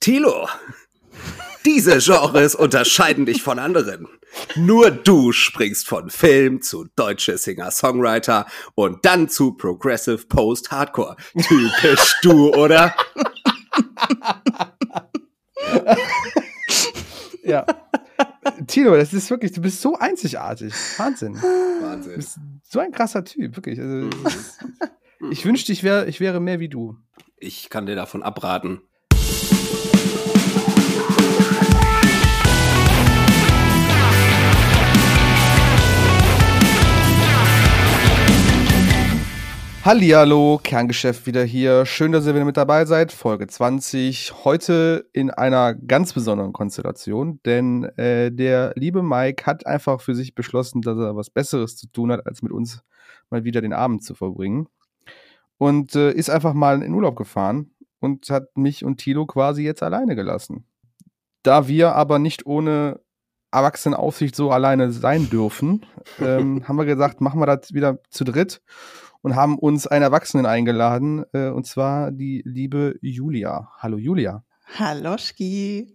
Tilo, diese Genres unterscheiden dich von anderen. Nur du springst von Film zu deutsche Singer-Songwriter und dann zu Progressive Post-Hardcore. Typisch du, oder? ja. Tilo, das ist wirklich, du bist so einzigartig. Wahnsinn. Wahnsinn. Du bist so ein krasser Typ, wirklich. Also, ich wünschte, ich, wär, ich wäre mehr wie du. Ich kann dir davon abraten. Hallihallo, Kerngeschäft wieder hier. Schön, dass ihr wieder mit dabei seid. Folge 20. Heute in einer ganz besonderen Konstellation, denn äh, der liebe Mike hat einfach für sich beschlossen, dass er was Besseres zu tun hat, als mit uns mal wieder den Abend zu verbringen. Und äh, ist einfach mal in Urlaub gefahren und hat mich und Tilo quasi jetzt alleine gelassen. Da wir aber nicht ohne Erwachsenenaufsicht so alleine sein dürfen, ähm, haben wir gesagt, machen wir das wieder zu dritt und haben uns einen Erwachsenen eingeladen, äh, und zwar die liebe Julia. Hallo Julia. Hallo Ski.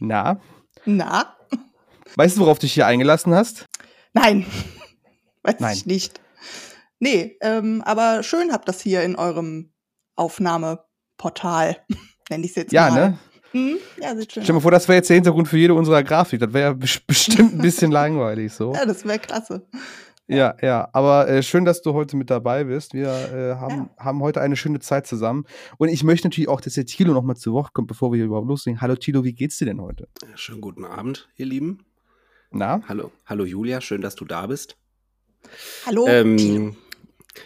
Na? Na? Weißt du, worauf du dich hier eingelassen hast? Nein. Weiß Nein. ich nicht. Nee, ähm, aber schön habt das hier in eurem Aufnahmeportal. Nenne ich es jetzt Ja, mal. ne? Hm? Ja, sieht schön Stell dir mal vor, das wäre jetzt der Hintergrund für jede unserer Grafik. Das wäre ja bes- bestimmt ein bisschen langweilig so. Ja, das wäre klasse. Ja, ja, aber äh, schön, dass du heute mit dabei bist. Wir äh, haben, haben heute eine schöne Zeit zusammen. Und ich möchte natürlich auch, dass der Tilo noch mal zu Wort kommt, bevor wir hier überhaupt loslegen. Hallo Tilo, wie geht's dir denn heute? Schönen guten Abend, ihr Lieben. Na? Hallo, hallo Julia, schön, dass du da bist. Hallo. Tilo. Ähm,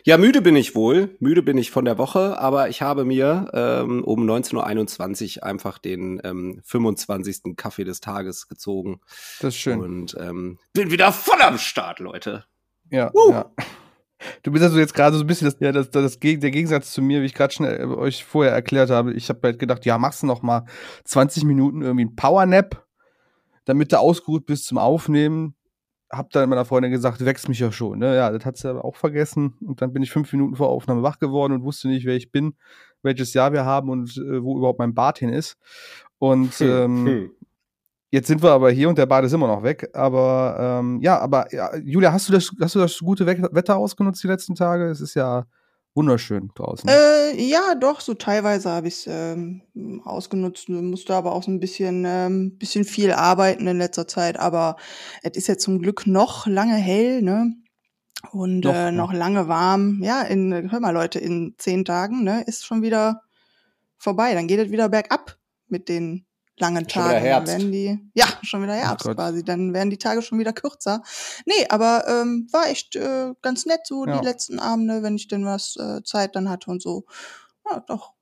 ja, müde bin ich wohl. Müde bin ich von der Woche, aber ich habe mir ähm, um 19.21 Uhr einfach den ähm, 25. Kaffee des Tages gezogen. Das ist schön. Und ähm, bin wieder voll am Start, Leute. Ja, Woo! ja. Du bist also jetzt gerade so ein bisschen das, ja, das, das, der Gegensatz zu mir, wie ich gerade schon äh, euch vorher erklärt habe. Ich habe halt gedacht, ja, machst du noch mal 20 Minuten irgendwie ein Powernap, damit du ausgeruht bist zum Aufnehmen. Hab dann meiner Freundin gesagt, wächst mich ja schon. Ne? Ja, das hat sie aber auch vergessen. Und dann bin ich fünf Minuten vor Aufnahme wach geworden und wusste nicht, wer ich bin, welches Jahr wir haben und äh, wo überhaupt mein Bart hin ist. Und ähm, Hm. Jetzt sind wir aber hier und der Bad ist immer noch weg. Aber ähm, ja, aber ja, Julia, hast du das, hast du das gute We Wetter ausgenutzt die letzten Tage? Es ist ja wunderschön draußen. Äh, ja, doch, so teilweise habe ich es ähm, ausgenutzt. Musste aber auch so ein bisschen, ähm, bisschen viel arbeiten in letzter Zeit. Aber es ist ja zum Glück noch lange hell, ne? Und Noch, äh, noch lange warm. Ja, in, hör mal, Leute, in zehn Tagen, ne, ist schon wieder vorbei. Dann geht es wieder bergab mit den langen Schon wieder Tagen. Dann Herbst. werden die, ja, schon wieder Herbst Gott. quasi. Dann werden die Tage schon wieder kürzer. Nee, aber ähm, war echt äh, ganz nett so Ja. die letzten Abende, wenn ich denn was äh, Zeit dann hatte und so. Ja, doch.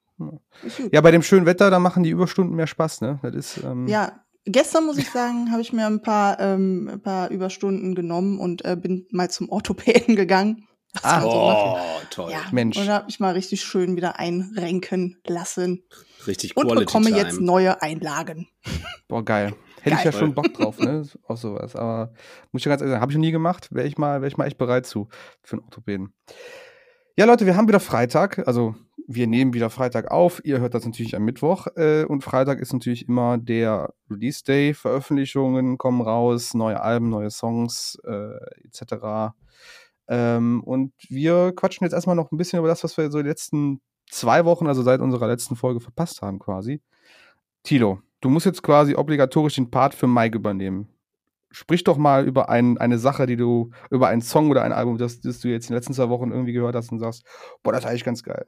Ja, bei dem schönen Wetter, da machen die Überstunden mehr Spaß, ne? Das ist, ähm, Ja, gestern muss ich sagen, habe ich mir ein paar, ähm, ein paar Überstunden genommen und äh, bin mal zum Orthopäden gegangen. Ah. so. Oh, toll. Ja, Mensch. Und habe mich mal richtig schön wieder einrenken lassen Richtig und Quality bekomme Time. jetzt neue Einlagen. Boah, geil. Hätte ich ja Geil. schon Bock drauf, ne? Auf sowas. Aber muss ich ja ganz ehrlich sagen, habe ich noch nie gemacht. Wäre ich mal, wäre ich mal echt bereit zu für einen Orthopäden. Ja, Leute, wir haben wieder Freitag. Also wir nehmen wieder Freitag auf. Ihr hört das natürlich am Mittwoch. Äh, und Freitag ist natürlich immer der Release Day. Veröffentlichungen kommen raus, neue Alben, neue Songs, äh, etc. Ähm, und wir quatschen jetzt erstmal noch ein bisschen über das, was wir so die letzten zwei Wochen, also seit unserer letzten Folge verpasst haben, quasi. Tilo, du musst jetzt quasi obligatorisch den Part für Mike übernehmen. Sprich doch mal über ein, eine Sache, die du, über einen Song oder ein Album, das, das du jetzt in den letzten zwei Wochen irgendwie gehört hast und sagst, boah, das ist eigentlich ganz geil.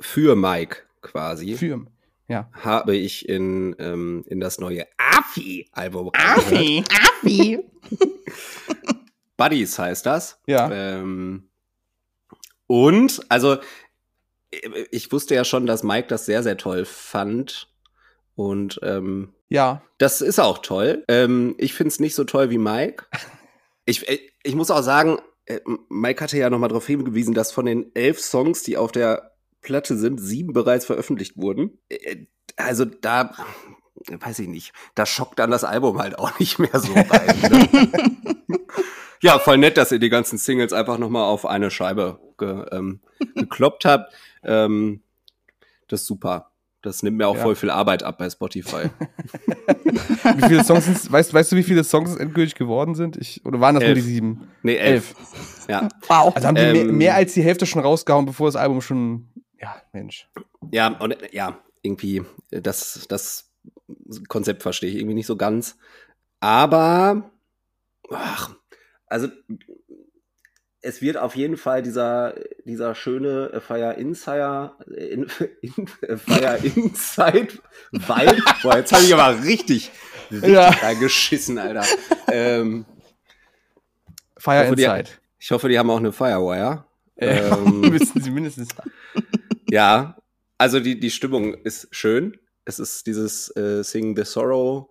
Für Mike quasi Für, ja. habe ich in, ähm, in das neue Afi-Album reingehört. Affi. Buddies heißt das. Ja. Ähm, und, also, ich wusste ja schon, dass Mike das sehr, sehr toll fand. Und ähm, Ja. das ist auch toll. Ähm, ich finde es nicht so toll wie Mike. Ich, äh, ich muss auch sagen, äh, Mike hatte ja nochmal darauf hingewiesen, dass von den elf Songs, die auf der Platte sind, sieben bereits veröffentlicht wurden. Äh, Also da, weiß ich nicht, da schockt dann das Album halt auch nicht mehr so rein. Ne? ja, voll nett, dass ihr die ganzen Singles einfach nochmal auf eine Scheibe ge, ähm, gekloppt habt. Ähm, das ist super. Das nimmt mir auch Ja. voll viel Arbeit ab bei Spotify. Wie viele Songs sind, weißt, weißt du, wie viele Songs es endgültig geworden sind? Ich, oder waren das nur Elf. die sieben? Nee, elf. Ja. Wow. Also haben die mehr, Ähm. mehr als die Hälfte schon rausgehauen, bevor das Album schon. Ja, Mensch. Ja, und ja, irgendwie, das, das Konzept verstehe ich irgendwie nicht so ganz. Aber, ach, also, es wird auf jeden Fall dieser, dieser schöne äh, Fire Insider, äh, in, in, äh, Fire Inside Vibe. Boah, jetzt habe ich aber richtig, richtig Ja. reingeschissen, Alter. Ähm, Fire Ich hoffe, die- ich hoffe, die haben auch eine Firewire. Ja, Ähm, müssen sie mindestens. Ja, also die, die Stimmung ist schön. Es ist dieses äh, Sing the Sorrow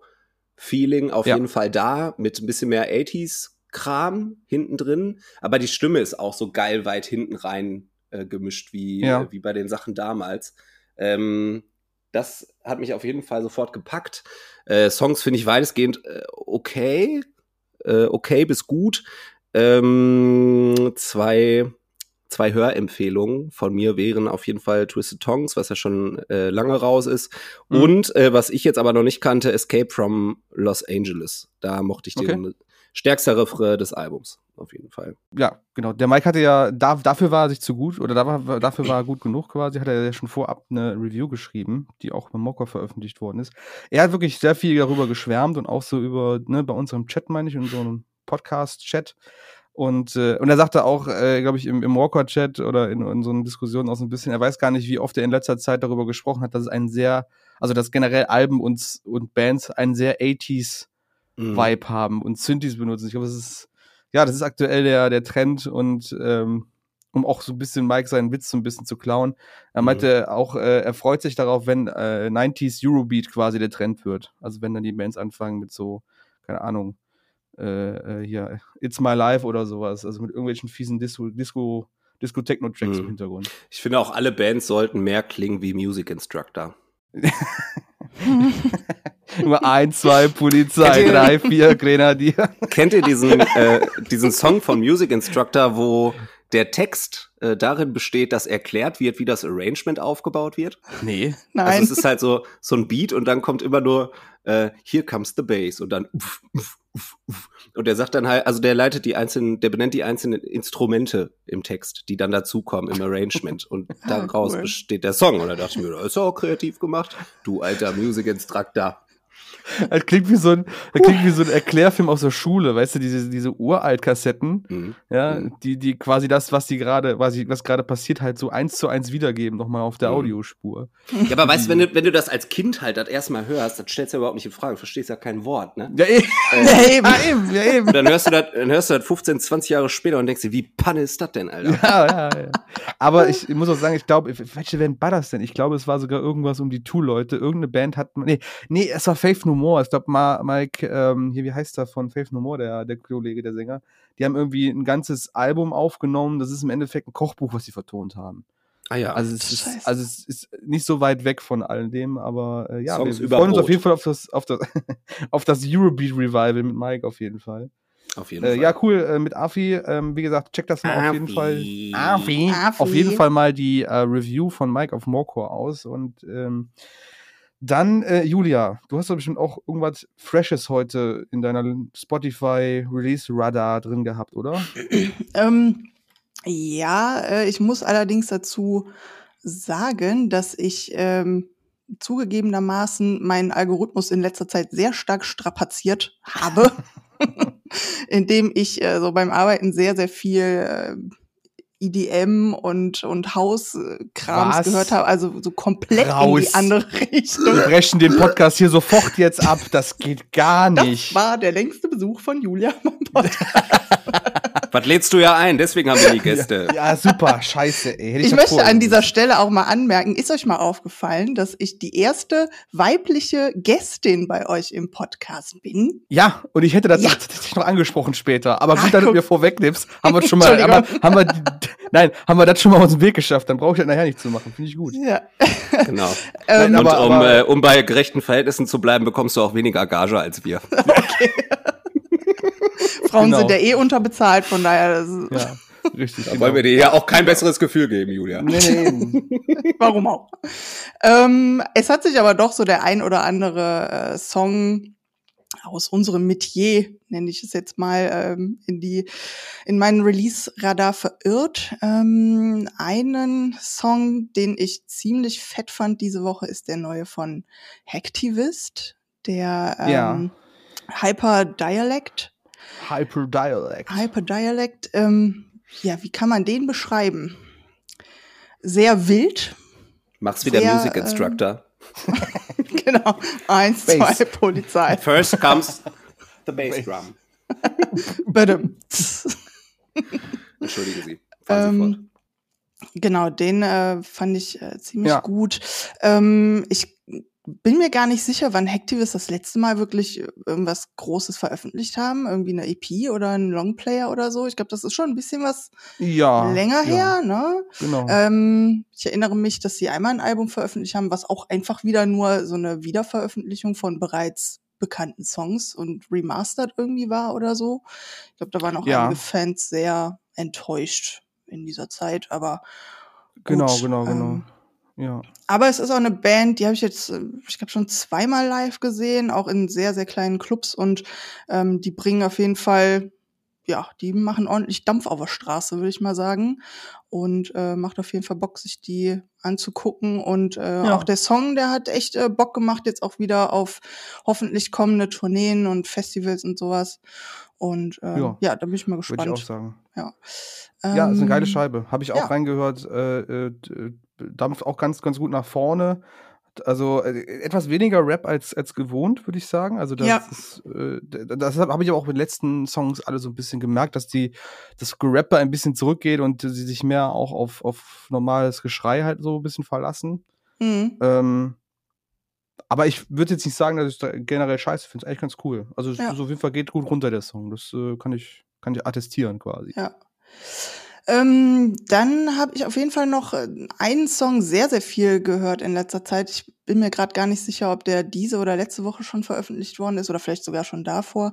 Feeling auf Ja. jeden Fall da, mit ein bisschen mehr 80s Kram hinten drin. Aber die Stimme ist auch so geil weit hinten rein äh, gemischt, wie, Ja. äh, wie bei den Sachen damals. Ähm, das hat mich auf jeden Fall sofort gepackt. Äh, Songs finde ich weitestgehend äh, okay. Äh, okay bis gut. Ähm, zwei, zwei Hörempfehlungen von mir wären auf jeden Fall Twisted Tongues, was ja schon äh, lange raus ist. Mhm. Und was ich jetzt aber noch nicht kannte, Escape from Los Angeles. Da mochte ich den stärkster Refrain des Albums, auf jeden Fall. Ja, genau. Der Mike hatte ja, da, dafür war er sich zu gut, oder da dafür war er gut genug quasi, hat er ja schon vorab eine Review geschrieben, die auch beim Mocker veröffentlicht worden ist. Er hat wirklich sehr viel darüber geschwärmt und auch so über, ne, bei unserem Chat, meine ich, in so einem Podcast-Chat. Und, äh, und er sagte auch, äh, glaube ich, im, im Walker-Chat oder in, in so einer Diskussion auch so ein bisschen, er weiß gar nicht, wie oft er in letzter Zeit darüber gesprochen hat, dass es ein sehr, also dass generell Alben und, und Bands einen sehr 80s Mhm. Vibe haben und Synthes benutzen. Ich glaube, das ist, ja, das ist aktuell der, der Trend und ähm, um auch so ein bisschen Mike seinen Witz so ein bisschen zu klauen. Er Mhm. meinte auch, äh, er freut sich darauf, wenn äh, 90s Eurobeat quasi der Trend wird. Also wenn dann die Bands anfangen mit so, keine Ahnung, äh, äh, hier, It's My Life oder sowas, also mit irgendwelchen fiesen Disco, Disco, Disco-Techno-Tracks im Mhm. Hintergrund. Ich finde auch, alle Bands sollten mehr klingen wie Music Instructor. Nur ein, zwei, Polizei, drei, vier, Grenadier. Kennt ihr diesen, äh, diesen Song von Music Instructor, wo der Text äh, darin besteht, dass erklärt wird, wie das Arrangement aufgebaut wird? Nee. Nein. Also es ist halt so, so ein Beat und dann kommt immer nur äh, Here comes the bass und dann uff, uff, uff, uff. und der sagt dann halt, also der leitet die einzelnen, der benennt die einzelnen Instrumente im Text, die dann dazukommen im Arrangement und Ah, daraus cool. besteht der Song und da dachte ich mir, das ist ja auch kreativ gemacht, du alter Music Instructor. Das klingt wie so ein, das klingt wie so ein Erklärfilm aus der Schule, weißt du, diese, diese Uralt-Kassetten, Mhm. ja, die, die quasi das, was die gerade, was, was gerade passiert, halt so eins zu eins wiedergeben, nochmal auf der Mhm. Audiospur. Ja, aber weißt du, wenn du, wenn du das als Kind halt das erstmal hörst, dann stellst du ja überhaupt nicht in Frage, du verstehst ja kein Wort, ne? Ja, eben. Ja, eben. Ja, eben, ja, eben. Dann hörst du das, dann hörst du das 15, 20 Jahre später und denkst dir, wie Panne ist das denn, Alter? Ja, ja, ja. Aber ich, ich muss auch sagen, ich glaube, welche Band war das denn? Ich glaube, es war sogar irgendwas um die Two-Leute. Irgendeine Band hat, nee, nee, es war Faith No More. Ich glaube, Mike, ähm, hier, wie heißt der von Faith No More, der, der Kollege, der Sänger? Die haben irgendwie ein ganzes Album aufgenommen. Das ist im Endeffekt ein Kochbuch, was sie vertont haben. Ah ja. Also es, ist, also es ist nicht so weit weg von all dem, aber äh, ja, Songs wir, wir freuen uns auf jeden Fall auf das, auf das, auf das Eurobeat Revival mit Mike auf jeden Fall. auf jeden Äh, Fall. ja, cool, äh, mit Afi. Ähm, wie gesagt, check das mal auf jeden Fall. Afi. Afi. Afi. Auf jeden Fall mal die äh, Review von Mike auf Morecore aus. Und ähm, dann, äh, Julia, du hast doch bestimmt auch irgendwas Freshes heute in deiner Spotify Release Radar drin gehabt, oder? Ähm, ja, äh, ich muss allerdings dazu sagen, dass ich ähm, zugegebenermaßen meinen Algorithmus in letzter Zeit sehr stark strapaziert habe, indem ich äh, so beim Arbeiten sehr, sehr viel äh, EDM und, und Hauskrams gehört habe, also so komplett in Raus. die andere Richtung. Wir brechen den Podcast hier sofort jetzt ab. Das geht gar nicht. Das war der längste Besuch von Julia. Was lädst du ja ein, deswegen haben wir die Gäste. Ja, super. Scheiße, ey. Hätte Ich das möchte an dieser. Stelle auch mal anmerken, ist euch mal aufgefallen, dass ich die erste weibliche Gästin bei euch im Podcast bin? Ja, und ich hätte das Ja. tatsächlich noch angesprochen später. Aber gut, dass du mir vorwegnimmst, haben wir schon mal, haben wir, haben wir, nein, haben wir das schon mal aus dem Weg geschafft. Dann brauche ich das nachher nicht zu machen. Finde ich gut. Ja. Genau. Ähm, Nein, Und aber- um, aber- äh, um bei gerechten Verhältnissen zu bleiben, bekommst du auch weniger Gage als wir. Frauen genau. sind ja eh unterbezahlt, von daher. Das ist, Ja. Richtig. Da wollen wir dir ja auch kein besseres Gefühl geben, Julia. Nee, nee. Warum auch? Ähm, es hat sich aber doch so der ein oder andere äh, Song aus unserem Metier, nenne ich es jetzt mal, ähm, in die in meinen Release-Radar verirrt. Ähm, einen Song, den ich ziemlich fett fand diese Woche, ist der neue von Hacktivist, der ähm, Ja. Hyper Dialect. Hyperdialect. Hyper Dialect, ähm, ja, wie kann man den beschreiben? Sehr wild, Mach's wieder Sehr, Music Instructor. genau. Eins, Bass. zwei, Polizei. First comes the bass drum. Badum. Entschuldigen Sie. Fahren Sie fort. ähm, genau, den äh, fand ich äh, ziemlich Ja. gut. Ähm, ich bin mir gar nicht sicher, wann Hacktivist das letzte Mal wirklich irgendwas Großes veröffentlicht haben. Irgendwie eine EP oder ein Longplayer oder so. Ich glaube, das ist schon ein bisschen was Ja. länger ja, her, ne? Genau. Ähm, ich erinnere mich, dass sie einmal ein Album veröffentlicht haben, was auch einfach wieder nur so eine Wiederveröffentlichung von bereits bekannten Songs und remastered irgendwie war oder so. Ich glaube, da waren auch Ja. einige Fans sehr enttäuscht in dieser Zeit, aber genau, gut, genau, genau. ähm, ja. aber es ist auch eine Band, die habe ich jetzt, äh, ich glaube, schon zweimal live gesehen, auch in sehr, sehr kleinen Clubs und ähm, die bringen auf jeden Fall, ja, die machen ordentlich Dampf auf der Straße, würde ich mal sagen. Und äh, macht auf jeden Fall Bock, sich die anzugucken. Und äh, Ja. auch der Song, der hat echt äh, Bock gemacht, jetzt auch wieder auf hoffentlich kommende Tourneen und Festivals und sowas. Und äh, Ja. ja. da bin ich mal Würde gespannt. ich auch sagen. Ja, Ja, ist eine geile Ähm, Scheibe. Habe ich auch ja. reingehört. Äh, äh, d- dampft auch ganz, ganz gut nach vorne. Also äh, etwas weniger Rap als, als gewohnt, würde ich sagen. Also das Ja. ist, äh, das habe ich aber auch mit den letzten Songs alle so ein bisschen gemerkt, dass die das Gerapper ein bisschen zurückgeht und sie sich mehr auch auf, auf normales Geschrei halt so ein bisschen verlassen. Mhm. Ähm, aber ich würde jetzt nicht sagen, dass ich da generell scheiße finde. Eigentlich ganz cool. Also Ja. ist auf jeden Fall geht gut runter, der Song. Das äh, kann ich, kann ich attestieren quasi. Ja. Ähm, dann habe ich auf jeden Fall noch äh, einen Song sehr, sehr viel gehört in letzter Zeit. Ich bin mir gerade gar nicht sicher, ob der diese oder letzte Woche schon veröffentlicht worden ist oder vielleicht sogar schon davor.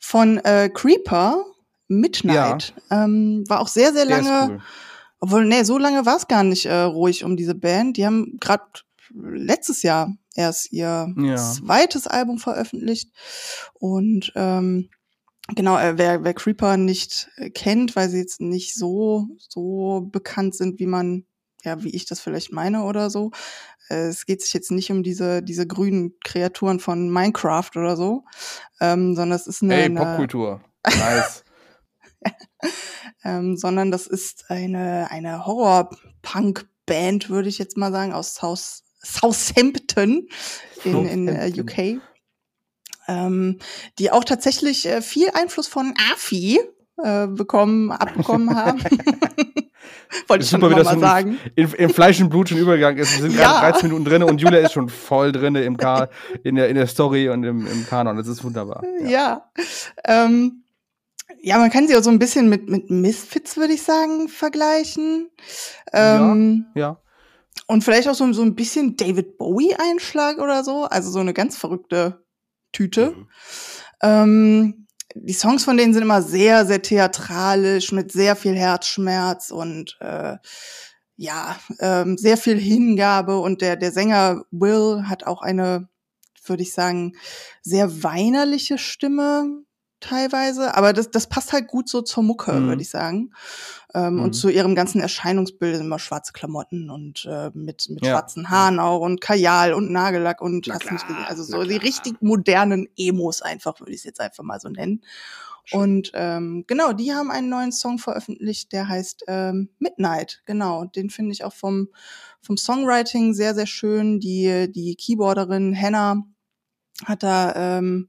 Von äh, Creeper, Midnight. Ähm, war auch sehr, sehr lange, cool. obwohl, nee, so lange war es gar nicht äh, ruhig um diese Band. Die haben gerade letztes Jahr erst ihr Ja. zweites Album veröffentlicht. Und ähm, genau, äh, wer, wer Creeper nicht äh, kennt, weil sie jetzt nicht so, so bekannt sind, wie man, ja, wie ich das vielleicht meine oder so. Äh, es geht sich jetzt nicht um diese, diese grünen Kreaturen von Minecraft oder so, ähm, sondern es ist eine, Ey, eine Popkultur. Nice. ähm, sondern das ist eine, eine Horror-Punk-Band, würde ich jetzt mal sagen, aus South, Southampton in, in äh. UK. Ähm, die auch tatsächlich äh, viel Einfluss von AFI äh, bekommen, abbekommen haben. Wollte ich schon Super, wie das mal sagen. in, in Fleisch und Blut schon übergegangen ist. Wir sind Ja. gerade 13 Minuten drin und Julia ist schon voll drin im Ka in, der, in der Story und im, im Kanon. Das ist wunderbar. Ja. Ja. Ähm, ja, man kann sie auch so ein bisschen mit, mit Misfits, würde ich sagen, vergleichen. Ähm, ja. Und vielleicht auch so, so ein bisschen David Bowie-Einschlag oder so. Also so eine ganz verrückte Tüte. Mhm. Ähm, die Songs von denen sind immer sehr, sehr theatralisch, mit sehr viel Herzschmerz und äh, ja, ähm, sehr viel Hingabe. Und der, der Sänger Will hat auch eine, würde ich sagen, sehr weinerliche Stimme teilweise. Aber das, das passt halt gut so zur Mucke, Mhm. würde ich sagen. Ähm, Mhm. Und zu ihrem ganzen Erscheinungsbild immer schwarze Klamotten und äh, mit, mit Ja. schwarzen Haaren auch und Kajal und Nagellack und Na hast nicht gesehen. Also so die richtig modernen Emos einfach, würde ich es jetzt einfach mal so nennen. Und ähm, genau, die haben einen neuen Song veröffentlicht, der heißt ähm, Midnight. Genau, den finde ich auch vom, vom Songwriting sehr, sehr schön. Die, die Keyboarderin Hannah hat da, ähm,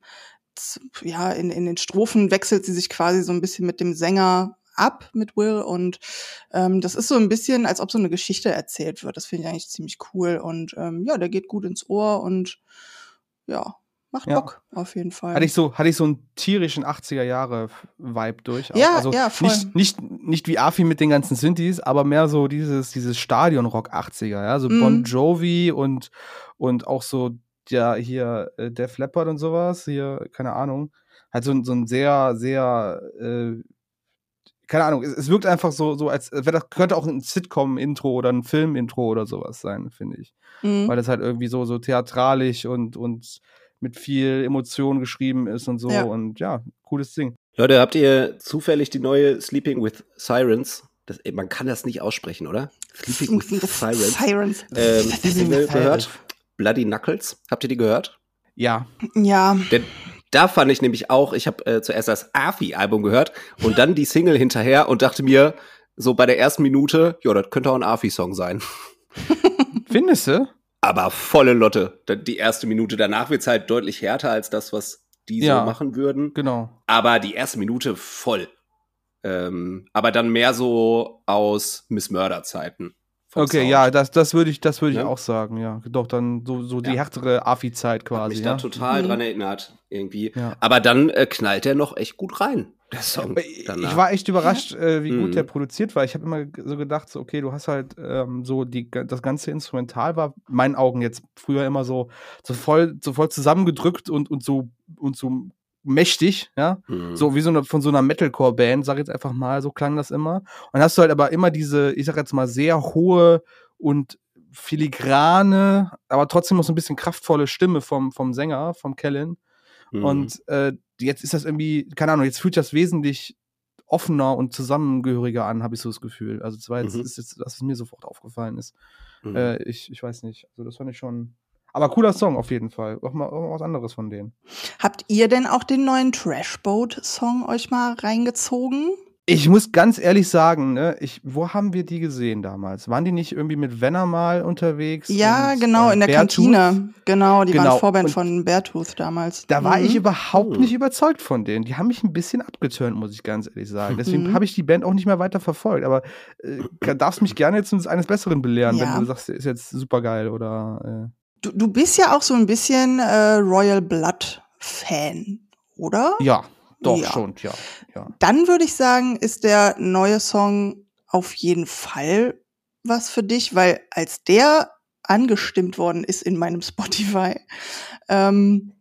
ja, in, in den Strophen wechselt sie sich quasi so ein bisschen mit dem Sänger ab mit Will und ähm, das ist so ein bisschen, als ob so eine Geschichte erzählt wird. Das finde ich eigentlich ziemlich cool und ähm, ja, der geht gut ins Ohr und ja, macht Ja. Bock auf jeden Fall. Hatte ich so, hatte ich so einen tierischen 80er Jahre Vibe durch. Ja, also ja, voll. Nicht, nicht, nicht wie Afi mit den ganzen Synthes, aber mehr so dieses, dieses Stadionrock 80er, ja, so Mhm. Bon Jovi und, und auch so, ja, hier, äh, Def Leppard und sowas, hier, keine Ahnung. Halt so, ein- so ein sehr, sehr, äh, keine Ahnung, es, es wirkt einfach so, so als wäre das könnte auch ein Sitcom-Intro oder ein Film-Intro oder sowas sein, finde ich. Mhm. Weil das halt irgendwie so, so theatralisch und, und mit viel Emotion geschrieben ist und so. Ja. Und ja, cooles Ding. Leute, habt ihr zufällig die neue Sleeping with Sirens? Das, ey, man kann das nicht aussprechen, oder? Sleeping with Sirens. Sirens. Ähm, Sleeping gehört? Bloody Knuckles. Habt ihr die gehört? Ja. Ja, Denn da fand ich nämlich auch, ich habe äh, zuerst das Afi-Album gehört und dann die Single hinterher und dachte mir, so bei der ersten Minute, ja, das könnte auch ein Afi-Song sein. Findest du? Aber volle Lotte. Die erste Minute danach wird's halt deutlich härter als das, was die Ja. so machen würden. Genau. Aber die erste Minute voll. Ähm, aber dann mehr so aus Miss Murder-Zeiten. Vom Okay, Sound. ja, das, das würde ich, das würde ich Ja. auch sagen, ja. Doch, dann so, so die Ja. härtere Afi-Zeit Hat quasi. mich ja. da total Mhm. dran erinnert, irgendwie. Ja. Aber dann äh, knallt er noch echt gut rein, der Song. Ich danach. war echt überrascht, äh, wie Mhm. gut der produziert war. Ich habe immer so gedacht, so, okay, du hast halt ähm, so die, das ganze Instrumental war in meinen Augen jetzt früher immer so, so voll, so voll zusammengedrückt und, und so und so mächtig, ja. Mhm. So wie so eine von so einer Metalcore-Band, sag ich jetzt einfach mal, so klang das immer. Und dann hast du halt aber immer diese, ich sag jetzt mal, sehr hohe und filigrane, aber trotzdem noch so ein bisschen kraftvolle Stimme vom, vom Sänger, vom Kellen. Mhm. Und äh, jetzt ist das irgendwie, keine Ahnung, jetzt fühlt das wesentlich offener und zusammengehöriger an, habe ich so das Gefühl. Also das war jetzt, Mhm. ist jetzt, dass es mir sofort aufgefallen ist. Mhm. Äh, ich, ich weiß nicht. Also das fand ich schon. Aber cooler Song auf jeden Fall. Auch mal, was anderes von denen. Habt ihr denn auch den neuen Trashboat-Song euch mal reingezogen? Ich muss ganz ehrlich sagen, ne, ich, wo haben wir die gesehen damals? Waren die nicht irgendwie mit Venner mal unterwegs? Ja, und, genau, äh, in der Beartooth? Kantine. Genau, die Genau, waren Vorband und von Beartooth damals. Da war Mhm. ich überhaupt Mhm. nicht überzeugt von denen. Die haben mich ein bisschen abgeturnt, muss ich ganz ehrlich sagen. Deswegen Mhm. habe ich die Band auch nicht mehr weiter verfolgt. Aber äh, darfst mich gerne jetzt eines Besseren belehren, Ja. wenn du sagst, ist jetzt super geil oder. Du, du bist ja auch so ein bisschen äh, Royal Blood-Fan, oder? Äh, ja, doch Ja. schon, ja. ja. Dann würde ich sagen, ist der neue Song auf jeden Fall was für dich, weil als der angestimmt worden ist in meinem Spotify, ähm,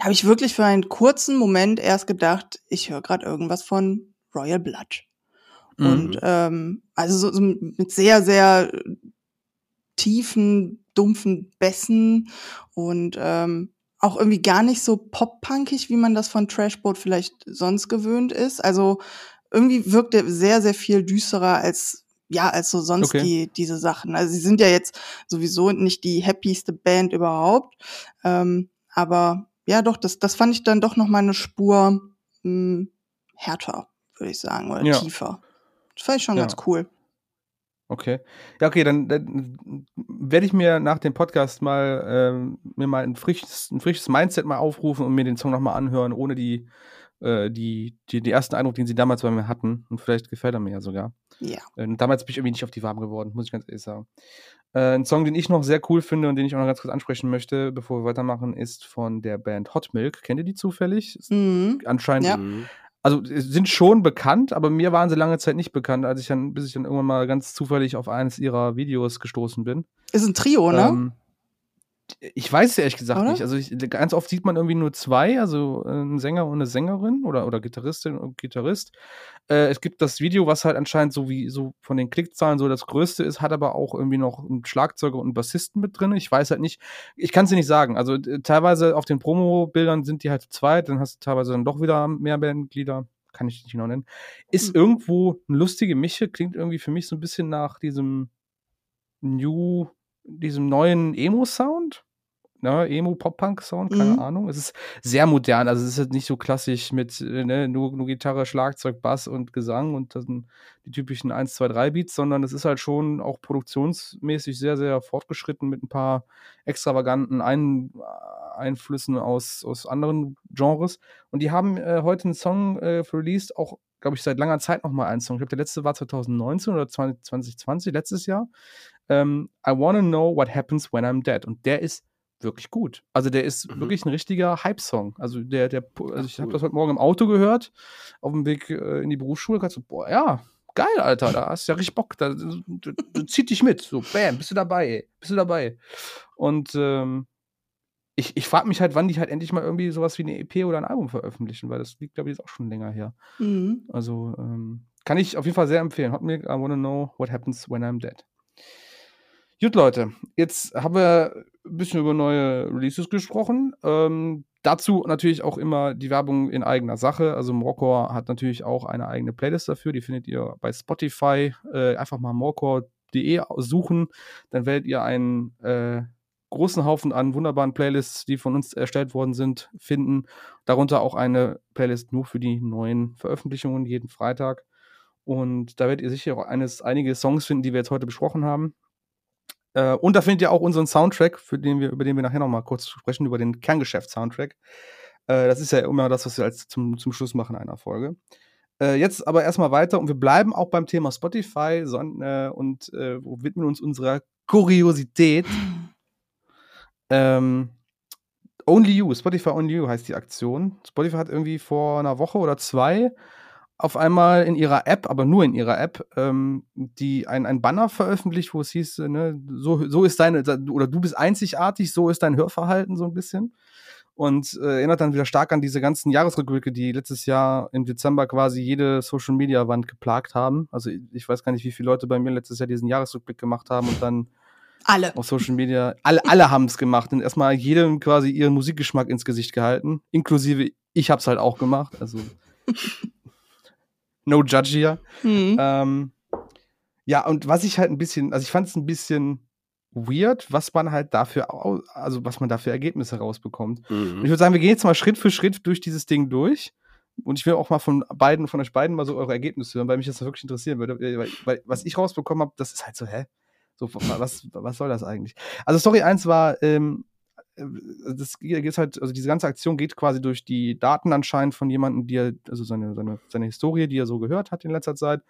habe ich wirklich für einen kurzen Moment erst gedacht, ich höre gerade irgendwas von Royal Blood. Mhm. Und ähm, also so, so mit sehr, sehr tiefen, dumpfen Bässen und ähm, auch irgendwie gar nicht so pop-punkig, wie man das von Trashboat vielleicht sonst gewöhnt ist. Also irgendwie wirkt er sehr, sehr viel düsterer als ja, als so sonst Okay. die, diese Sachen. Also sie sind ja jetzt sowieso nicht die happyste Band überhaupt. Ähm, aber ja, doch, das, das fand ich dann doch noch mal eine Spur mh, härter, würde ich sagen, oder Ja. tiefer. Das fand ich schon Ja. ganz cool. Okay. Ja, okay, dann, dann werde ich mir nach dem Podcast mal ähm, mir mal ein frisches, ein frisches Mindset mal aufrufen und mir den Song nochmal anhören, ohne die, äh, die, die, die ersten Eindruck, den sie damals bei mir hatten. Und vielleicht gefällt er mir ja sogar. Ja. Ähm, damals bin ich irgendwie nicht auf die Warm geworden, muss ich ganz ehrlich sagen. Äh, ein Song, den ich noch sehr cool finde und den ich auch noch ganz kurz ansprechen möchte, bevor wir weitermachen, ist von der Band Hot Milk. Kennt ihr die zufällig? Mhm. Anscheinend Ja. Also sind schon bekannt, aber mir waren sie lange Zeit nicht bekannt, als ich dann, bis ich dann irgendwann mal ganz zufällig auf eines ihrer Videos gestoßen bin. Ist ein Trio, ne? Ähm, ich weiß es ehrlich gesagt Oder? nicht. Also ich, ganz oft sieht man irgendwie nur zwei, also äh, einen Sänger und eine Sängerin oder, oder Gitarristin und Gitarrist. Äh, es gibt das Video, was halt anscheinend so wie so von den Klickzahlen so das größte ist, hat aber auch irgendwie noch einen Schlagzeuger und einen Bassisten mit drin. Ich weiß halt nicht, ich kann es dir nicht sagen. Also teilweise auf den Promo-Bildern sind die halt zu zweit, dann hast du teilweise dann doch wieder mehr Bandmitglieder. Kann ich nicht genau nennen. Ist Hm. irgendwo eine lustige Mische, klingt irgendwie für mich so ein bisschen nach diesem New, diesem neuen Emo-Sound. Ne, Emo-Pop-Punk-Sound, keine Mhm. Ahnung. Es ist sehr modern, also es ist halt nicht so klassisch mit äh, ne, nur, nur Gitarre, Schlagzeug, Bass und Gesang und die typischen 1, 2, 3 Beats, sondern es ist halt schon auch produktionsmäßig sehr, sehr fortgeschritten mit ein paar extravaganten Ein Einflüssen aus, aus anderen Genres. Und die haben äh, heute einen Song äh, released, auch, glaube ich, seit langer Zeit nochmal einen Song. Ich glaube, der letzte war 2019 oder 20, 2020, letztes Jahr. Ähm, I Wanna Know What Happens When I'm Dead. Und der ist wirklich gut. Also der ist Mhm. wirklich ein richtiger Hype-Song. Also der, der, also ich habe das heute Morgen im Auto gehört, auf dem Weg äh, in die Berufsschule. Kannst du, boah, ja, geil, Alter, da hast du ja richtig Bock. Da, du, du zieht dich mit. So, bam, bist du dabei, ey, bist du dabei. Und ähm, ich, ich frage mich halt, wann die halt endlich mal irgendwie sowas wie eine EP oder ein Album veröffentlichen, weil das liegt, glaube ich, jetzt auch schon länger her. Mhm. Also, ähm, kann ich auf jeden Fall sehr empfehlen. Hot Milk, I Wanna Know What Happens When I'm Dead. Gut, Leute, jetzt haben wir ein bisschen über neue Releases gesprochen. Ähm, dazu natürlich auch immer die Werbung in eigener Sache. Also Morcor hat natürlich auch eine eigene Playlist dafür. Die findet ihr bei Spotify. Äh, einfach mal morcor.de suchen. Dann werdet ihr einen äh, großen Haufen an wunderbaren Playlists, die von uns erstellt worden sind, finden. Darunter auch eine Playlist nur für die neuen Veröffentlichungen jeden Freitag. Und da werdet ihr sicher auch eines, einige Songs finden, die wir jetzt heute besprochen haben. Äh, und da findet ihr auch unseren Soundtrack, für den wir, über den wir nachher noch mal kurz sprechen, über den Kerngeschäft-Soundtrack. Äh, das ist ja immer das, was wir als zum, zum Schluss machen einer Folge. Äh, jetzt aber erstmal weiter und wir bleiben auch beim Thema Spotify so, äh, und äh, widmen uns unserer Kuriosität. Ähm, Only You, Spotify Only You heißt die Aktion. Spotify hat irgendwie vor einer Woche oder zwei auf einmal in ihrer App, aber nur in ihrer App, ähm, die ein, ein Banner veröffentlicht, wo es hieß, ne, so, so ist deine, oder du bist einzigartig, so ist dein Hörverhalten so ein bisschen. Und äh, erinnert dann wieder stark an diese ganzen Jahresrückblicke, die letztes Jahr im Dezember quasi jede Social Media Wand geplagt haben. Also ich weiß gar nicht, wie viele Leute bei mir letztes Jahr diesen Jahresrückblick gemacht haben und dann alle. Auf Social Media. Alle, alle haben es gemacht und erstmal jedem quasi ihren Musikgeschmack ins Gesicht gehalten. Inklusive ich hab's halt auch gemacht. Also no judge hier. Mhm. Ähm, ja, und was ich halt ein bisschen, also ich fand es ein bisschen weird, was man halt dafür, also was man da für Ergebnisse rausbekommt. Mhm. ich würde sagen, wir gehen jetzt mal Schritt für Schritt durch dieses Ding durch. Und ich will auch mal von beiden, von euch beiden mal so eure Ergebnisse hören, weil mich das wirklich interessieren würde. Weil, weil was ich rausbekommen habe, das ist halt so, hä? So, was, was soll das eigentlich? Also Story 1 war, ähm, äh, das geht halt, also diese ganze Aktion geht quasi durch die Daten anscheinend von jemandem, die er, also seine, seine, seine Historie, die er so gehört hat in letzter Zeit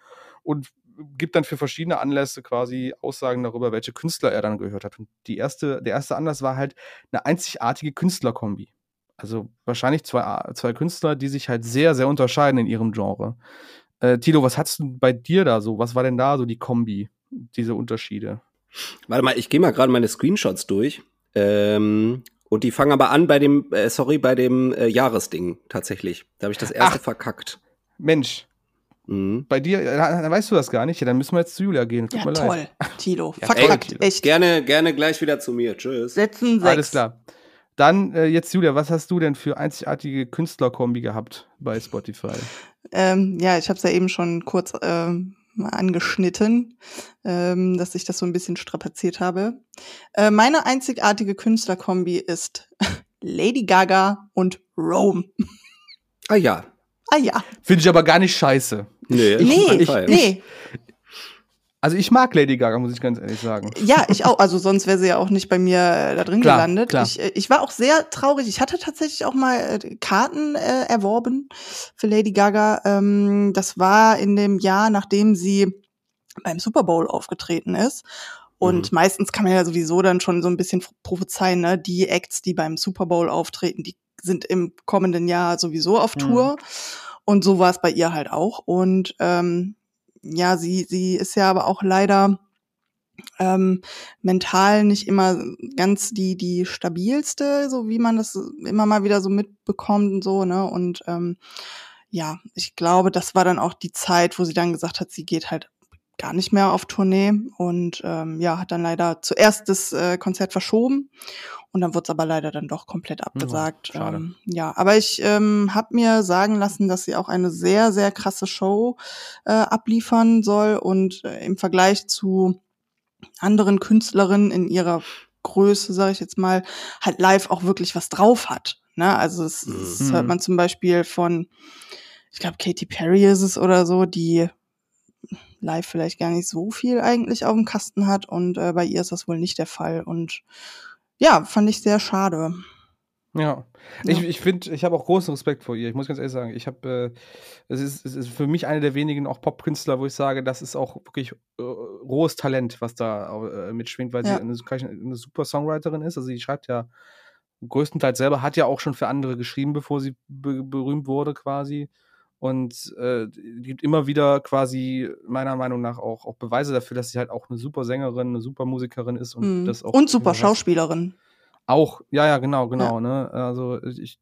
und gibt dann für verschiedene Anlässe quasi Aussagen darüber, welche Künstler er dann gehört hat. Und die erste, der erste Anlass war halt eine einzigartige Künstlerkombi. Also wahrscheinlich zwei, zwei Künstler, die sich halt sehr, sehr unterscheiden in ihrem Genre. Äh, Tilo, was hattest du bei dir da so? Was war denn da so die Kombi? diese Unterschiede. Warte mal, ich gehe mal gerade meine Screenshots durch. Ähm, und die fangen aber an bei dem, äh, sorry, bei dem äh, Jahresding tatsächlich. Da habe ich das erste Ach, verkackt. Mensch. Mhm. Bei dir, äh, dann weißt du das gar nicht. Ja, dann müssen wir jetzt zu Julia gehen. Tut ja, toll, leid. Tilo. Ja, verkackt, ey, echt. Gerne, gerne gleich wieder zu mir. Tschüss. Setzen sechs. Alles klar. Dann äh, jetzt Julia, was hast du denn für einzigartige Künstlerkombi gehabt bei Spotify? Ähm, ja, ich habe es ja eben schon kurz ähm, mal angeschnitten, ähm, dass ich das so ein bisschen strapaziert habe. Äh, meine einzigartige Künstlerkombi ist Lady Gaga und Rome. Ah ja. Ah ja. Finde ich aber gar nicht scheiße. Nee, nee, ich, nee. Also ich mag Lady Gaga, muss ich ganz ehrlich sagen. Ja, ich auch. Also sonst wäre sie ja auch nicht bei mir äh, da drin klar, gelandet. Klar. Ich, äh, ich war auch sehr traurig. Ich hatte tatsächlich auch mal äh, Karten äh, erworben für Lady Gaga. Ähm, das war in dem Jahr, nachdem sie beim Super Bowl aufgetreten ist. Und mhm. meistens kann man ja sowieso dann schon so ein bisschen prophezeien, ne? Die Acts, die beim Super Bowl auftreten, die sind im kommenden Jahr sowieso auf mhm. Tour. Mhm. Und so war es bei ihr halt auch. Und ähm, ja, sie, sie ist ja aber auch leider ähm, mental nicht immer ganz die, die stabilste, so wie man das immer mal wieder so mitbekommt und so, ne? Und ähm, ja, ich glaube, das war dann auch die Zeit, wo sie dann gesagt hat, sie geht halt gar nicht mehr auf Tournee und ähm, ja, hat dann leider zuerst das äh, Konzert verschoben und dann wurde es aber leider dann doch komplett abgesagt. Ja, ähm, ja aber ich ähm, habe mir sagen lassen, dass sie auch eine sehr, sehr krasse Show äh, abliefern soll und äh, im Vergleich zu anderen Künstlerinnen in ihrer Größe, sage ich jetzt mal, halt live auch wirklich was drauf hat. Ne? Also mhm. das hört man zum Beispiel von, ich glaube, Katy Perry ist es oder so, die live vielleicht gar nicht so viel eigentlich auf dem Kasten hat und äh, bei ihr ist das wohl nicht der Fall und ja, fand ich sehr schade. Ja, ja. ich, ich finde, ich habe auch großen Respekt vor ihr. Ich muss ganz ehrlich sagen, ich habe, äh, es, ist, es ist für mich eine der wenigen auch Popkünstler, wo ich sage, das ist auch wirklich äh, rohes Talent, was da äh, mitschwingt, weil ja. sie eine, eine, super Songwriterin ist. Also sie schreibt ja größtenteils selber, hat ja auch schon für andere geschrieben, bevor sie be berühmt wurde quasi und äh, gibt immer wieder quasi meiner Meinung nach auch, auch Beweise dafür, dass sie halt auch eine super Sängerin, eine super Musikerin ist und mhm. das auch und super Schauspielerin. Auch, ja, ja, genau, genau, ja. ne? Also ich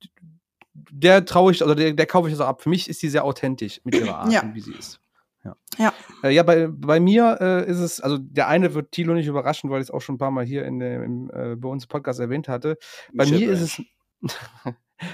der traue ich, also der, der kaufe ich so ab. Für mich ist sie sehr authentisch mit ihrer Art ja. und wie sie ist. Ja, Ja. äh, ja bei, bei mir äh, ist es, also der eine wird Thilo nicht überraschen, weil ich es auch schon ein paar Mal hier in, dem- im, äh, bei uns im Podcast erwähnt hatte. Bei Michelle mir ist es,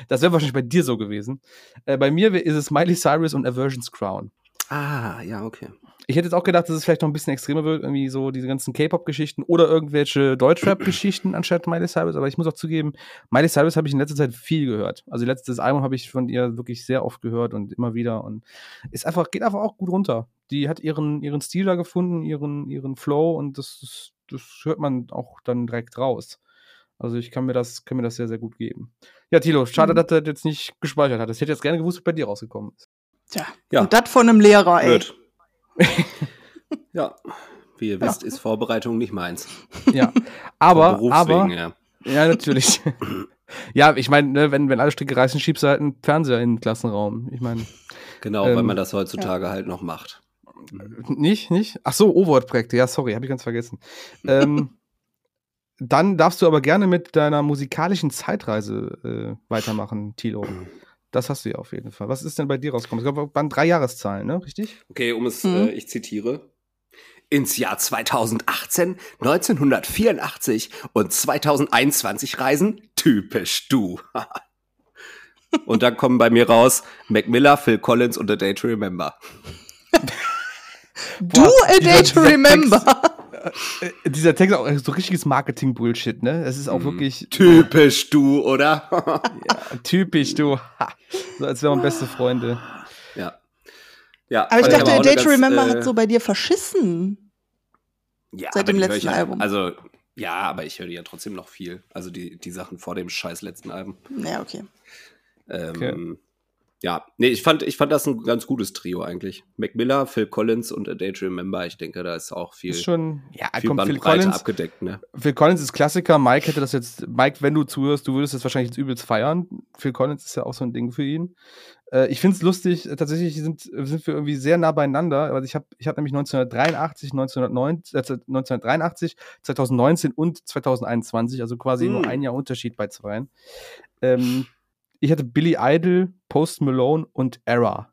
das wäre wahrscheinlich bei dir so gewesen. Äh, bei mir ist es Miley Cyrus und Aversion's Crown. Ah, ja, okay. Ich hätte jetzt auch gedacht, dass es vielleicht noch ein bisschen extremer wird, irgendwie so diese ganzen K-Pop-Geschichten oder irgendwelche Deutschrap-Geschichten anstatt Miley Cyrus. Aber ich muss auch zugeben, Miley Cyrus habe ich in letzter Zeit viel gehört. Also letztes Album habe ich von ihr wirklich sehr oft gehört und immer wieder und ist einfach geht einfach auch gut runter. Die hat ihren ihren Stil da gefunden, ihren ihren Flow und das, das hört man auch dann direkt raus. Also ich kann mir das kann mir das sehr sehr gut geben. Ja, Tilo, schade, Mhm. dass du das jetzt nicht gespeichert hat. Ich hätte jetzt gerne gewusst, was bei dir rausgekommen ist. Tja. Ja. Und das von einem Lehrer, ey. Blöd. ja, wie ihr wisst, ist Vorbereitung nicht meins. Ja, aber Berufswegen, aber ja. Ja, natürlich. ja, ich meine, ne, wenn, wenn alle Stricke reißen, schiebst du halt einen Fernseher in den Klassenraum. Ich meine, Genau, weil Ähm, man das heutzutage halt noch macht. nicht, nicht? Ach so, Overword-Projekte. Ja, sorry, habe ich ganz vergessen. ähm, dann darfst du aber gerne mit deiner musikalischen Zeitreise äh, weitermachen, Tilo. Das hast du ja auf jeden Fall. Was ist denn bei dir rausgekommen? Ich glaube, waren drei Jahreszahlen, ne? Richtig? Okay, um es, Mhm. äh, ich zitiere. Ins Jahr 2018, 1984 und 2021 reisen, typisch du. und dann kommen bei mir raus Mac Miller, Phil Collins und A Day to Remember. Du, Boah, a day to remember. Äh, dieser Text ist auch so richtiges Marketing-Bullshit, ne? Es ist auch Mhm. wirklich Typisch du, oder? ja, typisch, du. So als wären wir beste Freunde. ja. Ja, Aber ich dachte, a day to remember äh, hat so bei dir verschissen. ja, seit dem letzten ich ja, Album. Also, ja, aber ich höre ja trotzdem noch viel. Also die, die Sachen vor dem scheiß letzten Album. Ja, okay. Ähm, Okay. Ja, nee, ich fand, ich fand das ein ganz gutes Trio eigentlich. Mac Miller, Phil Collins und A Day to Remember. Ich denke, da ist auch viel, Ist schon, ja, viel komm, Phil Collins, abgedeckt, ne? Phil Collins ist Klassiker. Mike hätte das jetzt, Mike, wenn du zuhörst, du würdest das wahrscheinlich jetzt übelst feiern. Phil Collins ist ja auch so ein Ding für ihn. Äh, ich finde es lustig, äh, tatsächlich sind, sind wir irgendwie sehr nah beieinander. Also ich habe ich hab nämlich 1983, 1909, äh, 1983, 2019 und 2021, also quasi Hm. nur ein Jahr Unterschied bei zweien. Ähm, ich hatte Billy Idol, Post Malone und Era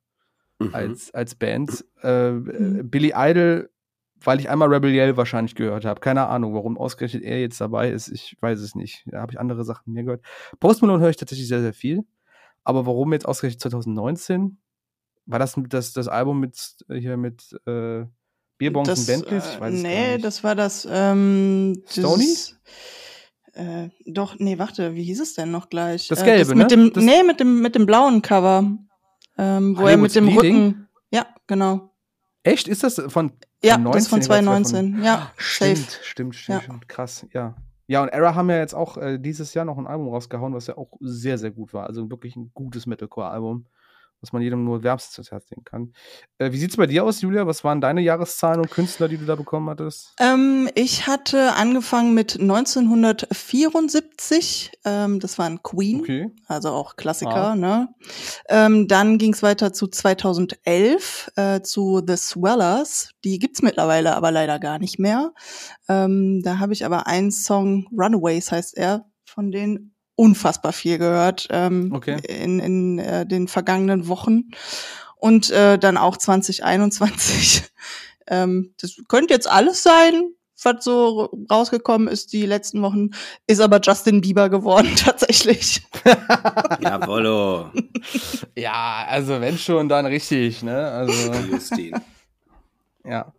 Mhm. als, als Band. Äh, äh, Billy Idol, weil ich einmal Rebel Yell wahrscheinlich gehört habe. Keine Ahnung, warum ausgerechnet er jetzt dabei ist. Ich weiß es nicht. Da habe ich andere Sachen mehr gehört. Post Malone höre ich tatsächlich sehr, sehr viel. Aber warum jetzt ausgerechnet 2019? War das das, das Album mit äh, hier mit äh, Bierbons und Bentleys? Ich weiß es gar nee, nicht. das war das. Ähm, Stony? Äh, doch, nee, warte, wie hieß es denn noch gleich? Das äh, Gelbe, mit ne? Dem, Das- nee, mit dem, mit dem blauen Cover. Ähm, wo er mit dem Bleeding? Rücken. Ja, genau. Echt? Ist das von Ja, von das ist von 19? Ich weiß, wer 2019. Ja, safe. Stimmt, stimmt, stimmt, Ja. stimmt. Krass, ja. Ja, und Era haben ja jetzt auch äh, dieses Jahr noch ein Album rausgehauen, was ja auch sehr, sehr gut war. Also wirklich ein gutes Metalcore-Album, was man jedem nur wärmstens ins Herz legen kann. Äh, wie sieht's bei dir aus, Julia? Was waren deine Jahreszahlen und Künstler, die du da bekommen hattest? Ähm, ich hatte angefangen mit 1974. Ähm, das war ein Queen. Okay. also auch Klassiker, Ah. ne? Ähm, dann ging es weiter zu 2011 äh, zu The Swellers. Die gibt's mittlerweile aber leider gar nicht mehr. Ähm, da habe ich aber einen Song, Runaways heißt er, von denen unfassbar viel gehört ähm, Okay. in, in äh, den vergangenen Wochen. Und äh, dann auch 2021. ähm, das könnte jetzt alles sein, was so rausgekommen ist die letzten Wochen, ist aber Justin Bieber geworden tatsächlich. Jawollo, Ja, also wenn schon, dann richtig, ne? Also, Justin. ja.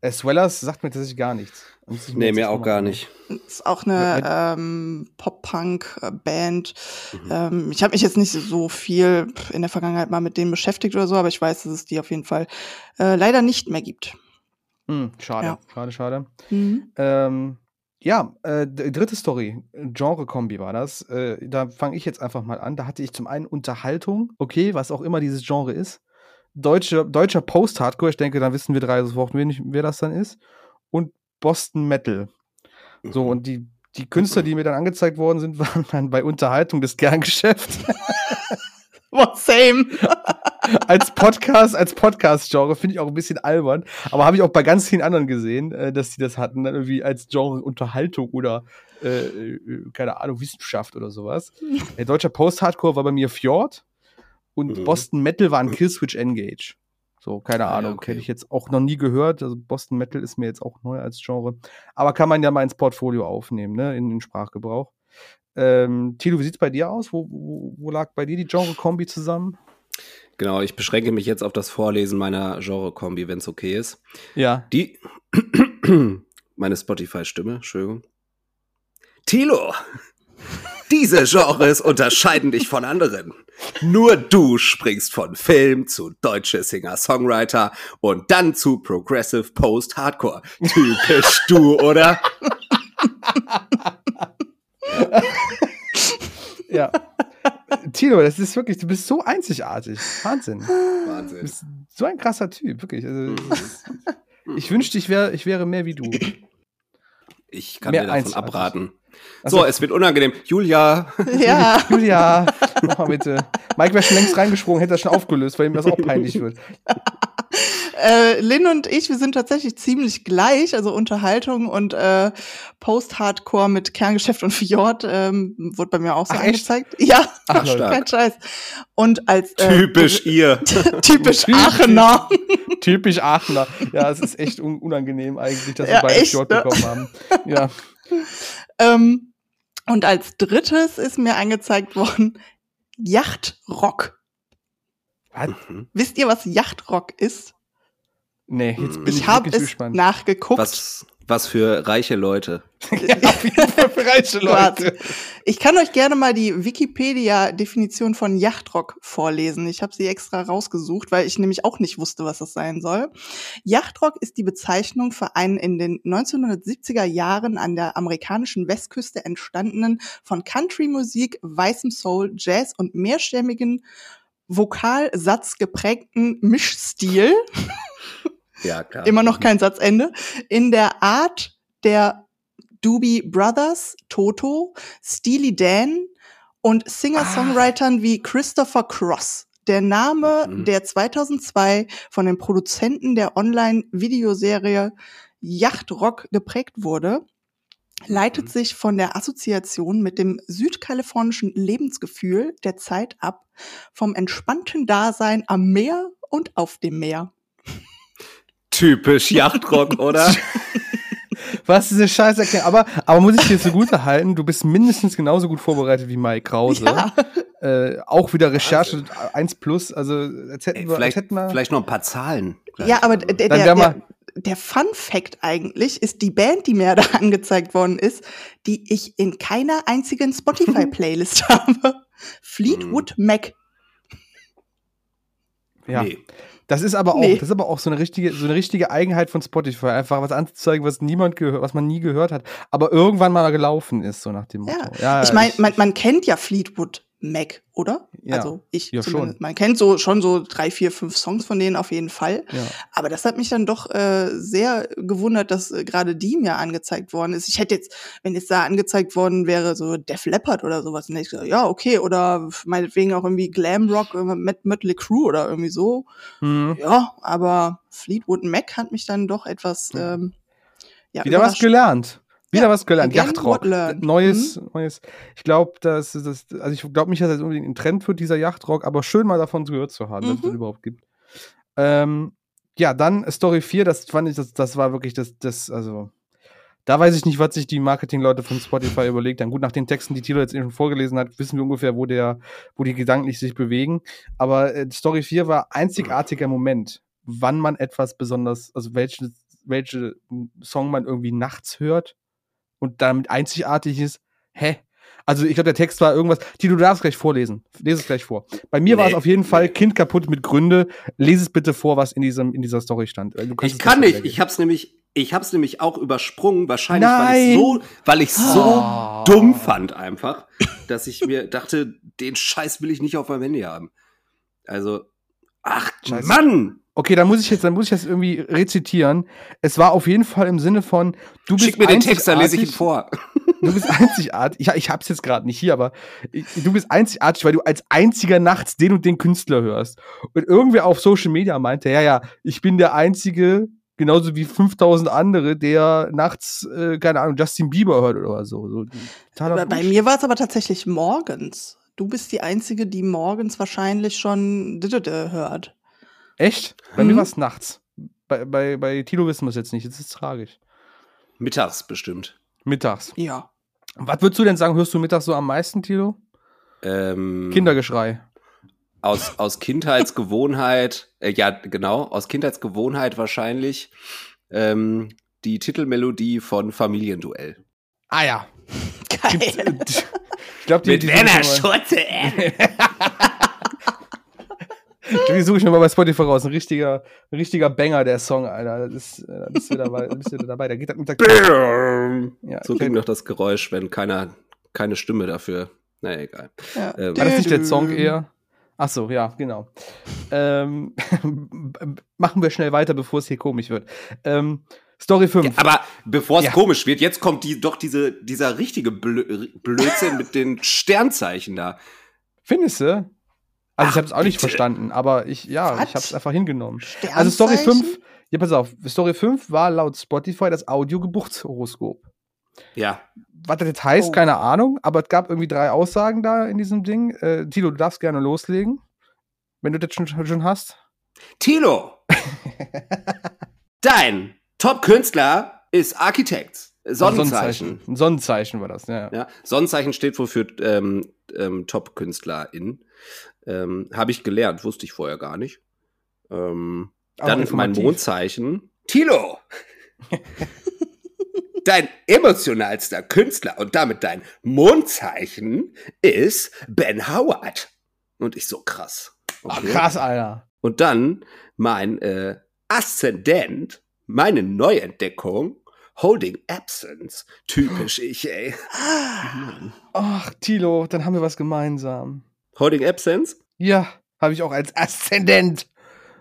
Äh, Swellers sagt mir tatsächlich gar nichts. Nee, mir auch gar nicht. Ist auch eine ähm, Pop-Punk-Band. Mhm. Ähm, ich habe mich jetzt nicht so viel in der Vergangenheit mal mit denen beschäftigt oder so, aber ich weiß, dass es die auf jeden Fall äh, leider nicht mehr gibt. Hm, schade, Ja. schade, schade. Mhm. Ähm, ja, äh, dritte Story, Genre-Kombi war das. Äh, da fange ich jetzt einfach mal an. Da hatte ich zum einen Unterhaltung, okay, was auch immer dieses Genre ist. Deutsche, deutscher Post-Hardcore, ich denke, dann wissen wir drei sofort, wer das dann ist. Und Boston Metal. So, Mhm. und die, die Künstler, die mir dann angezeigt worden sind, waren dann bei Unterhaltung das Kerngeschäft. Boah, same. als Podcast, als Podcast-Genre finde ich auch ein bisschen albern. Aber habe ich auch bei ganz vielen anderen gesehen, äh, dass die das hatten, dann irgendwie als Genre Unterhaltung oder äh, äh, keine Ahnung, Wissenschaft oder sowas. Der deutscher Post-Hardcore war bei mir Fjord und Mhm. Boston Metal war ein Killswitch Engage. So, keine Ah, ja, Ahnung, okay. hätte ich jetzt auch noch nie gehört. Also Boston Metal ist mir jetzt auch neu als Genre. Aber kann man ja mal ins Portfolio aufnehmen, ne, in den Sprachgebrauch. Ähm, Tilo, wie sieht's bei dir aus? Wo, wo, wo lag bei dir die Genre-Kombi zusammen? Genau, ich beschränke mich jetzt auf das Vorlesen meiner Genre-Kombi, wenn es okay ist. Ja. Die. meine Spotify-Stimme, Entschuldigung. Tilo! Diese Genres unterscheiden dich von anderen. Nur du springst von Film zu deutsche Singer-Songwriter und dann zu Progressive Post-Hardcore. Typisch du, oder? Ja. Tilo, das ist wirklich, du bist so einzigartig. Wahnsinn. Du Wahnsinn. bist so ein krasser Typ, wirklich. Also, Mhm. ich wünschte, ich, wär, ich wäre mehr wie du. Ich kann Mehr dir davon einzigartig. abraten. Also- so, es wird unangenehm. Julia, Ja. Julia, mach mal bitte. Mike wäre schon längst reingesprungen, hätte das schon aufgelöst, weil ihm das auch peinlich wird. Äh, Lynn und ich, wir sind tatsächlich ziemlich gleich, also Unterhaltung und äh, Post-Hardcore mit Kerngeschäft und Fjord ähm, wurde bei mir auch so Ach, echt? angezeigt. Ja, Ach, kein Scheiß. Und als äh, typisch ihr. typisch. Aachener. Typisch Aachener. Ja, es ist echt un unangenehm eigentlich, dass wir Ja, beide echt, Fjord ne? bekommen haben. Ja. ähm, und als drittes ist mir angezeigt worden Yachtrock. Was? Wisst ihr, was Yachtrock ist? Nee, jetzt bin ich, Ich habe wirklich es gespannt. nachgeguckt. Was, was für reiche Leute. ja, auf jeden Fall für reiche Leute. Ich kann euch gerne mal die Wikipedia-Definition von Yachtrock vorlesen. Ich habe sie extra rausgesucht, weil ich nämlich auch nicht wusste, was das sein soll. Yachtrock ist die Bezeichnung für einen in den 1970er Jahren an der amerikanischen Westküste entstandenen von Country-Musik, weißem Soul, Jazz und mehrstämmigen Vokalsatz geprägten Mischstil Ja, klar. immer noch kein Satzende, in der Art der Doobie Brothers, Toto, Steely Dan und Singer-Songwritern wie Christopher Cross. Der Name, Mhm. der 2002 von den Produzenten der Online-Videoserie Yachtrock geprägt wurde, leitet Mhm. sich von der Assoziation mit dem südkalifornischen Lebensgefühl der Zeit ab, vom entspannten Dasein am Meer und auf dem Meer. Typisch Yachtrock, oder? Was diese Scheiße erklären. Aber, aber muss ich dir zugute halten, du bist mindestens genauso gut vorbereitet wie Mike Krause. Ja. Äh, auch wieder Recherche 1 plus. Also, als hätten Ey, wir, als vielleicht, hätten wir vielleicht noch ein paar Zahlen. gleich. Ja, aber der, der, der, der Fun Fact eigentlich ist die Band, die mir da angezeigt worden ist, die ich in keiner einzigen Spotify-Playlist habe. Fleetwood Hm. Mac. ja. Nee. Das ist aber auch, Nee. das ist aber auch so eine richtige, so eine richtige Eigenheit von Spotify, einfach was anzuzeigen, was niemand gehört, was man nie gehört hat, aber irgendwann mal gelaufen ist, so nach dem Motto. Ja. ich meine, man, man kennt ja Fleetwood Mac, oder? Ja. Also ich Ja, schon. Man kennt so schon so drei, vier, fünf Songs von denen auf jeden Fall. ja. Aber das hat mich dann doch äh, sehr gewundert, dass äh, gerade die mir angezeigt worden ist. Ich hätte jetzt, wenn jetzt da angezeigt worden wäre, so Def Leppard oder sowas, dann hätte ich gesagt, ja, okay, oder meinetwegen auch irgendwie Glamrock, äh, mit Mötley Crew oder irgendwie so. Hm. Ja, aber Fleetwood Mac hat mich dann doch etwas, Ja. ähm, ja, Wieder was gelernt. Wieder Ja, was gelernt. Yachtrock. what learned. Neues, neues. Ich glaube, dass das, also ich glaube nicht, dass das unbedingt ein Trend wird, dieser Yachtrock, aber schön mal davon gehört zu haben, dass es Mhm. das überhaupt gibt. Ähm, ja, dann Story 4, das fand ich, das, das war wirklich das, das, also, da weiß ich nicht, was sich die Marketingleute von Spotify überlegt haben. Gut, nach den Texten, die Tilo jetzt eben vorgelesen hat, wissen wir ungefähr, wo der, wo die gedanklich sich bewegen. Aber äh, Story 4 war einzigartiger Moment, wann man etwas besonders, also welche, welche Song man irgendwie nachts hört und damit einzigartig ist. Hä? Also ich glaube, der Text war irgendwas. Tilo, du darfst gleich vorlesen. Lese es gleich vor. Bei mir war es Nee, auf jeden Fall nee. Kind kaputt mit Gründe. Lese es bitte vor, was in diesem in dieser Story stand. Ich es kann nicht. Ich hab's nämlich, ich hab's nämlich auch übersprungen, wahrscheinlich, weil Nein. ich so, weil ich so Oh. dumm fand einfach, dass ich mir dachte, den Scheiß will ich nicht auf meinem Handy haben. Also, ach Scheiße. Mann! Okay, dann muss ich jetzt, dann muss ich das irgendwie rezitieren. Es war auf jeden Fall im Sinne von, du bist Schick mir den Text, dann lese ich ihn einzigartig- vor. Du bist einzigartig. Ich, ich hab's jetzt gerade nicht hier, aber ich, du bist einzigartig, weil du als einziger nachts den und den Künstler hörst. Und irgendwer auf Social Media meinte, ja, ja, ich bin der einzige, genauso wie 5000 andere, der nachts, äh, keine Ahnung, Justin Bieber hört oder so. so Bei, mir war es aber tatsächlich morgens. Du bist die Einzige, die morgens wahrscheinlich schon Didede hört. Echt? Bei mir Mhm. war es nachts. Bei, bei, bei Tilo wissen wir es jetzt nicht. Jetzt ist es tragisch. Mittags bestimmt. Mittags. Ja. Was würdest du denn sagen, hörst du mittags so am meisten, Tilo? Ähm, Kindergeschrei. Aus, aus Kindheitsgewohnheit, äh, ja, genau, aus Kindheitsgewohnheit wahrscheinlich ähm, die Titelmelodie von Familienduell. Ah ja. Geil. äh, ich glaube, die, noch mal- Schurze, äh. die suche ich nochmal bei Spotify raus. Ein richtiger, ein richtiger Banger, der Song, Alter. Das ist, äh, da bist du dabei. Da bist du dabei. Da geht das mit der ja, So ging doch das Geräusch, wenn keiner, keine Stimme dafür. Naja, egal. Ja. Äh, War das nicht der Song eher? Ach so, ja, genau. Ähm, machen wir schnell weiter, bevor es hier komisch wird. Ähm, Story 5. Ja, aber bevor es Ja. komisch wird, jetzt kommt die, doch diese, dieser richtige Blö Blödsinn mit den Sternzeichen da. Findest du? Also ich habe es auch nicht bitte. verstanden, aber ich, ja, Was? ich habe es einfach hingenommen. Also Story Sternzeichen? 5, ja pass auf, Story 5 war laut Spotify das Audiogeburtshoroskop. Ja. Was das jetzt heißt, Oh. keine Ahnung, aber es gab irgendwie drei Aussagen da in diesem Ding. Äh, Tilo, du darfst gerne loslegen, wenn du das schon, schon hast. Tilo! Dein Top-Künstler ist Architekt. Sonnenzeichen. Ein Sonnenzeichen war das, ja. Ja, Sonnenzeichen steht wohl für ähm, ähm, Top-KünstlerInnen. Ähm, Habe ich gelernt, wusste ich vorher gar nicht. Ähm, dann mein. Mondzeichen. Tilo! dein emotionalster Künstler und damit dein Mondzeichen ist Ben Howard. Und ich so krass. Ah, Okay. krass, Alter. Und dann mein äh, Aszendent, meine Neuentdeckung, Holding Absence. Typisch ich, ey. Ah, Ach, Tilo, dann haben wir was gemeinsam. Holding Absence? Ja, habe ich auch als Aszendent.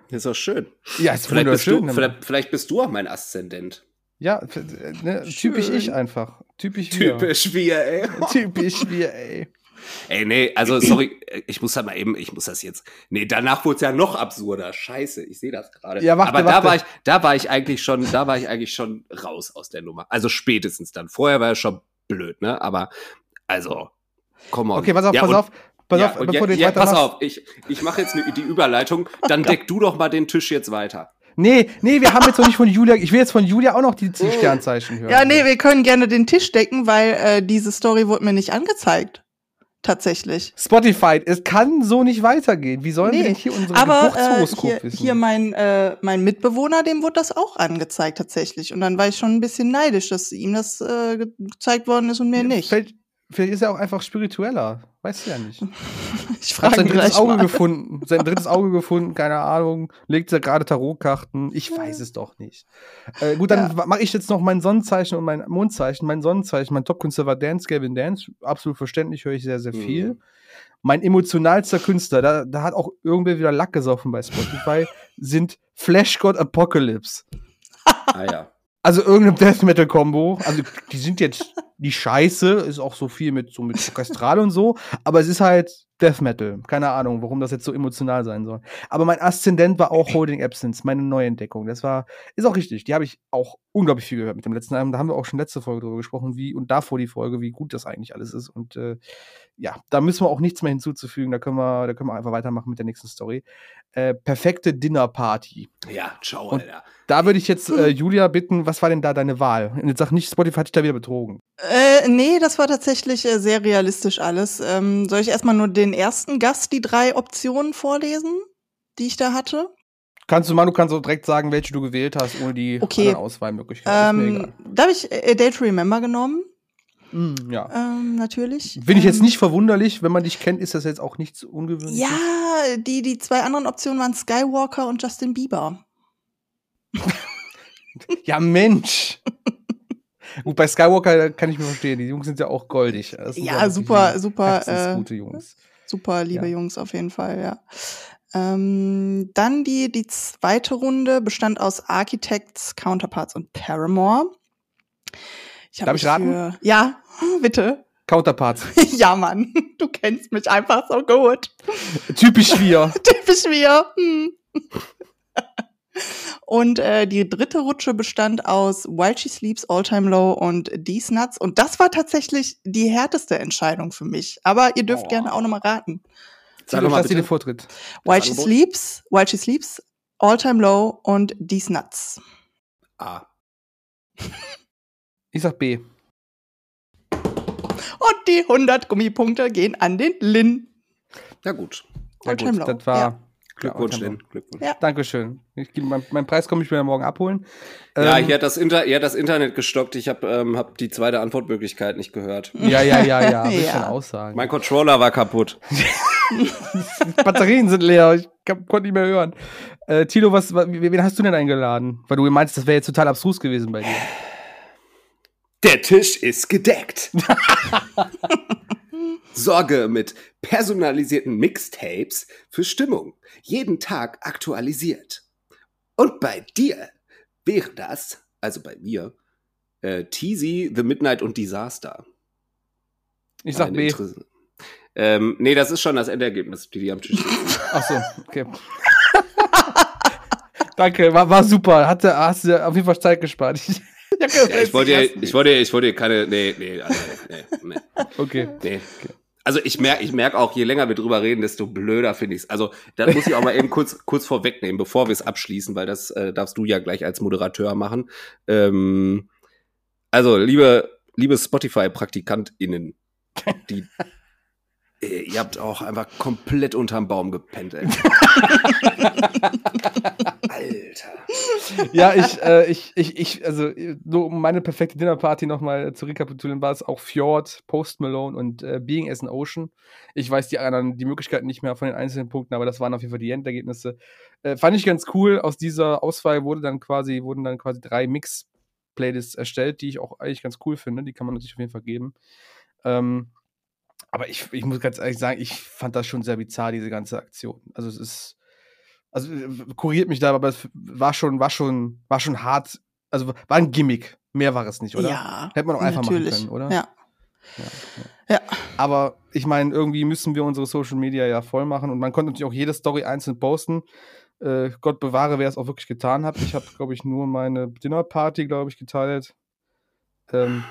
Ist doch schön. Ja, ist Vielleicht bist, du, vielleicht, vielleicht bist du auch mein Aszendent. Ja, äh, ne, typisch ich einfach. Typisch wir. Typisch wir, ey. Typisch wir, ey. Ey, nee, also sorry, ich muss da mal eben, ich muss das jetzt. Nee, danach wurde es ja noch absurder. Scheiße, ich sehe das gerade. Ja, warte, Aber da warte. war ich, da war ich eigentlich schon, da war ich eigentlich schon raus aus der Nummer. Also spätestens dann. Vorher war es schon blöd, ne? Aber also, komm on. Okay, pass auf, Ja, pass und- auf. Pass ja, auf, und bevor ja, du ja, pass auf, ich, ich mache jetzt ne, die Überleitung, dann deck du doch mal den Tisch jetzt weiter. Nee, nee, wir haben jetzt noch nicht von Julia. Ich will jetzt von Julia auch noch die die Sternzeichen hören. Ja, nee, wir können gerne den Tisch decken, weil äh, diese Story wurde mir nicht angezeigt. Tatsächlich. Spotify, es kann so nicht weitergehen. Wie sollen wir Nee, denn hier unsere Aber äh, Geburtshoroskop hier, wissen? hier mein, äh, mein Mitbewohner, dem wurde das auch angezeigt tatsächlich. Und dann war ich schon ein bisschen neidisch, dass ihm das äh, ge- gezeigt worden ist und mir nicht. Vielleicht, vielleicht ist er auch einfach spiritueller. Weißt du ja nicht. Ich Hat frage sein drittes Auge mal. gefunden. Sein drittes Auge gefunden, keine Ahnung. Legt er gerade Tarotkarten. Ich weiß es doch nicht. Äh, gut, dann Ja. mache ich jetzt noch mein Sonnenzeichen und mein Mondzeichen. Mein Sonnenzeichen, mein Top-Künstler war Dance, Gavin Dance. Absolut verständlich, höre ich sehr, sehr viel. Mhm. Mein emotionalster Künstler, da, da hat auch irgendwer wieder Lack gesoffen bei Spotify, sind Flash God Apocalypse. Ah ja. Also irgendeine Death Metal Combo. Also die sind jetzt die Scheiße, ist auch so viel mit so mit Orchestral und so, aber es ist halt Death Metal. Keine Ahnung, warum das jetzt so emotional sein soll. Aber mein Aszendent war auch Holding Absence, meine Neuentdeckung. Das war ist auch richtig. Die habe ich auch unglaublich viel gehört mit dem letzten Album. Da haben wir auch schon letzte Folge drüber gesprochen, wie und davor die Folge, wie gut das eigentlich alles ist und äh, ja, da müssen wir auch nichts mehr hinzuzufügen. Da können wir, da können wir einfach weitermachen mit der nächsten Story. Äh, perfekte Dinner Party. Ja, ciao, Und- Alter. Da würde ich jetzt äh, Julia bitten, was war denn da deine Wahl? Und jetzt sag nicht, Spotify hat dich da wieder betrogen. Äh, nee, das war tatsächlich äh, sehr realistisch alles. Ähm, soll ich erstmal nur den ersten Gast die drei Optionen vorlesen, die ich da hatte? Kannst du mal, du kannst auch direkt sagen, welche du gewählt hast, ohne die Okay. anderen Auswahlmöglichkeiten. Ähm, da habe ich äh, A Day to Remember genommen, Mm, ja. ähm, natürlich. Finde ich jetzt Ähm, nicht verwunderlich, wenn man dich kennt, ist das jetzt auch nichts Ungewöhnliches. Ja, die, die zwei anderen Optionen waren Skywalker und Justin Bieber. Ja, Mensch. Gut, bei Skywalker kann ich mir verstehen. Die Jungs sind ja auch goldig. Ja, super, super, herzensgute Jungs. Super, liebe Ja. Jungs, auf jeden Fall, ja. Ähm, dann die, die zweite Runde bestand aus Architects, Counterparts und Paramore. Ich Darf ich raten? Für, ja, bitte. Counterparts. ja, Mann, du kennst mich einfach so gut. Typisch wir. Typisch wir. Hm. Und äh, die dritte Rutsche bestand aus While She Sleeps, All Time Low und These Nuts. Und das war tatsächlich die härteste Entscheidung für mich. Aber ihr dürft Oh. gerne auch nochmal raten. Sag Tilo, doch mal lass dir den. Vortritt. While Das She Angebot? Sleeps, While She Sleeps, All Time Low und These Nuts. A. Ich sag B. Und die 100 Gummipunkte gehen an den Lin. Ja, gut. Time gut, das war. Ja. Glückwunsch, Ja, Lin. Glückwunsch. Ja. Dankeschön. Ich, mein, mein Preis komme ich mir morgen abholen. Ja, Ähm, hier hat das, Inter hier hat das Internet gestockt. Ich habe ähm, hab die zweite Antwortmöglichkeit nicht gehört. ja, ja, ja, ja. Will Ja. schon aussagen. Mein Controller war kaputt. Batterien sind leer. Ich kann, konnte nicht mehr hören. Äh, Tilo, was, wa- wen hast du denn eingeladen? Weil du meinst, das wäre jetzt total abstrus gewesen bei dir. Der Tisch ist gedeckt. Sorge mit personalisierten Mixtapes für Stimmung. Jeden Tag aktualisiert. Und bei dir wäre das, also bei mir, äh, Teasy, The Midnight und Disaster. Ich sag Ein B. Ähm, nee, das ist schon das Endergebnis, die die am Tisch sitzen. Ach so, okay. Danke, war, war super. Hatte, hast du auf jeden Fall Zeit gespart. Ich, Ja, ich wollte, dir- ich wollte, ich wollte keine, nee, nee, also, nee, nee, Okay. nee. Also ich merke, ich merk auch, je länger wir drüber reden, desto blöder finde ich es. Also das muss ich auch mal eben kurz, kurz vorwegnehmen, bevor wir es abschließen, weil das äh, darfst du ja gleich als Moderateur machen. Ähm, also liebe, liebe Spotify-PraktikantInnen, die ihr habt auch einfach komplett unterm Baum gepennt, ey. Alter. Ja, ich, äh, ich, ich, ich, also, äh, nur um meine perfekte Dinnerparty nochmal zu rekapitulieren, war es auch Fjord, Post Malone und äh, Being as an Ocean. Ich weiß die anderen, die Möglichkeiten nicht mehr von den einzelnen Punkten, aber das waren auf jeden Fall die Endergebnisse. Äh, fand ich ganz cool. Aus dieser Auswahl wurde dann quasi, wurden dann quasi drei Mix-Playlists erstellt, die ich auch eigentlich ganz cool finde. Die kann man natürlich auf jeden Fall geben. Ähm, aber ich, ich muss ganz ehrlich sagen, ich fand das schon sehr bizarr, diese ganze Aktion. Also es ist, also äh, kuriert mich da, aber es war schon, war schon, war schon hart. Also war ein Gimmick. Mehr war es nicht, oder? Ja. Hätte man auch einfach natürlich. machen können, oder? Ja. Ja, Ja. Aber ich meine, irgendwie müssen wir unsere Social Media ja voll machen und man konnte natürlich auch jede Story einzeln posten. Äh, Gott bewahre, wer es auch wirklich getan hat. Ich habe, glaube ich, nur meine Dinnerparty, glaube ich, geteilt. Ähm,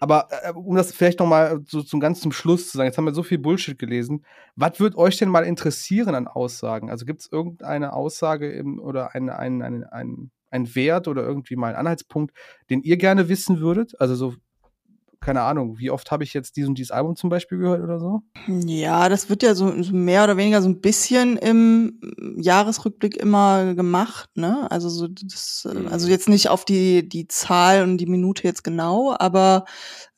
aber äh, um das vielleicht noch mal so zum ganz zum Schluss zu sagen, jetzt haben wir so viel Bullshit gelesen. Was würde euch denn mal interessieren an Aussagen? Also gibt es irgendeine Aussage im, oder einen ein, ein, ein, ein Wert oder irgendwie mal einen Anhaltspunkt, den ihr gerne wissen würdet? Also so, keine Ahnung, wie oft habe ich jetzt dies und dieses Album zum Beispiel gehört oder so? Ja, das wird ja so, so mehr oder weniger so ein bisschen im Jahresrückblick immer gemacht, ne? Also so das, Mhm. also jetzt nicht auf die die Zahl und die Minute jetzt genau, aber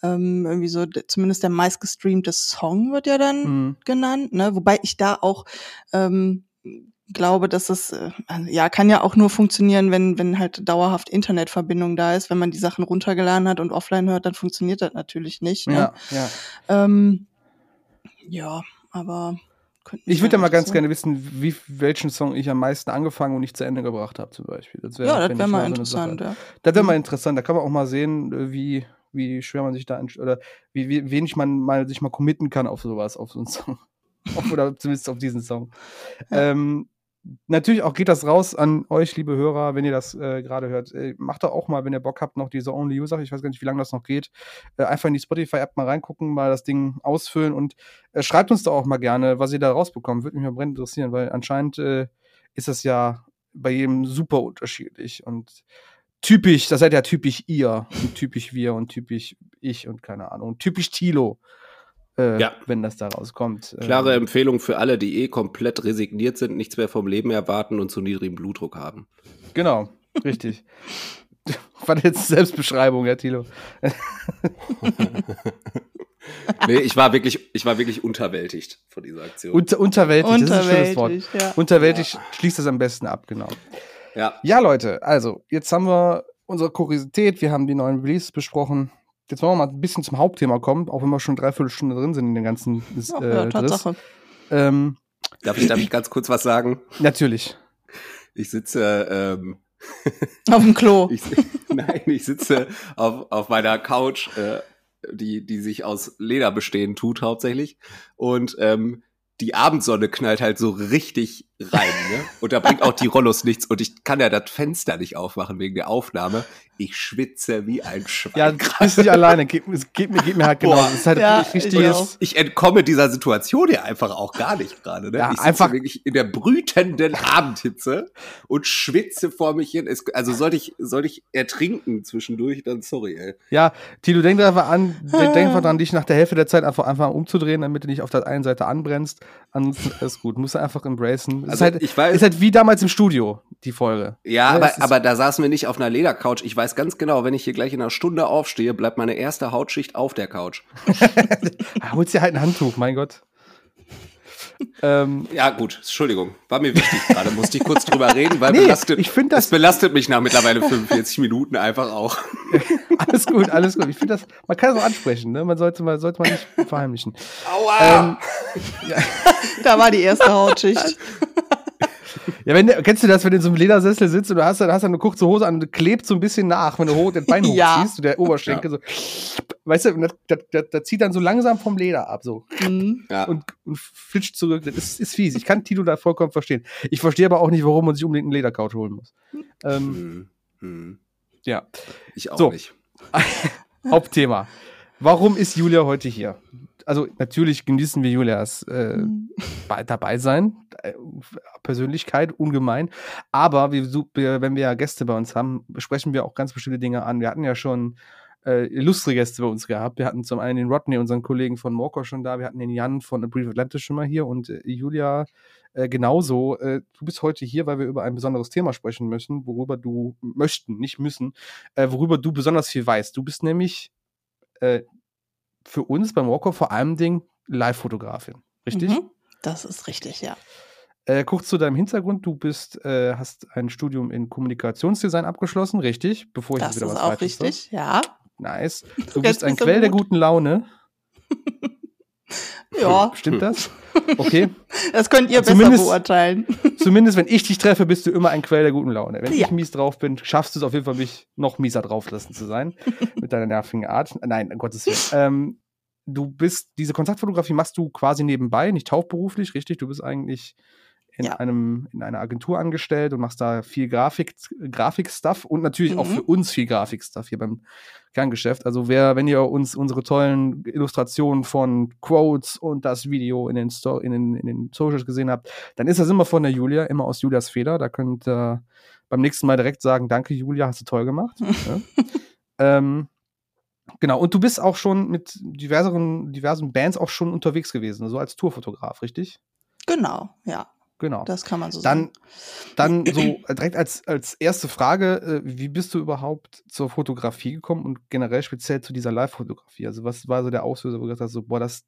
ähm, irgendwie so zumindest der meistgestreamte Song wird ja dann Mhm. genannt, ne? Wobei ich da auch ähm, glaube, dass das äh, ja kann ja auch nur funktionieren, wenn wenn halt dauerhaft Internetverbindung da ist. Wenn man die Sachen runtergeladen hat und offline hört, dann funktioniert das natürlich nicht. Ne? Ja, ja. Ähm, ja, aber Ich würde ja mal ganz so- gerne wissen, wie, welchen Song ich am meisten angefangen und nicht zu Ende gebracht habe, zum Beispiel. Das wär- Ja, das wäre ich mal so interessant, ja. Das wäre mal Mhm. interessant. Da kann man auch mal sehen, äh, wie, wie schwer man sich da oder wie, wie wenig man mal sich mal committen kann auf sowas, auf so einen Song. Auf- oder zumindest auf diesen Song. Ähm, natürlich auch geht das raus an euch, liebe Hörer, wenn ihr das äh, gerade hört. Äh, macht doch auch mal, wenn ihr Bock habt, noch diese Only User. Ich weiß gar nicht, wie lange das noch geht. Äh, einfach in die Spotify-App mal reingucken, mal das Ding ausfüllen und äh, schreibt uns da auch mal gerne, was ihr da rausbekommt. Würde mich mal brennend interessieren, weil anscheinend äh, ist das ja bei jedem super unterschiedlich und typisch, das seid ja typisch ihr und typisch wir und typisch ich und keine Ahnung, typisch Tilo, äh, Ja. wenn das da rauskommt. Klare Ähm, Empfehlung für alle, die eh komplett resigniert sind, nichts mehr vom Leben erwarten und zu niedrigem Blutdruck haben. Genau, richtig. War jetzt Selbstbeschreibung, ja, Tilo. Nee, ich war wirklich, ich war wirklich unterwältigt von dieser Aktion. Unter, unterwältig, das ist ein schönes Wort. Ja. Unterwältig schließt das am besten ab, genau. ja, Ja, Leute, also, jetzt haben wir unsere Kuriosität, wir haben die neuen Releases besprochen. Jetzt wollen wir mal ein bisschen zum Hauptthema kommen, auch wenn wir schon dreiviertel Stunde drin sind in den ganzen Ach, äh, ja. Tatsache. Ähm, darf ich, darf ich ganz kurz was sagen? natürlich. Ich sitze, ähm, Auf dem Klo. ich, nein, ich sitze auf, auf meiner Couch, äh, die, die sich aus Leder bestehen tut hauptsächlich. Und ähm, die Abendsonne knallt halt so richtig rein, ne? Und da bringt auch die Rollos nichts. Und ich kann ja das Fenster nicht aufmachen wegen der Aufnahme. ich schwitze wie ein Schwein. Ja, du bist nicht alleine. Geht, es geht, mir, geht mir halt genau. Das ist halt Ja, richtig. ich. Ich entkomme dieser Situation ja einfach auch gar nicht gerade. Ne? Ja, ich sitze einfach- wirklich in der brütenden Abendhitze und schwitze vor mich hin. Es, also sollte ich, sollte ich ertrinken zwischendurch, dann sorry, ey. Ja, Tilo, denk einfach an, denk einfach dran, dich nach der Hälfte der Zeit einfach, einfach umzudrehen, damit du nicht auf der einen Seite anbrennst. Ansonsten ist gut. Musst du einfach embracen. Ist, Also halt, ich weiß- ist halt wie damals im Studio, die Folge. Ja, Ja, aber, es ist- aber da saßen wir nicht auf einer Ledercouch. Ich weiß ganz genau, wenn ich hier gleich in einer Stunde aufstehe, bleibt meine erste Hautschicht auf der Couch. Holst dir halt ein Handtuch, mein Gott. Ähm, Ja, gut, Entschuldigung. War mir wichtig gerade. Musste ich kurz drüber reden, weil Nee, belastet, ich das- es belastet mich nach mittlerweile 45 Minuten einfach auch. alles gut, alles gut. Ich finde das, man kann das auch ansprechen, ne? Man sollte mal, sollte man nicht verheimlichen. Aua! Da war die erste Hautschicht. Ja, wenn, du- kennst du das, wenn du in so einem Ledersessel sitzt und du hast dann, hast dann eine kurze Hose an und klebt so ein bisschen nach, wenn du hoch, das Bein Ja. hochziehst, der Oberschenkel so, weißt du, das, das, das, das zieht dann so langsam vom Leder ab, so. Mhm. ja. und, und flitscht zurück. Das ist, ist fies. Ich kann Tito da vollkommen verstehen. Ich verstehe aber auch nicht, warum man sich unbedingt einen Ledercouch holen muss. Ähm, Hm, hm. ja, Ich auch So. nicht. Hauptthema. Warum ist Julia heute hier? Also natürlich genießen wir Julias äh, Mhm. bei, dabei sein, äh, Persönlichkeit ungemein. Aber wir, wenn wir ja Gäste bei uns haben, sprechen wir auch ganz bestimmte Dinge an. Wir hatten ja schon äh, illustre Gäste bei uns gehabt. Wir hatten zum einen den Rodney, unseren Kollegen von Morco schon da. Wir hatten den Jan von A Brief Atlantis schon mal hier und äh, Julia äh, genauso. Äh, du bist heute hier, weil wir über ein besonderes Thema sprechen müssen, worüber du möchten, nicht müssen, äh, worüber du besonders viel weißt. Du bist nämlich äh, für uns beim Walker vor allem Ding Live-Fotografin. Richtig? Mhm. Das ist richtig, ja. Äh, kurz zu deinem Hintergrund, du bist, äh, hast ein Studium in Kommunikationsdesign abgeschlossen, richtig? Bevor ich Das wieder ist was auch Falsches sag. richtig, ja. Nice. Du bist ein so Quell der gut. guten Laune. Ja, Stimmt das? Okay. das könnt ihr besser Zumindest- beurteilen. Zumindest wenn ich dich treffe, bist du immer ein Quell der guten Laune. Wenn Ja. ich mies drauf bin, schaffst du es auf jeden Fall, mich noch mieser drauflassen zu sein. mit deiner nervigen Art. Nein, um Gottes Willen. Ähm, du bist, diese Kontaktfotografie machst du quasi nebenbei, nicht hauptberuflich, richtig? Du bist eigentlich in Ja. einem, in einer Agentur angestellt und machst da viel Grafik, Grafik-Stuff und natürlich auch Mhm. für uns viel Grafik-Stuff hier beim Kerngeschäft. Also wer, wenn ihr uns unsere tollen Illustrationen von Quotes und das Video in den, Sto in den, in den Socials gesehen habt, dann ist das immer von der Julia, immer aus Julias Feder. Da könnt ihr beim nächsten Mal direkt sagen, danke Julia, hast du toll gemacht. ja. ähm, genau, und du bist auch schon mit diverseren, diversen Bands auch schon unterwegs gewesen, so als Tourfotograf, richtig? Genau, ja. Genau. Das kann man so Dann, sagen. dann so direkt als, als erste Frage, äh, wie bist du überhaupt zur Fotografie gekommen und generell speziell zu dieser Live-Fotografie? Also was war so der Auslöser, wo du gesagt hast, so, boah, das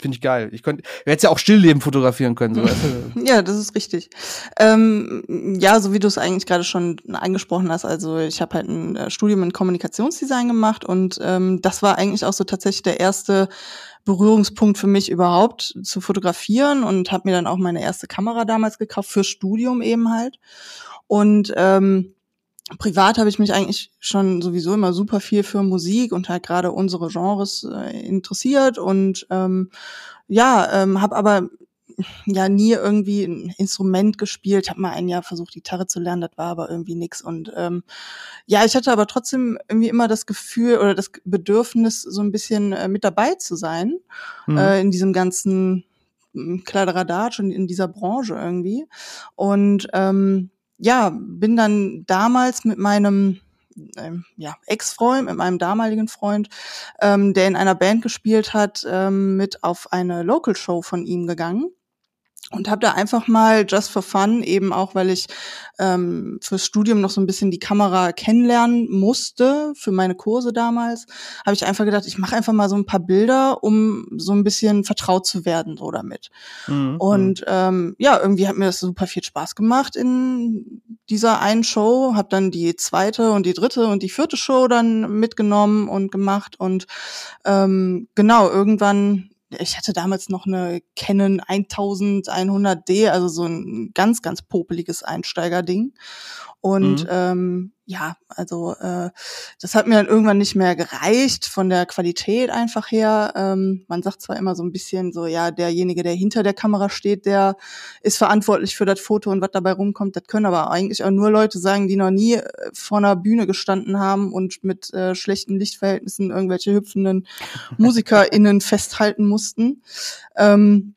finde ich geil. Ich könnte, du hättest ja auch Stillleben fotografieren können, so? Ja, das ist richtig. Ähm, ja, so wie du es eigentlich gerade schon angesprochen hast, also ich habe halt ein äh, Studium in Kommunikationsdesign gemacht und ähm, das war eigentlich auch so tatsächlich der erste Berührungspunkt für mich überhaupt zu fotografieren und habe mir dann auch meine erste Kamera damals gekauft für Studium eben halt. Und ähm, privat habe ich mich eigentlich schon sowieso immer super viel für Musik und halt gerade unsere Genres äh, interessiert und ähm, ja, ähm, habe aber ja nie irgendwie ein Instrument gespielt, habe mal ein Jahr versucht, Gitarre zu lernen, das war aber irgendwie nix. Und ähm, ja, ich hatte aber trotzdem irgendwie immer das Gefühl oder das Bedürfnis, so ein bisschen äh, mit dabei zu sein Mhm. äh, in diesem ganzen mm, Kladderadatsch und in dieser Branche irgendwie. Und ähm, ja, bin dann damals mit meinem ähm, ja, Ex-Freund, mit meinem damaligen Freund, ähm, der in einer Band gespielt hat, ähm, mit auf eine Local-Show von ihm gegangen und habe da einfach mal just for fun eben auch, weil ich ähm, fürs Studium noch so ein bisschen die Kamera kennenlernen musste für meine Kurse damals, habe ich einfach gedacht, ich mache einfach mal so ein paar Bilder, um so ein bisschen vertraut zu werden so damit. Mhm. Und ähm, ja, irgendwie hat mir das super viel Spaß gemacht in dieser einen Show. Hab dann die zweite und die dritte und die vierte Show dann mitgenommen und gemacht. Und ähm, genau, irgendwann, ich hatte damals noch eine Canon 1100D, also so ein ganz, ganz popeliges Einsteigerding. Und Mhm. ähm, ja, also äh, das hat mir dann irgendwann nicht mehr gereicht von der Qualität einfach her. Ähm, man sagt zwar immer so ein bisschen so, ja, derjenige, der hinter der Kamera steht, der ist verantwortlich für das Foto und was dabei rumkommt. Das können aber eigentlich auch nur Leute sagen, die noch nie äh, vor einer Bühne gestanden haben und mit äh, schlechten Lichtverhältnissen irgendwelche hüpfenden MusikerInnen festhalten mussten. Ähm,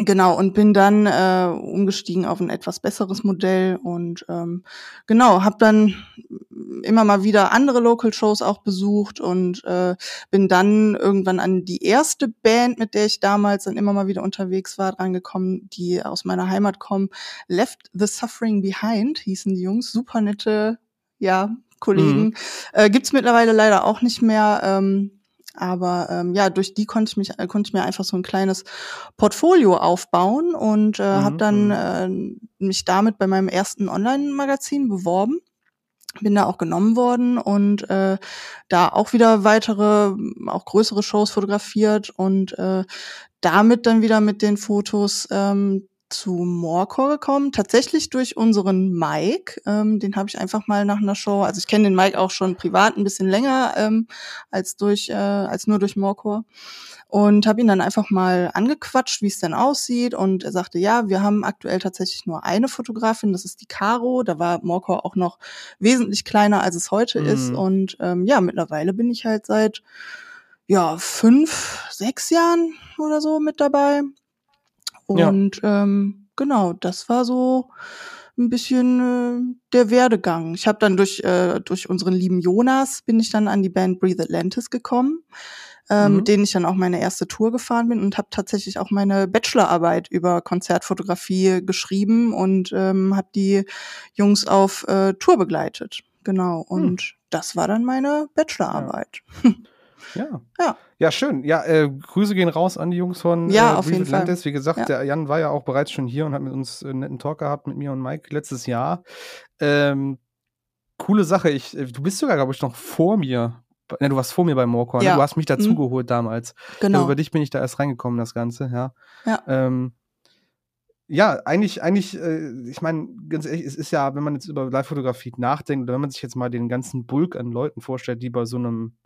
Genau, und bin dann äh, umgestiegen auf ein etwas besseres Modell und ähm, genau, habe dann immer mal wieder andere Local Shows auch besucht und äh, bin dann irgendwann an die erste Band, mit der ich damals dann immer mal wieder unterwegs war, drangekommen, die aus meiner Heimat kommen. Left the Suffering Behind hießen die Jungs, super nette, ja, Kollegen. Mhm. Äh, gibt's mittlerweile leider auch nicht mehr. Ähm, aber ähm, ja, durch die konnte ich mich konnte ich mir einfach so ein kleines Portfolio aufbauen und äh, mhm. habe dann mhm. äh, mich damit bei meinem ersten Online-Magazin beworben bin da auch genommen worden und äh, da auch wieder weitere, auch größere Shows fotografiert und äh, damit dann wieder mit den Fotos ähm, zu Morecore gekommen, tatsächlich durch unseren Mike. Ähm, den habe ich einfach mal nach einer Show, also ich kenne den Mike auch schon privat ein bisschen länger ähm, als durch, äh, als nur durch Morecore und habe ihn dann einfach mal angequatscht, wie es denn aussieht. Und er sagte, ja, wir haben aktuell tatsächlich nur eine Fotografin, das ist die Caro, da war Morecore auch noch wesentlich kleiner, als es heute mhm. ist und ähm, ja, mittlerweile bin ich halt seit ja fünf, sechs Jahren oder so mit dabei und ja. ähm, genau, das war so ein bisschen äh, der Werdegang. Ich habe dann durch äh, durch unseren lieben Jonas bin ich dann an die Band Breathe Atlantis gekommen, äh, mhm. mit denen ich dann auch meine erste Tour gefahren bin und habe tatsächlich auch meine Bachelorarbeit über Konzertfotografie geschrieben und ähm, habe die Jungs auf äh, Tour begleitet. Genau und mhm. das war dann meine Bachelorarbeit. Ja. Ja. Ja. Ja, schön. Ja, äh, Grüße gehen raus an die Jungs von ja, äh, auf jeden Atlantis. Fall. Wie gesagt, ja. der Jan war ja auch bereits schon hier und hat mit uns einen netten Talk gehabt, mit mir und Mike letztes Jahr. Ähm, coole Sache. Ich, äh, du bist sogar, glaube ich, noch vor mir. Ne, du warst vor mir bei Morcon. Ja. Du hast mich dazugeholt mhm. damals. Genau. über dich bin ich da erst reingekommen, das Ganze, ja. Ja. Ähm, ja, eigentlich, eigentlich, äh, ich meine, ganz ehrlich, es ist ja, wenn man jetzt über Live-Fotografie nachdenkt, oder wenn man sich jetzt mal den ganzen Bulk an Leuten vorstellt, die bei so einem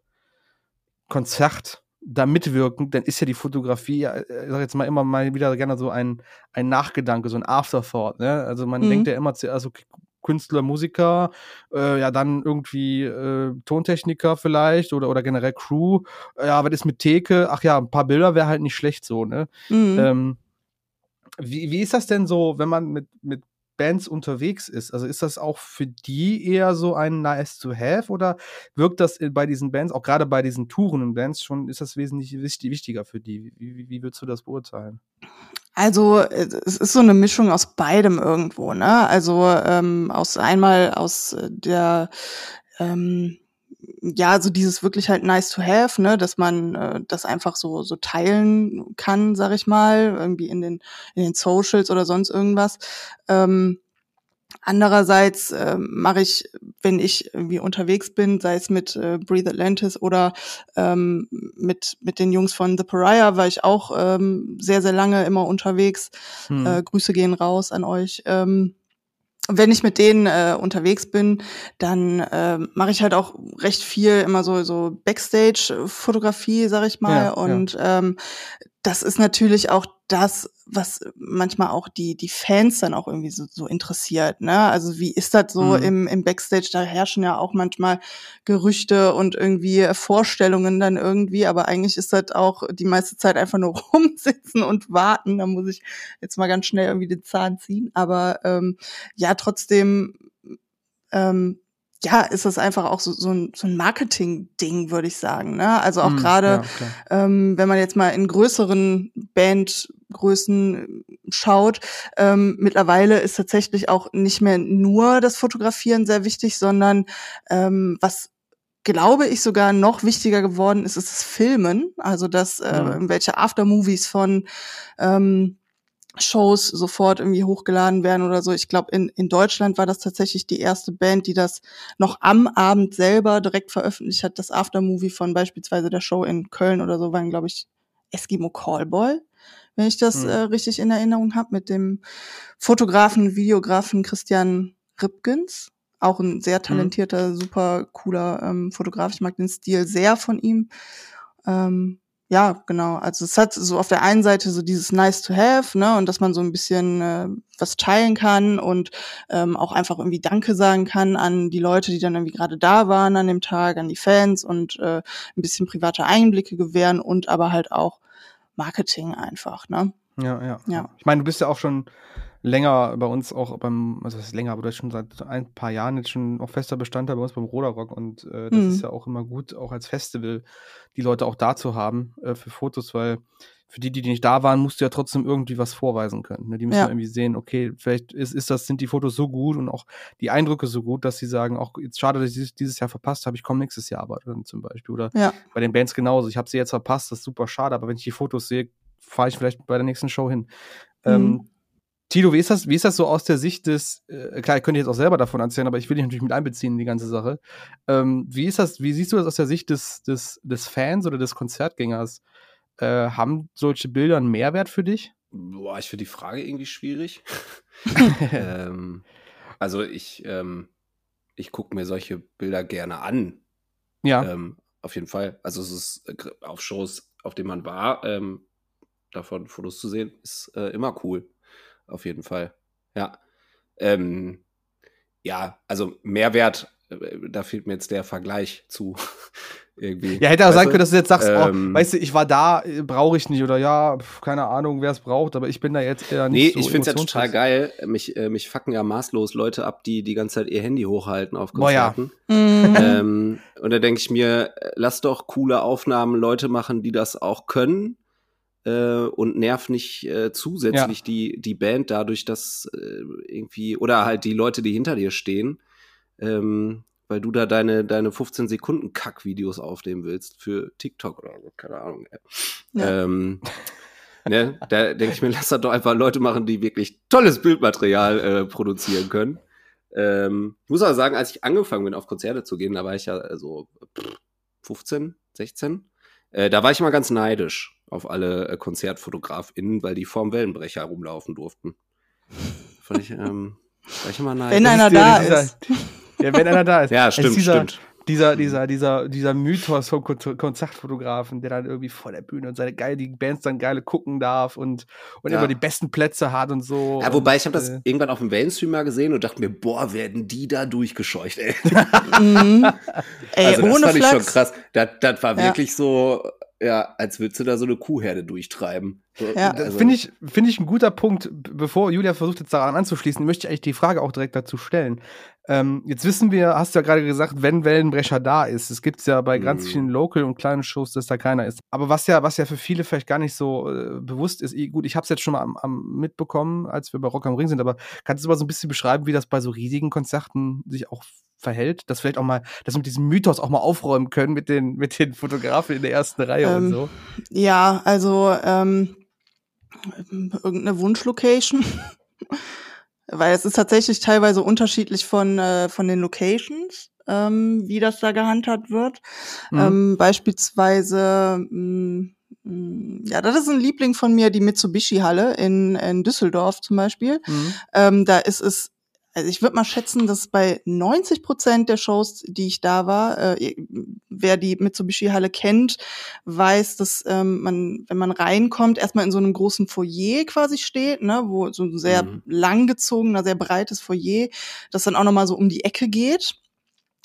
Konzert da mitwirken, dann ist ja die Fotografie, äh, ich sag jetzt mal immer mal wieder gerne so ein, ein Nachgedanke, so ein Afterthought. Ne? Also man mhm. denkt ja immer zuerst, okay, Künstler, Musiker, äh, ja dann irgendwie äh, Tontechniker vielleicht oder, oder generell Crew. Ja, was ist mit Theke? Ach ja, ein paar Bilder wäre halt nicht schlecht so, ne? Mhm. Ähm, wie, wie ist das denn so, wenn man mit, mit Bands unterwegs ist. Also ist das auch für die eher so ein nice to have oder wirkt das bei diesen Bands, auch gerade bei diesen tourenden Bands schon, ist das wesentlich wichtiger für die? Wie, wie, würdest du das beurteilen? Also es ist so eine Mischung aus beidem irgendwo, ne? Also ähm, aus einmal aus der ähm, ja, so dieses wirklich halt nice to have, ne, dass man äh, das einfach so so teilen kann, sag ich mal, irgendwie in den in den Socials oder sonst irgendwas. Ähm, Andererseits äh, mache ich, wenn ich irgendwie unterwegs bin, sei es mit äh, Breathe Atlantis oder ähm, mit, mit den Jungs von The Pariah, war ich auch ähm, sehr, sehr lange immer unterwegs. Hm. Äh, Grüße gehen raus an euch. Ähm, wenn ich mit denen äh, unterwegs bin, dann äh, mache ich halt auch recht viel immer so so Backstage-Fotografie, sag ich mal. Ja, und ja. Ähm, das ist natürlich auch das, was manchmal auch die, die Fans dann auch irgendwie so, so interessiert. Ne? Also wie ist das so mhm. im, im Backstage? Da herrschen ja auch manchmal Gerüchte und irgendwie Vorstellungen dann irgendwie, aber eigentlich ist das auch die meiste Zeit einfach nur rumsitzen und warten. Da muss ich jetzt mal ganz schnell irgendwie den Zahn ziehen. Aber ähm, ja, trotzdem ähm, ja, ist das einfach auch so, so ein, so ein Marketing-Ding, würde ich sagen. Ne? Also auch mm, gerade, ja, ähm, wenn man jetzt mal in größeren Bandgrößen schaut, ähm, mittlerweile ist tatsächlich auch nicht mehr nur das Fotografieren sehr wichtig, sondern ähm, was glaube ich sogar noch wichtiger geworden ist, ist das Filmen. Also dass äh, mhm. welche Aftermovies von ähm, Shows sofort irgendwie hochgeladen werden oder so. Ich glaube, in, in Deutschland war das tatsächlich die erste Band, die das noch am Abend selber direkt veröffentlicht hat. Das Aftermovie von beispielsweise der Show in Köln oder so waren, glaube ich, Eskimo Callboy, wenn ich das hm. äh, richtig in Erinnerung habe, mit dem Fotografen, Videografen Christian Ripkins. auch ein sehr talentierter, mhm. super cooler ähm, Fotograf. Ich mag den Stil sehr von ihm. Ähm, ja, genau. Also es hat so auf der einen Seite so dieses Nice to Have, ne, und dass man so ein bisschen äh, was teilen kann und ähm, auch einfach irgendwie Danke sagen kann an die Leute, die dann irgendwie gerade da waren an dem Tag, an die Fans und äh, ein bisschen private Einblicke gewähren und aber halt auch Marketing einfach, ne? Ja, ja. ja. Ich meine, du bist ja auch schon länger bei uns auch beim, also das ist länger, aber du bist schon seit ein paar Jahren jetzt schon auch fester Bestandteil bei uns beim Roderrock und äh, das mhm. ist ja auch immer gut, auch als Festival die Leute auch da zu haben äh, für Fotos, weil für die, die nicht da waren, musst du ja trotzdem irgendwie was vorweisen können. Ne? Die müssen ja. irgendwie sehen, okay, vielleicht ist, ist das, sind die Fotos so gut und auch die Eindrücke so gut, dass sie sagen, auch jetzt schade, dass ich dieses Jahr verpasst habe, ich komme nächstes Jahr aber dann zum Beispiel. Oder ja. bei den Bands genauso. Ich habe sie jetzt verpasst, das ist super schade, aber wenn ich die Fotos sehe, fahre ich vielleicht bei der nächsten Show hin. Mhm. Ähm, Tilo, wie ist das, wie ist das so aus der Sicht des, äh, klar, ich könnte jetzt auch selber davon erzählen, aber ich will dich natürlich mit einbeziehen in die ganze Sache. Ähm, wie ist das, wie siehst du das aus der Sicht des, des, des Fans oder des Konzertgängers? Äh, haben solche Bilder einen Mehrwert für dich? Boah, ich finde die Frage irgendwie schwierig. ähm, also ich, ähm, ich gucke mir solche Bilder gerne an. Ja. Ähm, auf jeden Fall. Also es ist äh, auf Shows, auf denen man war, ähm, davon Fotos zu sehen, ist äh, immer cool. Auf jeden Fall. Ja. Ähm, ja, also Mehrwert, äh, da fehlt mir jetzt der Vergleich zu. Irgendwie. Ja, hätte auch sein können, dass du jetzt sagst, oh, ähm, oh, weißt du, ich war da, äh, brauche ich nicht oder ja, keine Ahnung, wer es braucht, aber ich bin da jetzt eher nicht nee, so ich finde es ja total geil. Mich, äh, mich fucken ja maßlos Leute ab, die die ganze Zeit ihr Handy hochhalten auf Konzerten. Boah, ja. ähm, und da denke ich mir, lass doch coole Aufnahmen Leute machen, die das auch können äh, und nerv nicht äh, zusätzlich ja. die, die Band dadurch, dass äh, irgendwie, oder halt die Leute, die hinter dir stehen, ähm, weil du da deine, deine 15 Sekunden Kack-Videos aufnehmen willst für TikTok oder so, keine Ahnung. Ja. Ähm, ne, da denke ich mir, lass doch einfach Leute machen, die wirklich tolles Bildmaterial äh, produzieren können. Ähm, ich muss aber sagen, als ich angefangen bin, auf Konzerte zu gehen, da war ich ja so 15, 16. Äh, da war ich mal ganz neidisch auf alle äh, KonzertfotografInnen, weil die vorm Wellenbrecher rumlaufen durften. Fand ich, ähm, war ich immer neidisch. Wenn einer da ist. Ja, wenn einer da ist. Ja, stimmt, dieser, stimmt dieser, dieser, dieser, dieser Mythos vom Konzertfotografen, der dann irgendwie vor der Bühne und seine geile, die Bands dann geile gucken darf und, und ja. immer die besten Plätze hat und so. Ja, wobei ich habe das äh, irgendwann auf dem Mainstream mal gesehen und dachte mir, boah, werden die da durchgescheucht, ey. mhm. ey also das ohne fand Flachs. ich schon krass. Das, das war ja. wirklich so, ja, als würdest du da so eine Kuhherde durchtreiben. Ja, also. finde ich, finde ich ein guter Punkt. Bevor Julia versucht jetzt daran anzuschließen, möchte ich eigentlich die Frage auch direkt dazu stellen. Ähm, jetzt wissen wir, hast du ja gerade gesagt, wenn Wellenbrecher da ist. Es gibt ja bei ganz mhm. vielen Local und kleinen Shows, dass da keiner ist. Aber was ja, was ja für viele vielleicht gar nicht so äh, bewusst ist, gut, ich habe es jetzt schon mal am, am, mitbekommen, als wir bei Rock am Ring sind, aber kannst du mal so ein bisschen beschreiben, wie das bei so riesigen Konzerten sich auch verhält, dass vielleicht auch mal, dass wir mit diesem Mythos auch mal aufräumen können mit den, mit den Fotografen in der ersten Reihe ähm, und so. Ja, also ähm, irgendeine Wunschlocation. Weil es ist tatsächlich teilweise unterschiedlich von, äh, von den Locations, ähm, wie das da gehandhabt wird. Mhm. Ähm, beispielsweise, mh, mm, ja, das ist ein Liebling von mir, die Mitsubishi-Halle in, in Düsseldorf zum Beispiel. Mhm. Ähm, da ist es also ich würde mal schätzen, dass bei 90 Prozent der Shows, die ich da war, äh, wer die Mitsubishi-Halle kennt, weiß, dass ähm, man, wenn man reinkommt, erstmal in so einem großen Foyer quasi steht, ne, wo so ein sehr mhm. langgezogener, sehr breites Foyer, das dann auch nochmal so um die Ecke geht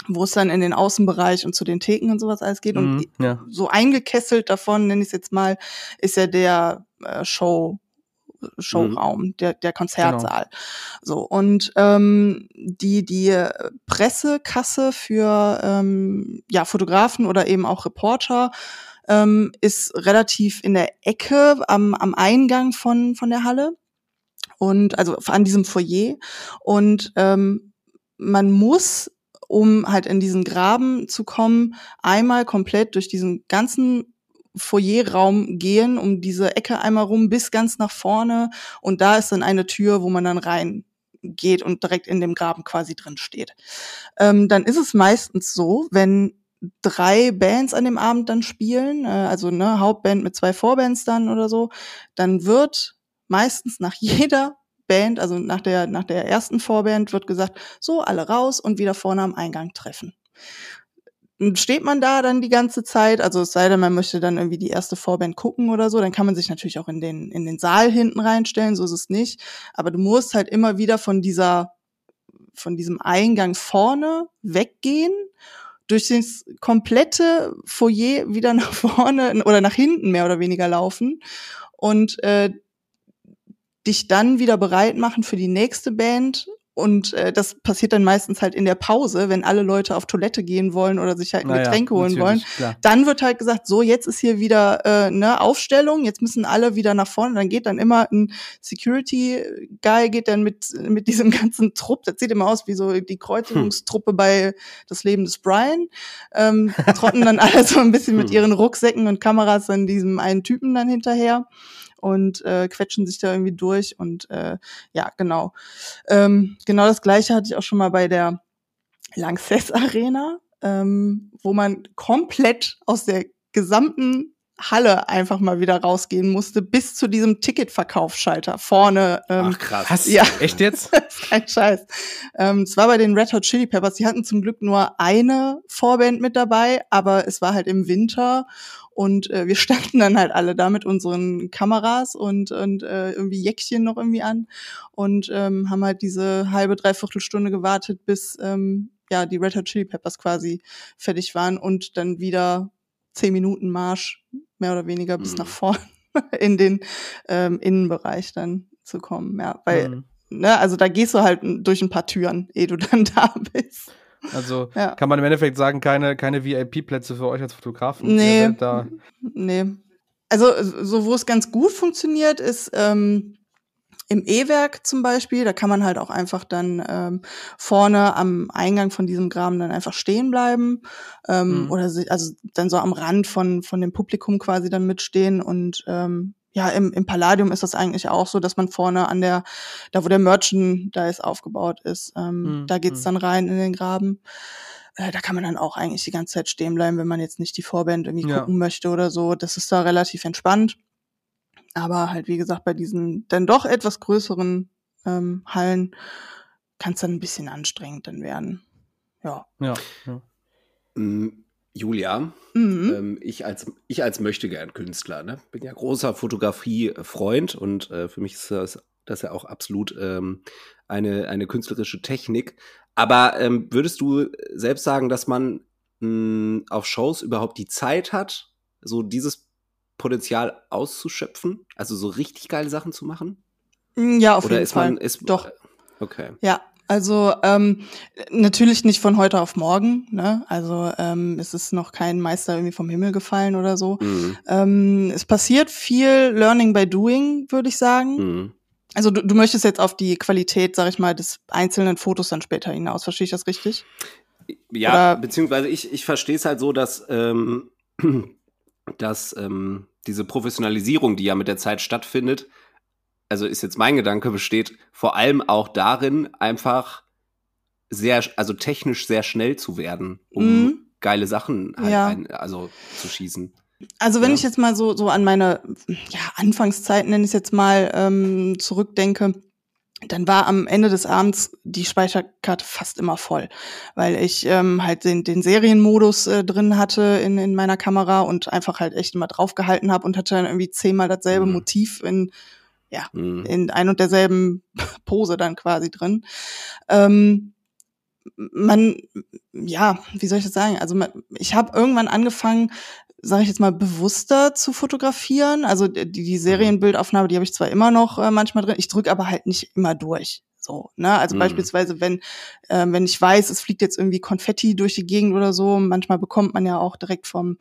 wo es dann in den Außenbereich und zu den Theken und sowas alles geht. Mhm, und ja. so eingekesselt davon, nenne ich es jetzt mal, ist ja der äh, Show Showraum, mhm. der, der Konzertsaal. Genau. So, und ähm, die, die Pressekasse für ähm, ja, Fotografen oder eben auch Reporter ähm, ist relativ in der Ecke am, am Eingang von, von der Halle. Und also an diesem Foyer. Und ähm, man muss um halt in diesen Graben zu kommen, einmal komplett durch diesen ganzen Foyerraum gehen, um diese Ecke einmal rum bis ganz nach vorne. Und da ist dann eine Tür, wo man dann rein geht und direkt in dem Graben quasi drin steht. Ähm, dann ist es meistens so, wenn drei Bands an dem Abend dann spielen, äh, also ne, Hauptband mit zwei Vorbands dann oder so, dann wird meistens nach jeder Band, also nach der, nach der ersten Vorband wird gesagt, so, alle raus und wieder vorne am Eingang treffen. Dann steht man da dann die ganze Zeit, also es sei denn, man möchte dann irgendwie die erste Vorband gucken oder so, dann kann man sich natürlich auch in den, in den Saal hinten reinstellen, so ist es nicht. Aber du musst halt immer wieder von dieser, von diesem Eingang vorne weggehen durch das komplette Foyer wieder nach vorne oder nach hinten mehr oder weniger laufen und äh, dich dann wieder bereit machen für die nächste Band und äh, das passiert dann meistens halt in der Pause, wenn alle Leute auf Toilette gehen wollen oder sich halt ein Naja, Getränk holen wollen. klar. Dann wird halt gesagt, so jetzt ist hier wieder äh, ne Aufstellung, jetzt müssen alle wieder nach vorne. Dann geht dann immer ein Security Guy geht dann mit mit diesem ganzen Trupp. Das sieht immer aus wie so die Kreuzigungstruppe bei das Leben des Brian. Ähm, trotten dann alle so ein bisschen mit Hm. ihren Rucksäcken und Kameras dann diesem einen Typen dann hinterher und äh, quetschen sich da irgendwie durch und äh, ja genau. Ähm, genau das gleiche hatte ich auch schon mal bei der Lanxess Arena, ähm, wo man komplett aus der gesamten Halle einfach mal wieder rausgehen musste, bis zu diesem Ticketverkaufsschalter vorne. Ähm, Ach krass. Ja. Echt jetzt? ist kein Scheiß. Ähm, es war bei den Red Hot Chili Peppers, die hatten zum Glück nur eine Vorband mit dabei, aber es war halt im Winter und äh, wir standen dann halt alle da mit unseren Kameras und, und äh, irgendwie Jäckchen noch irgendwie an und ähm, haben halt diese halbe, dreiviertel Stunde gewartet, bis ähm, ja die Red Hot Chili Peppers quasi fertig waren und dann wieder zehn Minuten Marsch mehr oder weniger bis Mhm. nach vorne in den ähm, Innenbereich dann zu kommen. Ja, weil Mhm. ne, also da gehst du halt durch ein paar Türen, ehe du dann da bist. Also Ja. kann man im Endeffekt sagen, keine, keine VIP-Plätze für euch als Fotografen. Nee. Da, Nee. Also, so wo es ganz gut funktioniert, ist ähm, im E-Werk zum Beispiel. Da kann man halt auch einfach dann ähm, vorne am Eingang von diesem Graben dann einfach stehen bleiben. Ähm, Mhm. Oder sich, also dann so am Rand von, von dem Publikum quasi dann mitstehen. Und ähm, ja, im, im Palladium ist das eigentlich auch so, dass man vorne an der, da wo der Merchandise aufgebaut ist, ähm, Mhm. da geht's Mhm. dann rein in den Graben. Äh, da kann man dann auch eigentlich die ganze Zeit stehen bleiben, wenn man jetzt nicht die Vorband irgendwie Ja. gucken möchte oder so. Das ist da relativ entspannt. Aber halt, wie gesagt, bei diesen dann doch etwas größeren ähm, Hallen kann es dann ein bisschen anstrengend dann werden. Ja. ja, ja. Mm, Julia, Mhm. ähm, ich als ich als möchte gern Künstler, ne? bin ja großer Fotografie-Freund und äh, für mich ist das, das ja auch absolut ähm, eine eine künstlerische Technik. Aber ähm, würdest du selbst sagen, dass man mh, auf Shows überhaupt die Zeit hat, so dieses Potenzial auszuschöpfen, also so richtig geile Sachen zu machen? Mm, Ja, auf Oder jeden ist Fall. man ist Doch. Okay. Ja, also ähm, natürlich nicht von heute auf morgen. Ne? Also ähm, es ist noch kein Meister irgendwie vom Himmel gefallen oder so. Mhm. Ähm, es passiert viel Learning by Doing, würde ich sagen. Mhm. Also du, du möchtest jetzt auf die Qualität, sag ich mal, des einzelnen Fotos dann später hinaus. Verstehe ich das richtig? Ja, Oder- beziehungsweise ich, ich verstehe es halt so, dass, ähm, dass ähm, diese Professionalisierung, die ja mit der Zeit stattfindet, also ist jetzt mein Gedanke, besteht vor allem auch darin, einfach sehr, also technisch sehr schnell zu werden, um Mhm. geile Sachen halt Ja. ein, also zu schießen. Also wenn Ja. ich jetzt mal so, so an meine ja, Anfangszeit, nenne ich es jetzt mal, ähm, zurückdenke, dann war am Ende des Abends die Speicherkarte fast immer voll, weil ich ähm, halt den, den Serienmodus äh, drin hatte in, in meiner Kamera und einfach halt echt immer draufgehalten habe und hatte dann irgendwie zehnmal dasselbe Mhm. Motiv in, Mhm. in ein und derselben Pose dann quasi drin. Ähm, man, ja, wie soll ich das sagen? Also man, ich habe irgendwann angefangen, sage ich jetzt mal, bewusster zu fotografieren. Also die, die Serienbildaufnahme, die habe ich zwar immer noch äh, manchmal drin, ich drücke aber halt nicht immer durch. So, ne? Also Mhm. beispielsweise, wenn, ähm, wenn ich weiß, es fliegt jetzt irgendwie Konfetti durch die Gegend oder so, manchmal bekommt man ja auch direkt vom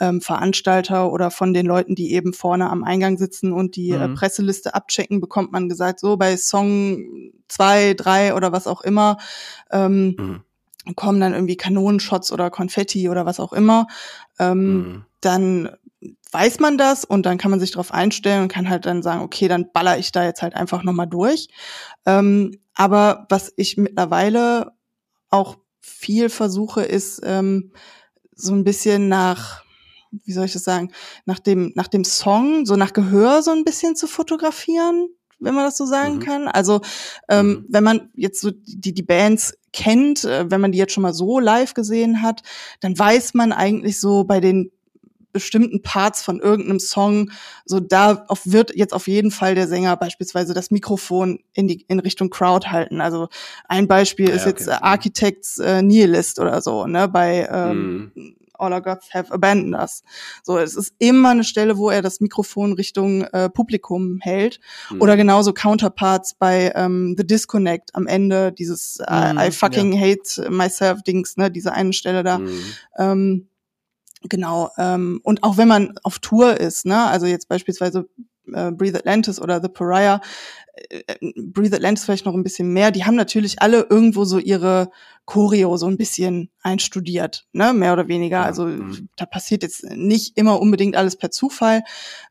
ähm, Veranstalter oder von den Leuten, die eben vorne am Eingang sitzen und die äh, Mhm. Presseliste abchecken, bekommt man gesagt, so bei Song zwei, drei oder was auch immer, ähm, Mhm. Kommen dann irgendwie Kanonenshots oder Konfetti oder was auch immer. Ähm, Mhm. dann weiß man das und dann kann man sich darauf einstellen und kann halt dann sagen, okay, dann baller ich da jetzt halt einfach nochmal durch. Ähm, aber was ich mittlerweile auch viel versuche, ist ähm, so ein bisschen nach, wie soll ich das sagen, nach dem, nach dem Song, so nach Gehör so ein bisschen zu fotografieren. Wenn man das so sagen Mhm. kann. Also ähm, Mhm. wenn man jetzt so die, die Bands kennt, äh, wenn man die jetzt schon mal so live gesehen hat, dann weiß man eigentlich so bei den bestimmten Parts von irgendeinem Song, so da auf, wird jetzt auf jeden Fall der Sänger beispielsweise das Mikrofon in die in Richtung Crowd halten. Also ein Beispiel Ja, ist ja, jetzt okay. äh, Architects äh, Nihilist oder so, ne, bei ähm, Mhm. All Our Gods Have Abandoned Us. So, es ist immer eine Stelle, wo er das Mikrofon Richtung äh, Publikum hält. Mhm. Oder genauso Counterparts bei ähm, The Disconnect am Ende, dieses äh, Mhm, I fucking hate myself Dings, ne, diese eine Stelle da. Mhm. Ähm, genau. Ähm, und auch wenn man auf Tour ist, ne, also jetzt beispielsweise äh, Breathe Atlantis oder The Pariah, äh, äh, Breathe Atlantis vielleicht noch ein bisschen mehr, die haben natürlich alle irgendwo so ihre Choreo so ein bisschen einstudiert, ne, mehr oder weniger. Also mhm. da passiert jetzt nicht immer unbedingt alles per Zufall.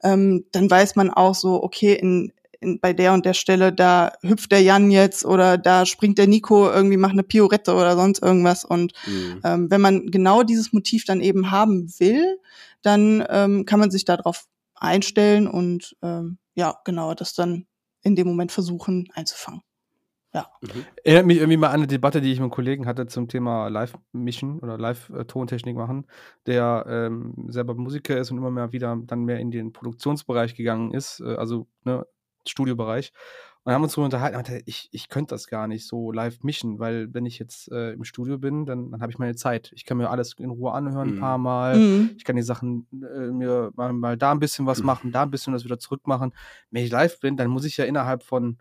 Ähm, dann weiß man auch so, okay, in, in, bei der und der Stelle, da hüpft der Jan jetzt oder da springt der Nico irgendwie, macht eine Piorette oder sonst irgendwas. Und Mhm. ähm, wenn man genau dieses Motiv dann eben haben will, dann ähm, kann man sich darauf einstellen und ähm, ja, genau, das dann in dem Moment versuchen einzufangen. Mhm. Erinnert mich irgendwie mal an eine Debatte, die ich mit einem Kollegen hatte zum Thema Live-Mischen oder Live-Tontechnik machen, der ähm, selber Musiker ist und immer mehr wieder dann mehr in den Produktionsbereich gegangen ist, äh, also ne, Studiobereich. Und haben uns darüber unterhalten, er ich, ich könnte das gar nicht so live mischen, weil wenn ich jetzt äh, im Studio bin, dann, dann habe ich meine Zeit. Ich kann mir alles in Ruhe anhören, ein Mhm. paar Mal. Mhm. Ich kann die Sachen äh, mir mal, mal da ein bisschen was Mhm. machen, da ein bisschen was wieder zurück machen. Wenn ich live bin, dann muss ich ja innerhalb von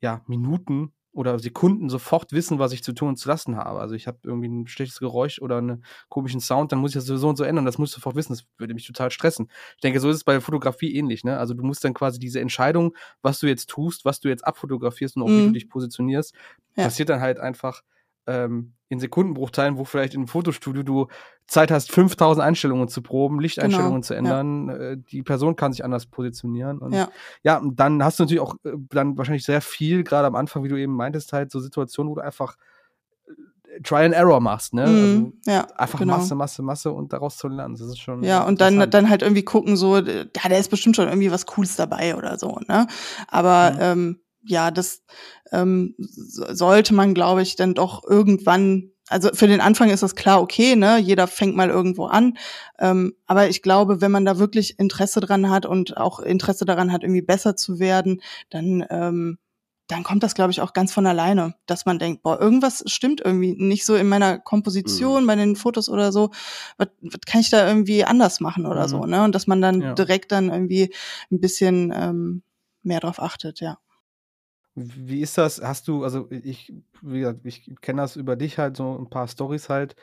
ja, Minuten oder Sekunden sofort wissen, was ich zu tun und zu lassen habe. Also ich habe irgendwie ein schlechtes Geräusch oder einen komischen Sound, dann muss ich das so und so ändern. Das muss ich sofort wissen. Das würde mich total stressen. Ich denke, so ist es bei der Fotografie ähnlich. Ne? Also du musst dann quasi diese Entscheidung, was du jetzt tust, was du jetzt abfotografierst und auch wie Mhm. du dich positionierst, Ja. passiert dann halt einfach ähm, in Sekundenbruchteilen, wo vielleicht in einem Fotostudio du Zeit hast, 5000 Einstellungen zu proben, Lichteinstellungen Genau, zu ja. ändern. Äh, die Person kann sich anders positionieren. Und Ja. ja, und dann hast du natürlich auch äh, dann wahrscheinlich sehr viel, gerade am Anfang, wie du eben meintest, halt so Situationen, wo du einfach äh, Try and Error machst, ne? Ja, Also einfach genau. Masse, Masse, Masse und daraus zu lernen. Das ist schon. Ja, und dann, dann halt irgendwie gucken, so, ja, da ist bestimmt schon irgendwie was Cooles dabei oder so, ne? Aber Mhm. ähm, ja, das ähm, so- sollte man, glaube ich, dann doch irgendwann, also für den Anfang ist das klar, okay, ne? Jeder fängt mal irgendwo an. Ähm, aber ich glaube, wenn man da wirklich Interesse dran hat und auch Interesse daran hat, irgendwie besser zu werden, dann ähm, dann kommt das, glaube ich, auch ganz von alleine, dass man denkt, boah, irgendwas stimmt irgendwie nicht so in meiner Komposition, bei den Fotos oder so. Was, was kann ich da irgendwie anders machen oder Mhm. so, ne? Und dass man dann Ja. direkt dann irgendwie ein bisschen ähm, mehr drauf achtet, ja. Wie ist das? Hast du, also ich, wie gesagt, ich kenne das über dich halt, so ein paar Stories halt,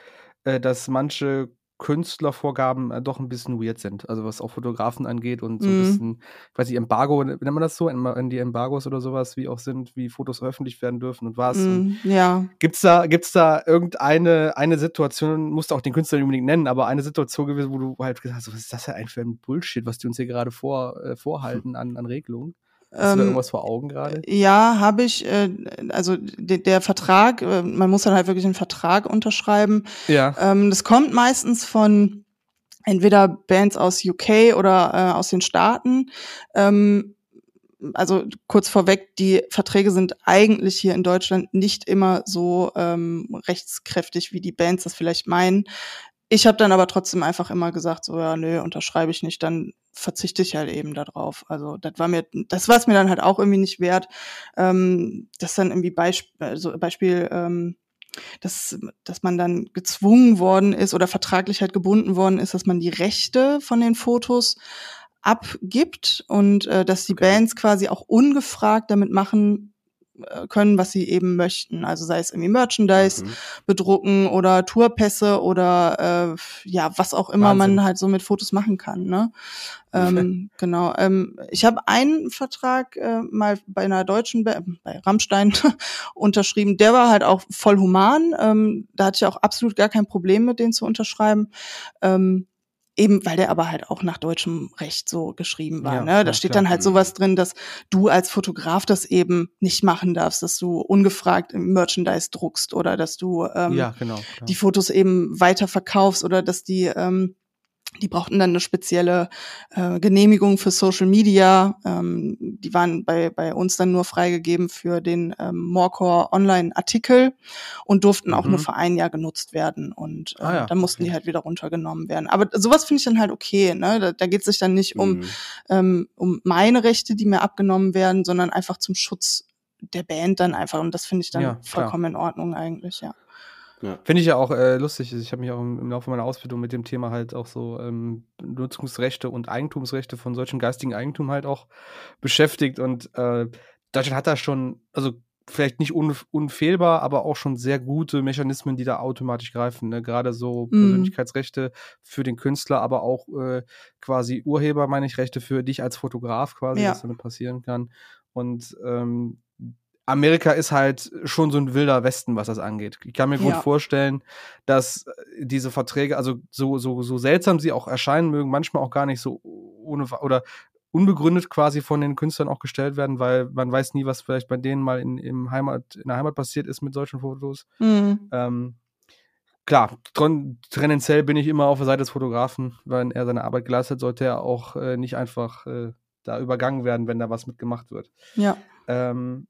äh, dass manche Künstlervorgaben äh, doch ein bisschen weird sind. Also was auch Fotografen angeht und so ein Mhm. bisschen, ich weiß nicht, Embargo, nennt man das so? Em- Die Embargos oder sowas, wie auch sind, wie Fotos veröffentlicht werden dürfen und was. Und Mm, ja. Gibt's da, gibt's da irgendeine eine Situation, musst du auch den Künstler nicht unbedingt nennen, aber eine Situation gewesen, wo du halt gesagt hast, was ist das denn eigentlich für ein Bullshit, was die uns hier gerade vor, äh, vorhalten an, an Regelungen? Hast du da Ähm, irgendwas vor Augen gerade? Ja, habe ich. Äh, also de, der Vertrag, äh, man muss dann halt wirklich einen Vertrag unterschreiben. Ja. Ähm, das kommt meistens von entweder Bands aus UK oder äh, aus den Staaten. Ähm, also kurz vorweg, die Verträge sind eigentlich hier in Deutschland nicht immer so ähm, rechtskräftig, wie die Bands das vielleicht meinen. Ich habe dann aber trotzdem einfach immer gesagt, so ja, nö, unterschreibe ich nicht, dann verzichte ich halt eben darauf. Also das war mir, das war es mir dann halt auch irgendwie nicht wert. Ähm, das dann irgendwie Beisp also Beispiel, ähm, dass, dass man dann gezwungen worden ist oder vertraglich halt gebunden worden ist, dass man die Rechte von den Fotos abgibt und äh, dass die Okay. Bands quasi auch ungefragt damit machen können, was sie eben möchten. Also sei es irgendwie Merchandise Mhm. bedrucken oder Tourpässe oder äh, ja, was auch immer Wahnsinn. man halt so mit Fotos machen kann. Ne? Ähm, genau. Ähm, ich habe einen Vertrag äh, mal bei einer deutschen, ba bei Rammstein unterschrieben. Der war halt auch voll human. Ähm, da hatte ich auch absolut gar kein Problem mit den zu unterschreiben. Ähm, Eben, weil der aber halt auch nach deutschem Recht so geschrieben war. Ja, ne? Da steht klar. dann halt sowas drin, dass du als Fotograf das eben nicht machen darfst, dass du ungefragt im Merchandise druckst oder dass du ähm, ja, genau. die Fotos eben weiter verkaufst oder dass die ähm, die brauchten dann eine spezielle äh, Genehmigung für Social Media. Ähm, die waren bei, bei uns dann nur freigegeben für den ähm, Morecore Online-Artikel und durften auch Mhm. nur für ein Jahr genutzt werden. Und äh, Ah ja, dann mussten okay. die halt wieder runtergenommen werden. Aber sowas finde ich dann halt okay. Ne? Da, da geht es sich dann nicht um, Mhm. ähm, um meine Rechte, die mir abgenommen werden, sondern einfach zum Schutz der Band dann einfach. Und das finde ich dann Ja, vollkommen in Ordnung eigentlich, ja. Finde ich ja auch äh, lustig. Ich habe mich auch im, im Laufe meiner Ausbildung mit dem Thema halt auch so ähm, Nutzungsrechte und Eigentumsrechte von solchen geistigen Eigentum halt auch beschäftigt. Und äh, Deutschland hat da schon, also vielleicht nicht un unfehlbar, aber auch schon sehr gute Mechanismen, die da automatisch greifen. Ne? Gerade so Mhm. Persönlichkeitsrechte für den Künstler, aber auch äh, quasi Urheber, meine ich, Rechte für dich als Fotograf quasi, Ja. was dann passieren kann. Und ähm, Amerika ist halt schon so ein wilder Westen, was das angeht. Ich kann mir gut Ja. vorstellen, dass äh, diese Verträge, also so, so, so seltsam sie auch erscheinen mögen, manchmal auch gar nicht so ohne oder unbegründet quasi von den Künstlern auch gestellt werden, weil man weiß nie, was vielleicht bei denen mal in, im Heimat, in der Heimat passiert ist mit solchen Fotos. Mhm. Ähm, klar, tendenziell bin ich immer auf der Seite des Fotografen, weil er seine Arbeit geleistet hat, sollte er auch äh, nicht einfach äh, da übergangen werden, wenn da was mitgemacht wird. Ja. Ähm,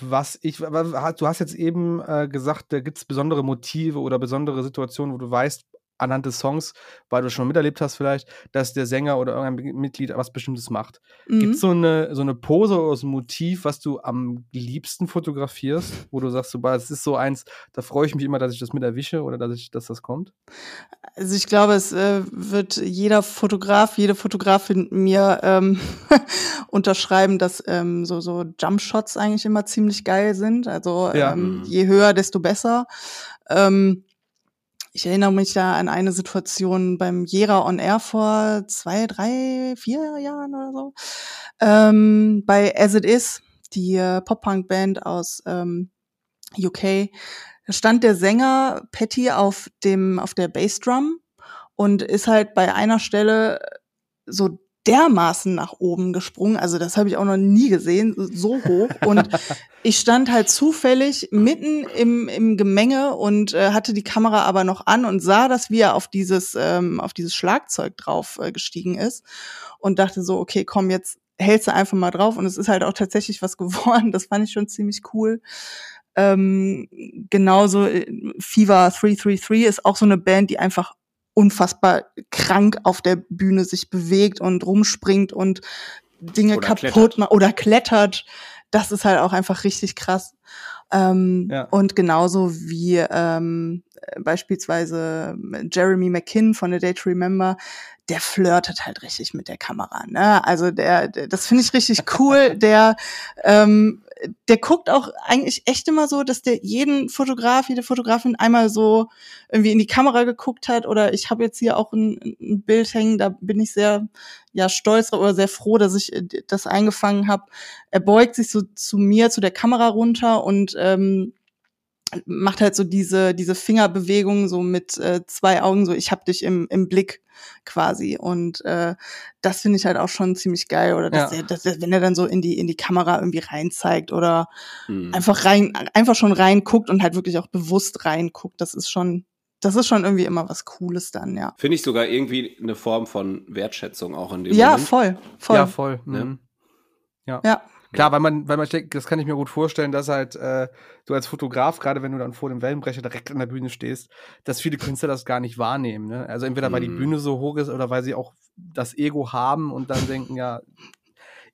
was ich, du hast jetzt eben äh, gesagt, da gibt es besondere Motive oder besondere Situationen, wo du weißt, anhand des Songs, weil du schon miterlebt hast vielleicht, dass der Sänger oder irgendein Mitglied was Bestimmtes macht. Mhm. Gibt es so eine, so eine Pose oder so ein Motiv, was du am liebsten fotografierst, wo du sagst, so, das ist so eins, da freue ich mich immer, dass ich das mit erwische oder dass ich, dass das kommt? Also ich glaube, es äh, wird jeder Fotograf, jede Fotografin mir ähm, unterschreiben, dass ähm, so, so Jumpshots eigentlich immer ziemlich geil sind. Also Ja. ähm, Mhm. je höher, desto besser. Ähm, ich erinnere mich da an eine Situation beim Jera on Air vor zwei, drei, vier Jahren oder so. Ähm, bei As It Is, die äh, Pop-Punk-Band aus ähm, UK. Da stand der Sänger Patty auf dem auf der Bassdrum und ist halt bei einer Stelle so dermaßen nach oben gesprungen. Also das habe ich auch noch nie gesehen, so hoch. Und ich stand halt zufällig mitten im, im Gemenge und äh, hatte die Kamera aber noch an und sah, dass wie er auf dieses, ähm, auf dieses Schlagzeug drauf äh, gestiegen ist und dachte so, okay, komm, jetzt hältst du einfach mal drauf. Und es ist halt auch tatsächlich was geworden. Das fand ich schon ziemlich cool. Ähm, genauso äh, Fever 333 ist auch so eine Band, die einfach unfassbar krank auf der Bühne sich bewegt und rumspringt und Dinge Oder kaputt klettert. macht oder klettert. Das ist halt auch einfach richtig krass. Ähm, Ja. Und genauso wie ähm, äh, beispielsweise Jeremy McKinn von A Day to Remember, der flirtet halt richtig mit der Kamera. Ne? Also der, der das finde ich richtig cool. der ähm, der guckt auch eigentlich echt immer so, dass der jeden Fotograf, jede Fotografin einmal so irgendwie in die Kamera geguckt hat. Oder ich habe jetzt hier auch ein, ein Bild hängen, da bin ich sehr ja stolz oder sehr froh, dass ich äh, das eingefangen habe. Er beugt sich so zu mir, zu der Kamera runter und ähm, macht halt so diese diese Fingerbewegung so mit äh, zwei Augen so ich hab dich im im Blick quasi und äh, das finde ich halt auch schon ziemlich geil oder dass Ja. er, dass er, wenn er dann so in die in die Kamera irgendwie rein zeigt oder Mhm. einfach rein einfach schon reinguckt und halt wirklich auch bewusst reinguckt das ist schon das ist schon irgendwie immer was Cooles dann ja Finde ich sogar irgendwie eine Form von Wertschätzung auch in dem ja Moment. voll voll Ja, voll. Ne? Mhm. ja Klar, weil man, weil man denkt, das kann ich mir gut vorstellen, dass halt äh, du als Fotograf, gerade wenn du dann vor dem Wellenbrecher direkt an der Bühne stehst, dass viele Künstler das gar nicht wahrnehmen. Ne? Also entweder weil die Mhm. Bühne so hoch ist oder weil sie auch das Ego haben und dann denken, ja,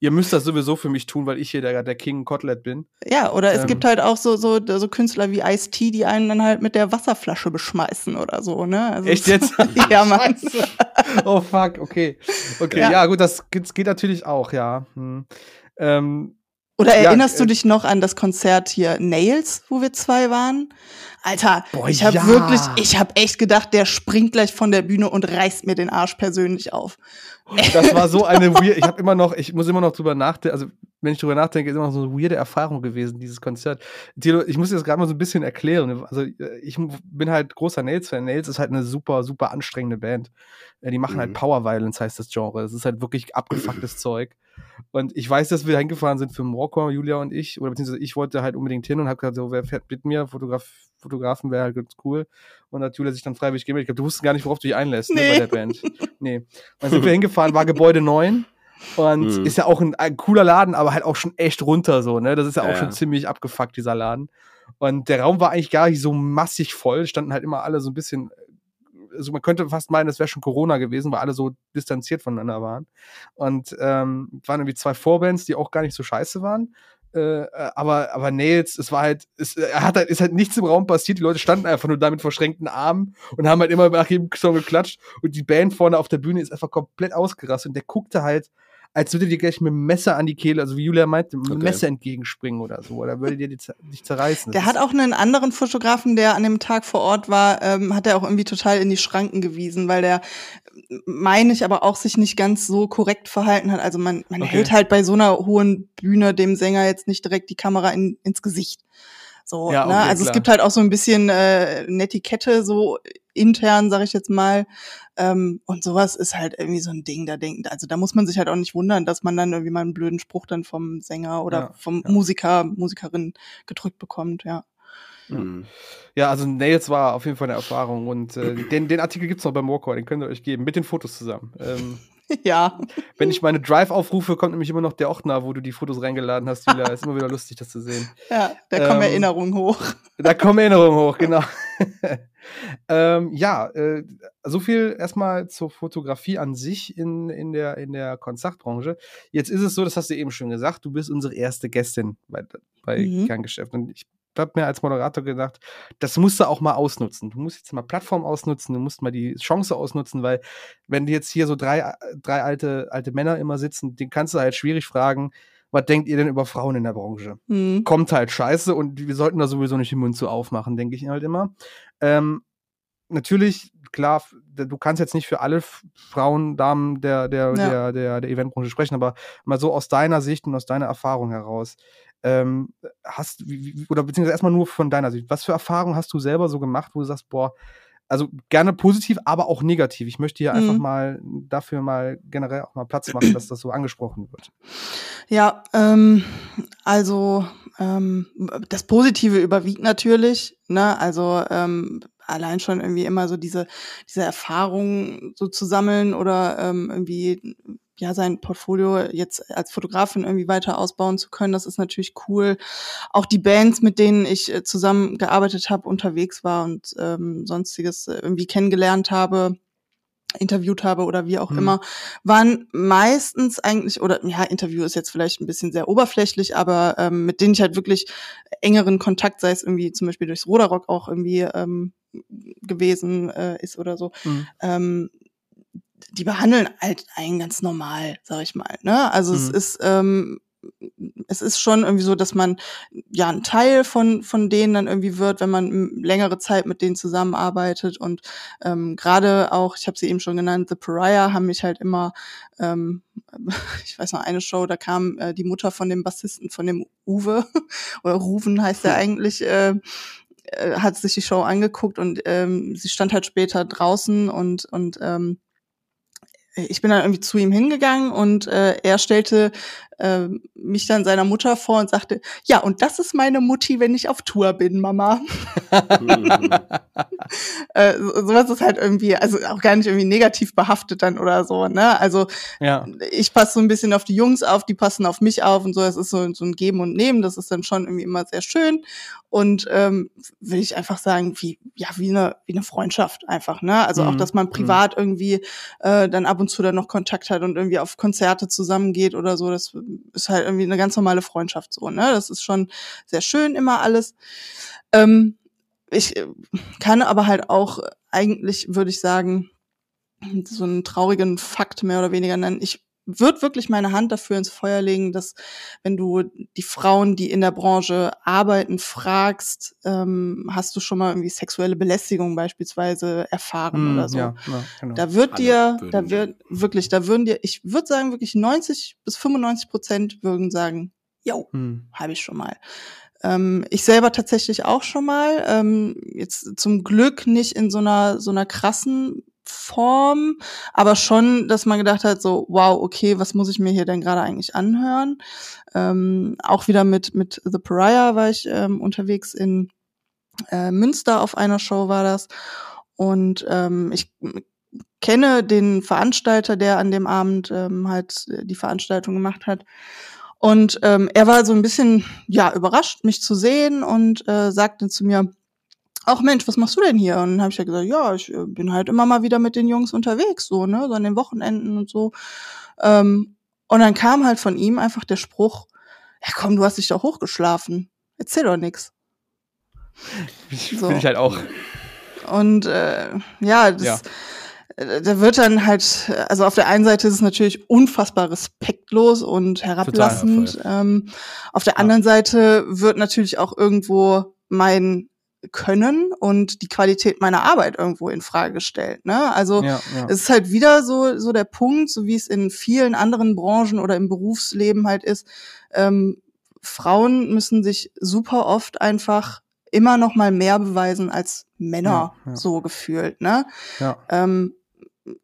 ihr müsst das sowieso für mich tun, weil ich hier der, der King Kotlet bin. Ja, oder es Ähm. gibt halt auch so, so, so Künstler wie Ice-T, die einen dann halt mit der Wasserflasche beschmeißen oder so, ne? Also Echt jetzt? ja, Mann. Scheiße. Oh fuck, okay. Okay, Ja. ja, gut, das geht, geht natürlich auch, ja. Hm. Ähm, Oder Ja, erinnerst du äh, dich noch an das Konzert hier Nails, wo wir zwei waren? Alter, Boah, ich habe ja. wirklich, ich habe echt gedacht, der springt gleich von der Bühne und reißt mir den Arsch persönlich auf. Das war so eine weird, ich habe immer noch, ich muss immer noch drüber nachdenken, also wenn ich drüber nachdenke, ist immer noch so eine weirde Erfahrung gewesen, dieses Konzert. Thilo, ich muss dir das gerade mal so ein bisschen erklären. Also ich bin halt großer Nails-Fan. Nails ist halt eine super, super anstrengende Band. Äh, Die machen halt Mhm. Power Violence, heißt das Genre. Das ist halt wirklich abgefucktes Zeug. Und ich weiß, dass wir hingefahren sind für Morcor, Julia und ich, oder beziehungsweise ich wollte halt unbedingt hin und habe gesagt, so, wer fährt mit mir? Fotograf Fotografen wäre halt ganz cool. Und hat Julia sich dann freiwillig gemeldet. Ich glaube, du wusstest gar nicht, worauf du dich einlässt ne, Nee. bei der Band. Nee. Dann sind wir hingefahren, war Gebäude 9. Und Mhm. ist ja auch ein, ein cooler Laden, aber halt auch schon echt runter so, ne? Das ist ja auch Ja, schon ziemlich abgefuckt, dieser Laden. Und der Raum war eigentlich gar nicht so massig voll, standen halt immer alle so ein bisschen, also man könnte fast meinen, das wäre schon Corona gewesen, weil alle so distanziert voneinander waren. Und ähm, es waren irgendwie zwei Vorbands, die auch gar nicht so scheiße waren. Äh, äh, aber, aber Nails, es war halt, es er hat halt, ist halt nichts im Raum passiert. Die Leute standen einfach nur da mit verschränkten Armen und haben halt immer nach jedem Song geklatscht. Und die Band vorne auf der Bühne ist einfach komplett ausgerastet. Und der guckte halt, als würde dir gleich mit dem Messer an die Kehle, also wie Julia meinte, mit dem Okay. Messer entgegenspringen oder so. Oder würde dir dich zerreißen. Der Das hat auch einen anderen Fotografen, der an dem Tag vor Ort war, ähm, hat er auch irgendwie total in die Schranken gewiesen, weil der, meine ich, aber auch sich nicht ganz so korrekt verhalten hat. Also man, man Okay. hält halt bei so einer hohen Bühne dem Sänger jetzt nicht direkt die Kamera in, ins Gesicht. So, Ja, ne? okay, Also es klar. gibt halt auch so ein bisschen äh, Netiquette, so intern, sag ich jetzt mal. Ähm, und sowas ist halt irgendwie so ein Ding, da denkt, also da muss man sich halt auch nicht wundern, dass man dann irgendwie mal einen blöden Spruch dann vom Sänger oder Ja, vom ja. Musiker, Musikerin gedrückt bekommt, ja. Mhm. Ja, also Nails war auf jeden Fall eine Erfahrung und äh, den, den Artikel gibt's noch beim Walker, den könnt ihr euch geben, mit den Fotos zusammen. Ähm, Ja. wenn ich meine Drive aufrufe, kommt nämlich immer noch der Ordner, wo du die Fotos reingeladen hast, Julia. Ist immer wieder lustig, das zu sehen. Ja, da kommen Ähm, Erinnerungen hoch. Da kommen Erinnerungen hoch, genau. ähm, ja, äh, so viel erstmal zur Fotografie an sich in, in, der, in der Konzertbranche. Jetzt ist es so, das hast du eben schon gesagt, du bist unsere erste Gästin bei, bei Mhm. Kerngeschäft. Und ich habe mir als Moderator gedacht, das musst du auch mal ausnutzen. Du musst jetzt mal Plattform ausnutzen, du musst mal die Chance ausnutzen, weil wenn jetzt hier so drei, drei alte, alte Männer immer sitzen, den kannst du halt schwierig fragen, was denkt ihr denn über Frauen in der Branche? Hm. kommt halt scheiße und wir sollten da sowieso nicht den Mund zu aufmachen, denke ich halt immer. Ähm, natürlich, klar, du kannst jetzt nicht für alle Frauen, Damen der, der, Ja. der, der, der Eventbranche sprechen, aber mal so aus deiner Sicht und aus deiner Erfahrung heraus, ähm, hast, oder beziehungsweise erstmal nur von deiner Sicht, was für Erfahrungen hast du selber so gemacht, wo du sagst, boah, also gerne positiv, aber auch negativ. Ich möchte hier einfach Mhm. mal dafür mal generell auch mal Platz machen, dass das so angesprochen wird. Ja, ähm, also ähm, das Positive überwiegt natürlich, ne? Also ähm, allein schon irgendwie immer so diese diese Erfahrung so zu sammeln oder ähm, irgendwie ja sein Portfolio jetzt als Fotografin irgendwie weiter ausbauen zu können, das ist natürlich cool. Auch die Bands, mit denen ich äh, zusammengearbeitet habe, unterwegs war und ähm, sonstiges äh, irgendwie kennengelernt habe, interviewt habe oder wie auch Mhm. immer, waren meistens eigentlich, oder ja, Interview ist jetzt vielleicht ein bisschen sehr oberflächlich, aber ähm, mit denen ich halt wirklich engeren Kontakt, sei es irgendwie zum Beispiel durchs Roderock auch irgendwie ähm, gewesen äh, ist oder so, Mhm. ähm, die behandeln halt einen ganz normal, sag ich mal. Ne? Also es Mhm. ist ähm, es ist schon irgendwie so, dass man ja ein Teil von von denen dann irgendwie wird, wenn man längere Zeit mit denen zusammenarbeitet und ähm, gerade auch, ich habe sie eben schon genannt, The Pariah haben mich halt immer, ähm, ich weiß noch eine Show, da kam äh, die Mutter von dem Bassisten, von dem Uwe oder Ruven heißt er eigentlich. Äh, äh, hat sich die Show angeguckt und ähm, sie stand halt später draußen und und ähm, ich bin dann irgendwie zu ihm hingegangen und äh, er stellte äh, mich dann seiner Mutter vor und sagte, ja, und das ist meine Mutti, wenn ich auf Tour bin, Mama. Äh, so- sowas ist halt irgendwie, also auch gar nicht irgendwie negativ behaftet dann oder so, ne? Also Ja. ich passe so ein bisschen auf die Jungs auf, die passen auf mich auf und so. Es ist so, so ein Geben und Nehmen, das ist dann schon irgendwie immer sehr schön. Und ähm, will ich einfach sagen, wie, ja, wie eine, wie eine Freundschaft einfach, ne? Also auch, Mhm. dass man privat irgendwie äh, dann ab und zu dann noch Kontakt hat und irgendwie auf Konzerte zusammengeht oder so. Das ist halt irgendwie eine ganz normale Freundschaft so, ne? Das ist schon sehr schön immer alles. Ähm, ich äh, kann aber halt auch eigentlich, würde ich sagen, so einen traurigen Fakt mehr oder weniger nennen. Ich würde wirklich meine Hand dafür ins Feuer legen, dass wenn du die Frauen, die in der Branche arbeiten, fragst, ähm, hast du schon mal irgendwie sexuelle Belästigung beispielsweise erfahren Mhm, oder so. ja, ja, genau. Da wird Alle dir, würden da wird wirklich, da würden dir, ich würde sagen wirklich 90 bis 95 Prozent würden sagen, yo, Mhm. habe ich schon mal. Ähm, ich selber tatsächlich auch schon mal. Ähm, jetzt zum Glück nicht in so einer so einer krassen Form, aber schon, dass man gedacht hat, so wow, okay, was muss ich mir hier denn gerade eigentlich anhören? Ähm, auch wieder mit mit The Pariah war ich ähm, unterwegs in äh, Münster auf einer Show war das. Und ähm, ich kenne den Veranstalter, der an dem Abend ähm, halt die Veranstaltung gemacht hat. Und ähm, er war so ein bisschen ja überrascht, mich zu sehen und äh, sagte zu mir, ach Mensch, was machst du denn hier? Und dann habe ich ja gesagt, ja, ich äh, bin halt immer mal wieder mit den Jungs unterwegs, so, ne, so an den Wochenenden und so. Ähm, und dann kam halt von ihm einfach der Spruch, ja komm, du hast dich doch hochgeschlafen. Erzähl doch nix. So. Bin ich halt auch. Und äh, ja, das, ja. Äh, da wird dann halt, also auf der einen Seite ist es natürlich unfassbar respektlos und herablassend. Ähm, auf der anderen Seite wird natürlich auch irgendwo mein können und die Qualität meiner Arbeit irgendwo in Frage gestellt. Ne? Also ja, ja. es ist halt wieder so so der Punkt, so wie es in vielen anderen Branchen oder im Berufsleben halt ist. Ähm, Frauen müssen sich super oft einfach immer noch mal mehr beweisen als Männer ja, so gefühlt. Ne? Ja. Ähm,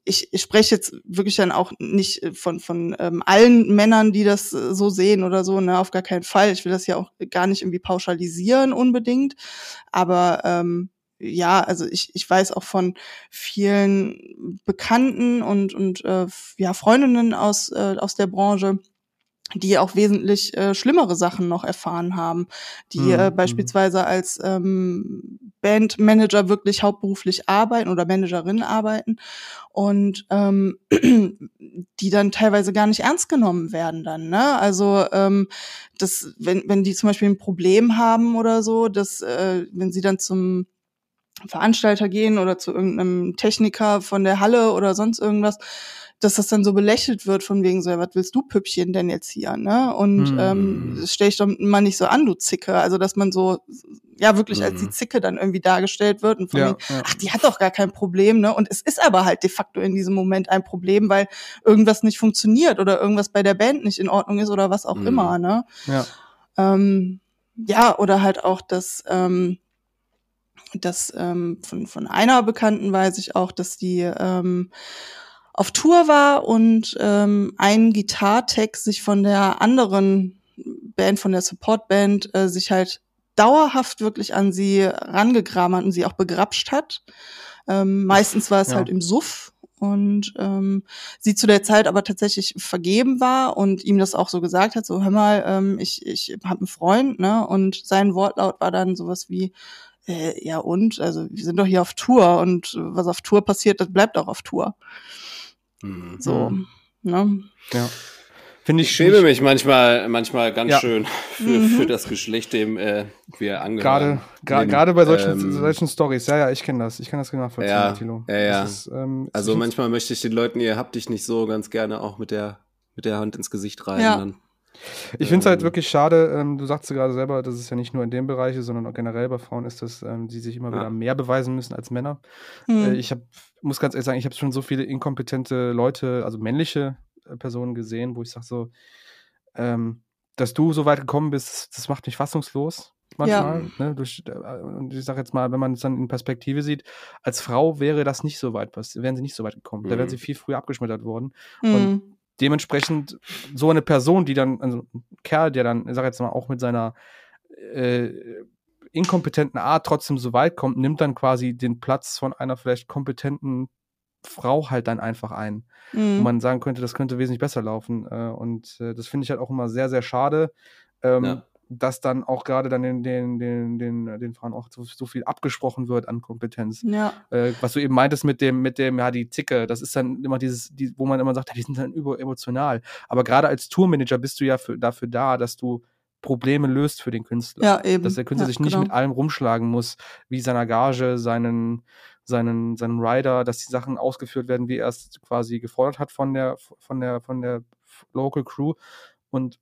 ich, ich spreche jetzt wirklich dann auch nicht äh, von, von ähm, allen Männern, die das äh, so sehen oder so, ne, auf gar keinen Fall. Ich will das ja auch gar nicht irgendwie pauschalisieren unbedingt. Aber ähm, ja, also ich, ich weiß auch von vielen Bekannten und, und äh, ja, Freundinnen aus, äh, aus der Branche, die auch wesentlich äh, schlimmere Sachen noch erfahren haben, die mhm. äh, mhm. beispielsweise als ähm, Bandmanager wirklich hauptberuflich arbeiten oder Managerin arbeiten und ähm, die dann teilweise gar nicht ernst genommen werden dann. Ne? Also ähm, das, wenn, wenn die zum Beispiel ein Problem haben oder so, dass äh, wenn sie dann zum Veranstalter gehen oder zu irgendeinem Techniker von der Halle oder sonst irgendwas, dass das dann so belächelt wird von wegen so, ja, was willst du Püppchen denn jetzt hier, ne? Und mm. ähm, stell ich doch mal nicht so an, du Zicke. Also dass man so ja wirklich mm. als die hm. Zicke dann irgendwie dargestellt wird und von ja, wegen, ja. ach, die hat doch gar kein Problem, ne? Und es ist aber halt de facto in diesem Moment ein Problem, weil irgendwas nicht funktioniert oder irgendwas bei der Band nicht in Ordnung ist oder was auch mm. immer, ne? Ja. Ähm, ja, oder halt auch das, ähm, das ähm, von, von einer Bekannten weiß ich auch, dass die ähm, auf Tour war und ähm, ein Gitartech sich von der anderen Band, von der Supportband, äh, sich halt dauerhaft wirklich an sie rangegraben hat und sie auch begrapscht hat. Ähm, meistens war es ja. halt im Suff und ähm, sie zu der Zeit aber tatsächlich vergeben war und ihm das auch so gesagt hat, so hör mal, ähm, ich, ich habe einen Freund, ne? Und sein Wortlaut war dann sowas wie, äh, ja und, also wir sind doch hier auf Tour und was auf Tour passiert, das bleibt auch auf Tour. Mhm. So, ne? Ja. Finde ich, ich schäme mich manchmal, manchmal ganz ja. schön für, mhm. für das Geschlecht, dem äh, wir angehören. Gerade, gerade bei solchen, ähm, solchen Stories. Ja, ja, ich kenne das. Ich kann das genau nachvollziehen, ja, Tilo. Ja, ja. Ist, ähm, also manchmal möchte ich den Leuten, ihr habt dich nicht so ganz gerne auch mit der, mit der Hand ins Gesicht rein. Ja. Dann, ich finde es halt ähm, wirklich schade, ähm, du sagst gerade selber, dass es ja nicht nur in dem Bereich ist, sondern auch generell bei Frauen ist, dass ähm, sie sich immer ja. wieder mehr beweisen müssen als Männer. Mhm. Äh, ich hab, muss ganz ehrlich sagen, ich habe schon so viele inkompetente Leute, also männliche äh, Personen gesehen, wo ich sage so, ähm, dass du so weit gekommen bist, das macht mich fassungslos manchmal. Ja. Ne, durch, äh, und ich sage jetzt mal, wenn man es dann in Perspektive sieht, als Frau wäre das nicht so weit, wären sie nicht so weit gekommen. Mhm. Da wären sie viel früher abgeschmettert worden. Mhm. Und dementsprechend so eine Person, die dann, also ein Kerl, der dann, ich sag jetzt mal, auch mit seiner äh, inkompetenten Art trotzdem so weit kommt, nimmt dann quasi den Platz von einer vielleicht kompetenten Frau halt dann einfach ein. Mhm. Wo man sagen könnte, das könnte wesentlich besser laufen. Äh, und äh, das finde ich halt auch immer sehr, sehr schade. Ähm, ja dass dann auch gerade dann den, den, den, den, den Frauen auch so, so viel abgesprochen wird an Kompetenz. Ja. Äh, was du eben meintest mit dem, mit dem, ja, die Zicke, das ist dann immer dieses, die, wo man immer sagt, ja, die sind dann überemotional. Aber gerade als Tourmanager bist du ja für, dafür da, dass du Probleme löst für den Künstler. Ja, eben. Dass der Künstler ja, sich nicht genau. mit allem rumschlagen muss, wie seiner Gage, seinen, seinen, seinem Rider, dass die Sachen ausgeführt werden, wie er es quasi gefordert hat von der, von der, von der Local Crew. Und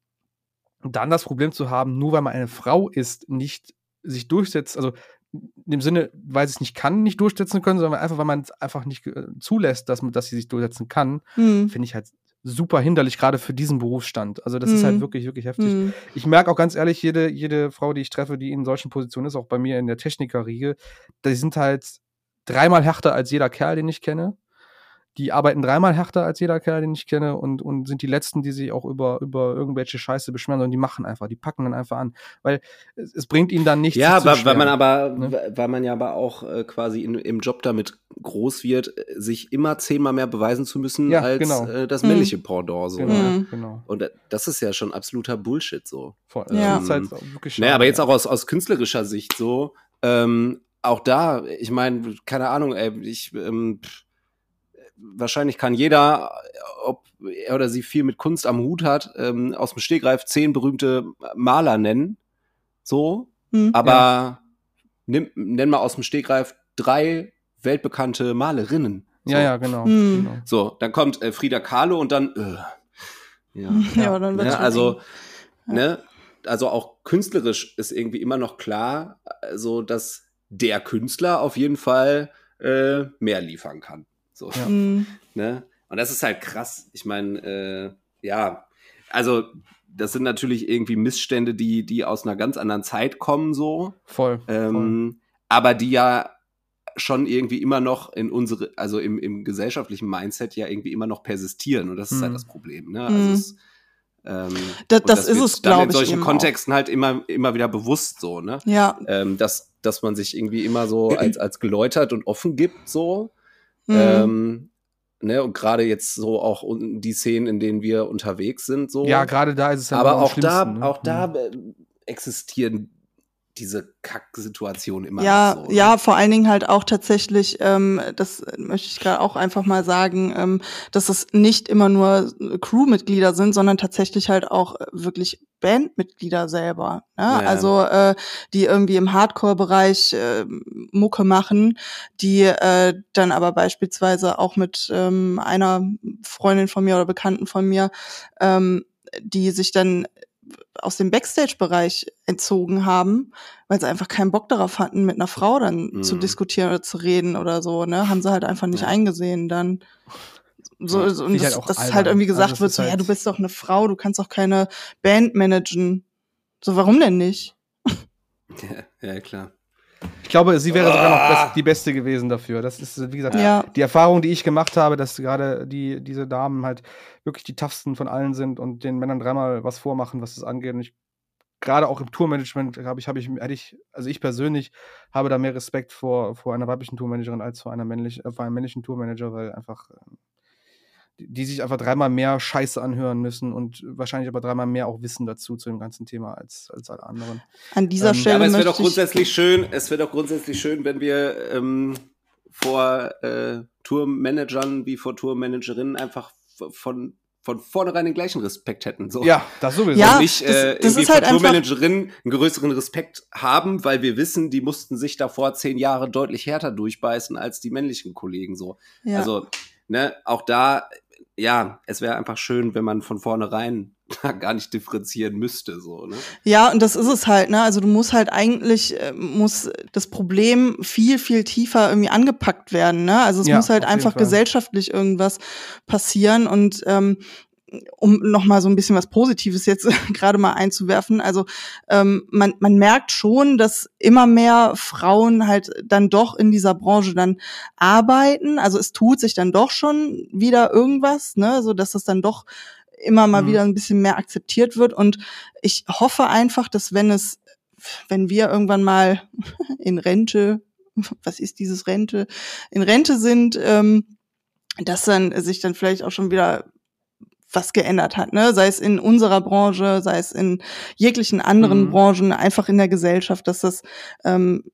dann das Problem zu haben, nur weil man eine Frau ist, nicht sich durchsetzt, also in dem Sinne, weil sie es nicht kann, nicht durchsetzen können, sondern einfach, weil man es einfach nicht äh, zulässt, dass, man, dass sie sich durchsetzen kann, mhm. finde ich halt super hinderlich, gerade für diesen Berufsstand. Also das mhm. ist halt mhm. wirklich, wirklich heftig. Mhm. Ich merke auch ganz ehrlich, jede, jede Frau, die ich treffe, die in solchen Positionen ist, auch bei mir in der Technikerriege, die sind halt dreimal härter als jeder Kerl, den ich kenne die arbeiten dreimal härter als jeder Kerl, den ich kenne und, und sind die Letzten, die sich auch über, über irgendwelche Scheiße beschweren, sondern die machen einfach, die packen dann einfach an. Weil es, es bringt ihnen dann nichts. Ja, weil, weil man aber, ne? weil man ja aber auch äh, quasi in, im Job damit groß wird, äh, sich immer zehnmal mehr beweisen zu müssen Ja, als genau. äh, das Mhm. männliche Pendant. So, Genau, ne? Mhm. genau. Und das ist ja schon absoluter Bullshit so. Voll. Ja. Ist halt wirklich Naja, aber jetzt ja. auch aus, aus künstlerischer Sicht so, ähm, auch da, ich meine, keine Ahnung, ey, ich, ähm, pff, wahrscheinlich kann jeder, ob er oder sie viel mit Kunst am Hut hat, ähm, aus dem Stegreif zehn berühmte Maler nennen. So, Hm. aber nimm, nenn mal aus dem Stegreif drei weltbekannte Malerinnen. So. Ja, ja, genau. Hm. genau. So, dann kommt äh, Frida Kahlo und dann, äh, ja. Ja, dann wird's Ne, schon also. Ja. ne, also auch künstlerisch ist irgendwie immer noch klar, also dass der Künstler auf jeden Fall äh, mehr liefern kann. So, Ja. Ne? Und das ist halt krass. Ich meine, äh, ja, also das sind natürlich irgendwie Missstände, die, die aus einer ganz anderen Zeit kommen, so. Voll. voll. Ähm, aber die ja schon irgendwie immer noch in unsere, also im, im gesellschaftlichen Mindset ja irgendwie immer noch persistieren. Und das ist halt Mhm. das Problem. Ne? Mhm. Also es, ähm, Das- und das ist es, dann glaub in ich, solchen eben auch. Kontexten halt immer, immer wieder bewusst so, ne? Ja. Ähm, dass, dass man sich irgendwie immer so als, als geläutert und offen gibt, so. Hm. Ähm, ne? Und gerade jetzt so auch die Szenen, in denen wir unterwegs sind, so. Ja, gerade da ist es ja Aber auch da, ne? auch da Mhm. äh, existieren diese Kacksituationen immer Ja, so. ne? ja, vor allen Dingen halt auch tatsächlich, ähm, das möchte ich gerade auch einfach mal sagen, ähm, dass es nicht immer nur Crewmitglieder sind, sondern tatsächlich halt auch äh, wirklich Bandmitglieder selber. Ne? Ja. Also äh, die irgendwie im Hardcore-Bereich äh, Mucke machen, die äh, dann aber beispielsweise auch mit ähm, einer Freundin von mir oder Bekannten von mir, ähm, die sich dann aus dem Backstage-Bereich entzogen haben, weil sie einfach keinen Bock darauf hatten, mit einer Frau dann Mhm. zu diskutieren oder zu reden oder so, ne? Haben sie halt einfach nicht Ja. eingesehen dann. So, Ja, so, und das, halt dass albern. halt irgendwie Also gesagt das wird, so, ja, halt- du bist doch eine Frau, du kannst doch keine Band managen. So, warum denn nicht? Ja, ja, klar. Ich glaube, sie wäre sogar noch Ah. best, die Beste gewesen dafür. Das ist, wie gesagt, Ja. die Erfahrung, die ich gemacht habe, dass gerade die, diese Damen halt wirklich die toughsten von allen sind und den Männern dreimal was vormachen, was das angeht. Und ich gerade auch im Tourmanagement habe ich, habe ich, hätte ich, also ich persönlich habe da mehr Respekt vor, vor einer weiblichen Tourmanagerin als vor einer männlich, äh, vor einem männlichen Tourmanager, weil einfach ähm, die, sich einfach dreimal mehr Scheiße anhören müssen und wahrscheinlich aber dreimal mehr auch Wissen dazu zu dem ganzen Thema als, als alle anderen. An dieser Ähm, Ja, Stelle aber es wäre doch ich, grundsätzlich schön, es wäre doch grundsätzlich schön, wenn wir ähm, vor äh, Tourmanagern wie vor Tourmanagerinnen einfach von von vornherein den gleichen Respekt hätten. So. Ja, das sowieso. Ja, und nicht das- äh, das irgendwie ist halt Tourmanagerinnen einen größeren Respekt haben, weil wir wissen, die mussten sich davor zehn Jahre deutlich härter durchbeißen als die männlichen Kollegen. So. ja. Also, ne, auch da, ja, es wäre einfach schön, wenn man von vornherein gar nicht differenzieren müsste, so, ne? Ja, und das ist es halt, ne? Also du musst halt eigentlich, äh, muss das Problem viel, viel tiefer irgendwie angepackt werden, ne? Also es Ja, muss halt einfach gesellschaftlich irgendwas passieren und ähm, um noch mal so ein bisschen was Positives jetzt gerade mal einzuwerfen. Also ähm, man, man merkt schon, dass immer mehr Frauen halt dann doch in dieser Branche dann arbeiten. Also es tut sich dann doch schon wieder irgendwas, ne? So dass das dann doch immer mal Mhm. wieder ein bisschen mehr akzeptiert wird. Und ich hoffe einfach, dass wenn es, wenn wir irgendwann mal in Rente, was ist dieses Rente, in Rente sind, ähm, dass dann sich dann vielleicht auch schon wieder was geändert hat, ne? Sei es in unserer Branche, sei es in jeglichen anderen Mhm. Branchen, einfach in der Gesellschaft, dass das ähm,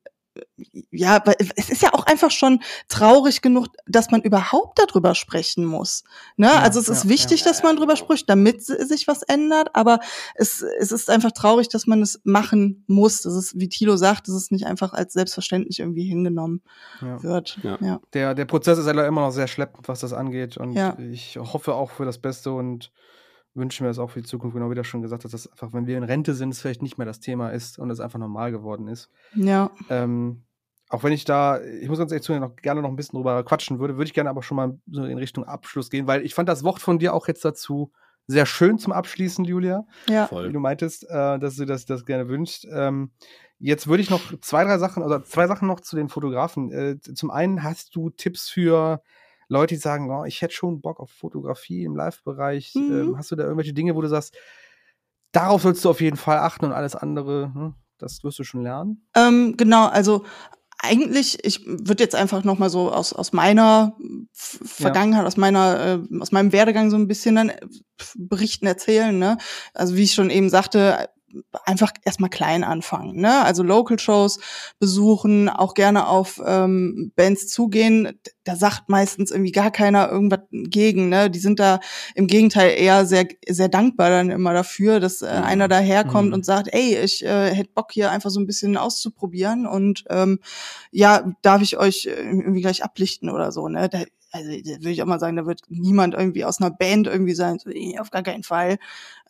ja, weil es ist ja auch einfach schon traurig genug, dass man überhaupt darüber sprechen muss. Ne? Ja, also es ist ja, wichtig, ja. dass man drüber spricht, damit si- sich was ändert, aber es, es ist einfach traurig, dass man es machen muss. Das ist, wie Thilo sagt, dass es nicht einfach als selbstverständlich irgendwie hingenommen Ja. wird. Ja. Ja. der, der Prozess ist leider immer noch sehr schleppend, was das angeht. Und Ja. ich hoffe auch für das Beste und wünsche mir das auch für die Zukunft, genau wie du schon gesagt hast, dass einfach, wenn wir in Rente sind, es vielleicht nicht mehr das Thema ist und es einfach normal geworden ist. ja. Ähm, auch wenn ich da, ich muss ganz ehrlich zu noch gerne noch ein bisschen drüber quatschen würde, würde ich gerne aber schon mal so in Richtung Abschluss gehen, weil ich fand das Wort von dir auch jetzt dazu sehr schön zum Abschließen, Julia Ja. wie Voll. du meintest, äh, dass du das, das gerne wünschst. Ähm, jetzt würde ich noch zwei, drei Sachen, oder zwei Sachen noch zu den Fotografen. Äh, zum einen hast du Tipps für Leute, die sagen, oh, ich hätte schon Bock auf Fotografie im Live-Bereich. Mhm. Ähm, hast du da irgendwelche Dinge, wo du sagst, darauf sollst du auf jeden Fall achten und alles andere, hm, das wirst du schon lernen? Ähm, genau, also eigentlich, ich würde jetzt einfach noch mal so aus, aus meiner Vergangenheit, aus meiner, äh, aus meinem Werdegang so ein bisschen dann äh, berichten, erzählen, ne? Also wie ich schon eben sagte, einfach erstmal klein anfangen, ne? Also Local Shows besuchen, auch gerne auf ähm, Bands zugehen. Da sagt meistens irgendwie gar keiner irgendwas gegen, ne? Die sind da im Gegenteil eher sehr sehr dankbar dann immer dafür, dass äh, einer daherkommt Mhm. und sagt, ey, ich äh, hätte Bock hier einfach so ein bisschen auszuprobieren und ähm, ja, darf ich euch äh, irgendwie gleich ablichten oder so, ne? Da, also würde ich auch mal sagen, da wird niemand irgendwie aus einer Band irgendwie sein, so, eh, auf gar keinen Fall,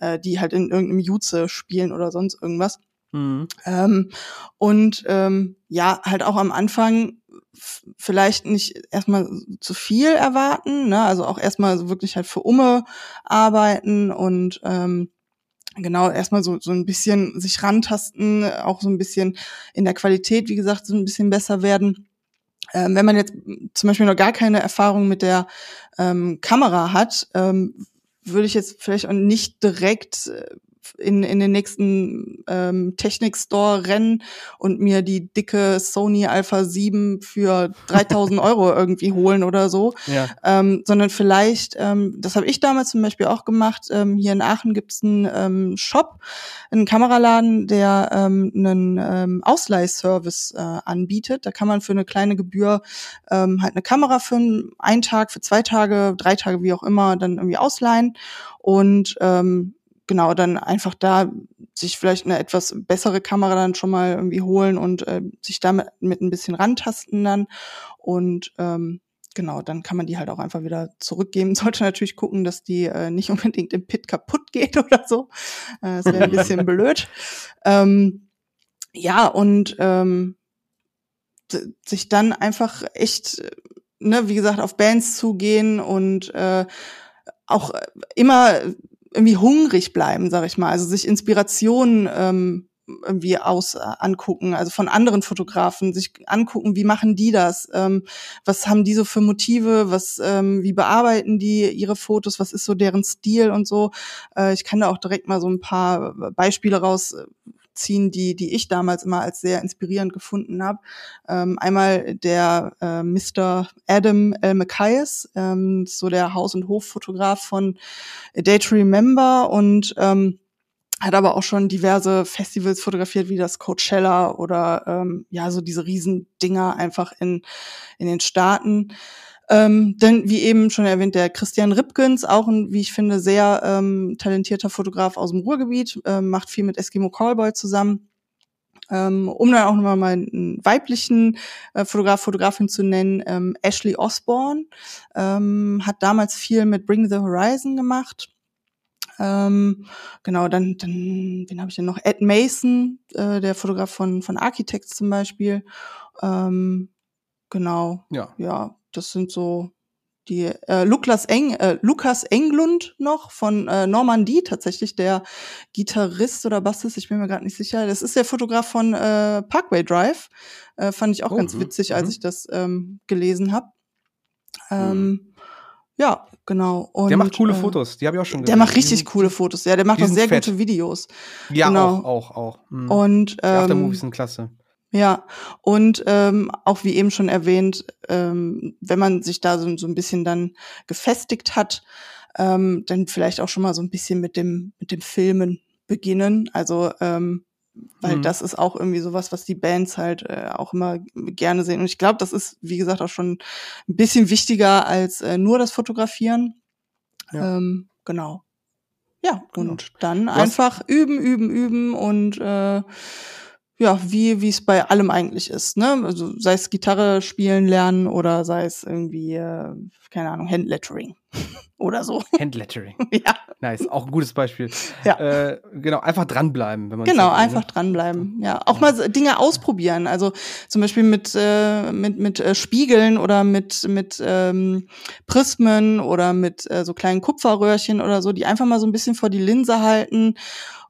äh, die halt in irgendeinem Jutze spielen oder sonst irgendwas. Mhm. Ähm, und ähm, ja, halt auch am Anfang vielleicht nicht erstmal zu viel erwarten, ne? Also auch erstmal so wirklich halt für Umme arbeiten und ähm, genau erstmal so so ein bisschen sich rantasten, auch so ein bisschen in der Qualität, wie gesagt, so ein bisschen besser werden. Ähm, wenn man jetzt zum Beispiel noch gar keine Erfahrung mit der ähm, Kamera hat, ähm, würde ich jetzt vielleicht auch nicht direkt äh, in, in den nächsten ähm, Technik-Store rennen und mir die dicke Sony Alpha 7 für 3000 Euro irgendwie holen oder so, Ja. ähm, sondern vielleicht, ähm, das habe ich damals zum Beispiel auch gemacht, ähm, hier in Aachen gibt's einen ähm, Shop, einen Kameraladen, der ähm, einen ähm, Ausleihservice äh, anbietet. Da kann man für eine kleine Gebühr ähm, halt eine Kamera für einen Tag, für zwei Tage, drei Tage, wie auch immer, dann irgendwie ausleihen und ähm, genau dann einfach da sich vielleicht eine etwas bessere Kamera dann schon mal irgendwie holen und äh, sich damit mit ein bisschen rantasten dann und ähm, genau, dann kann man die halt auch einfach wieder zurückgeben. Sollte natürlich gucken, dass die äh, nicht unbedingt im Pit kaputt geht oder so. Äh, das wäre ein bisschen blöd. Ähm, ja, und ähm, sich dann einfach echt, ne, wie gesagt, auf Bands zugehen und äh, auch äh, immer irgendwie hungrig bleiben, sag ich mal. Also sich Inspirationen ähm, irgendwie aus äh, angucken, also von anderen Fotografen, sich angucken, wie machen die das, ähm, was haben die so für Motive, was, ähm, wie bearbeiten die ihre Fotos, was ist so deren Stil und so. Äh, ich kann da auch direkt mal so ein paar Beispiele rausziehen, die, die ich damals immer als sehr inspirierend gefunden habe. Ähm, einmal der äh, Mr. Adam L. Macias, ähm, so der Haus- und Hoffotograf von A Day to Remember und ähm, hat aber auch schon diverse Festivals fotografiert, wie das Coachella oder ähm, ja, so diese Riesendinger einfach in, in den Staaten. Ähm, denn wie eben schon erwähnt, der Christian Ripkens, auch ein, wie ich finde, sehr ähm, talentierter Fotograf aus dem Ruhrgebiet, ähm, macht viel mit Eskimo Callboy zusammen. Ähm, um dann auch nochmal mal einen weiblichen äh, Fotograf, Fotografin zu nennen, ähm, Ashley Osborne, ähm, hat damals viel mit Bring the Horizon gemacht. Ähm, genau, dann, dann, wen habe ich denn noch? Ed Mason, äh, der Fotograf von, von Architects zum Beispiel. Ähm, genau, Ja. ja, das sind so die äh, Lukas, Eng, äh, Lukas Englund noch von äh, Normandie tatsächlich, der Gitarrist oder Bassist, ich bin mir gerade nicht sicher. Das ist der Fotograf von äh, Parkway Drive. Äh, fand ich auch Oh, ganz mhm, witzig, als mhm. ich das ähm, gelesen habe. Ähm, Ja, genau. Und, Der macht coole äh, Fotos, die habe ich auch schon Der gesehen. macht Die richtig coole Fotos. Ja, der macht auch sehr fett. gute Videos. Ja, genau. auch, auch, auch. Mhm. Und die Aftermovies ähm, sind klasse. Ja, und ähm, auch wie eben schon erwähnt, ähm, wenn man sich da so, so ein bisschen dann gefestigt hat, ähm, dann vielleicht auch schon mal so ein bisschen mit dem mit dem Filmen beginnen. Also ähm, weil Mhm. das ist auch irgendwie sowas, was die Bands halt äh, auch immer gerne sehen. Und ich glaube, das ist wie gesagt auch schon ein bisschen wichtiger als äh, nur das Fotografieren. Ja. Ähm, genau. Ja, Genau. und dann hast- einfach üben, üben, üben und äh, ja, wie wie es bei allem eigentlich ist, ne? Also sei es Gitarre spielen lernen oder sei es irgendwie äh, keine Ahnung Handlettering oder so. Handlettering. ja, Nice, auch ein gutes Beispiel. Ja. Äh, genau, einfach dranbleiben, wenn man genau, will, einfach Ne? dranbleiben. Ja, auch mal so Dinge ausprobieren. Also zum Beispiel mit äh, mit mit äh, Spiegeln oder mit mit ähm, Prismen oder mit äh, so kleinen Kupferröhrchen oder so, die einfach mal so ein bisschen vor die Linse halten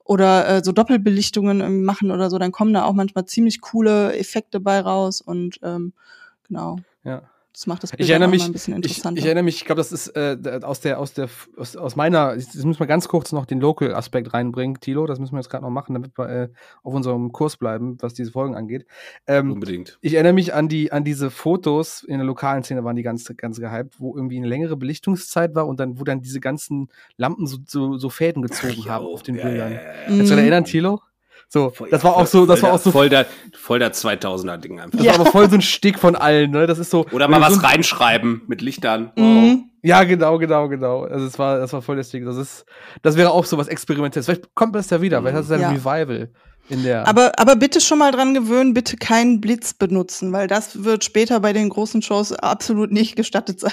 oder äh, so Doppelbelichtungen irgendwie machen oder so, dann kommen da auch manchmal ziemlich coole Effekte bei raus und ähm, genau. Ja. Das macht das Bild Ich erinnere mich, mal ein bisschen ich, interessanter. ich erinnere mich, ich glaube, das ist äh, aus der, aus der, aus, aus meiner, das müssen wir ganz kurz noch den Local-Aspekt reinbringen, Tilo, das müssen wir jetzt gerade noch machen, damit wir äh, auf unserem Kurs bleiben, was diese Folgen angeht. Ähm, Unbedingt. ich erinnere mich an die, an diese Fotos in der lokalen Szene waren die ganz, ganz gehypt, wo irgendwie eine längere Belichtungszeit war und dann, wo dann diese ganzen Lampen so, so, so Fäden gezogen haben auf den Bildern. Ja, ja, ja, Mhm. ja. Kannst du dich erinnern, Tilo? So, Voll- das war auch so, das voll war auch der- so, voll der, voll der 2000er-Ding einfach. das Ja. war aber voll so ein Stick von allen, ne? Das ist so. Oder mal was so, reinschreiben mit Lichtern. Mhm. Ja, genau, genau, genau. Also es war, das war voll das Ding. Das ist, das wäre auch so was Experimentelles. Vielleicht kommt das ja wieder, vielleicht hast du ein Ja. Revival in der. Aber, aber bitte schon mal dran gewöhnen, bitte keinen Blitz benutzen, weil das wird später bei den großen Shows absolut nicht gestattet sein.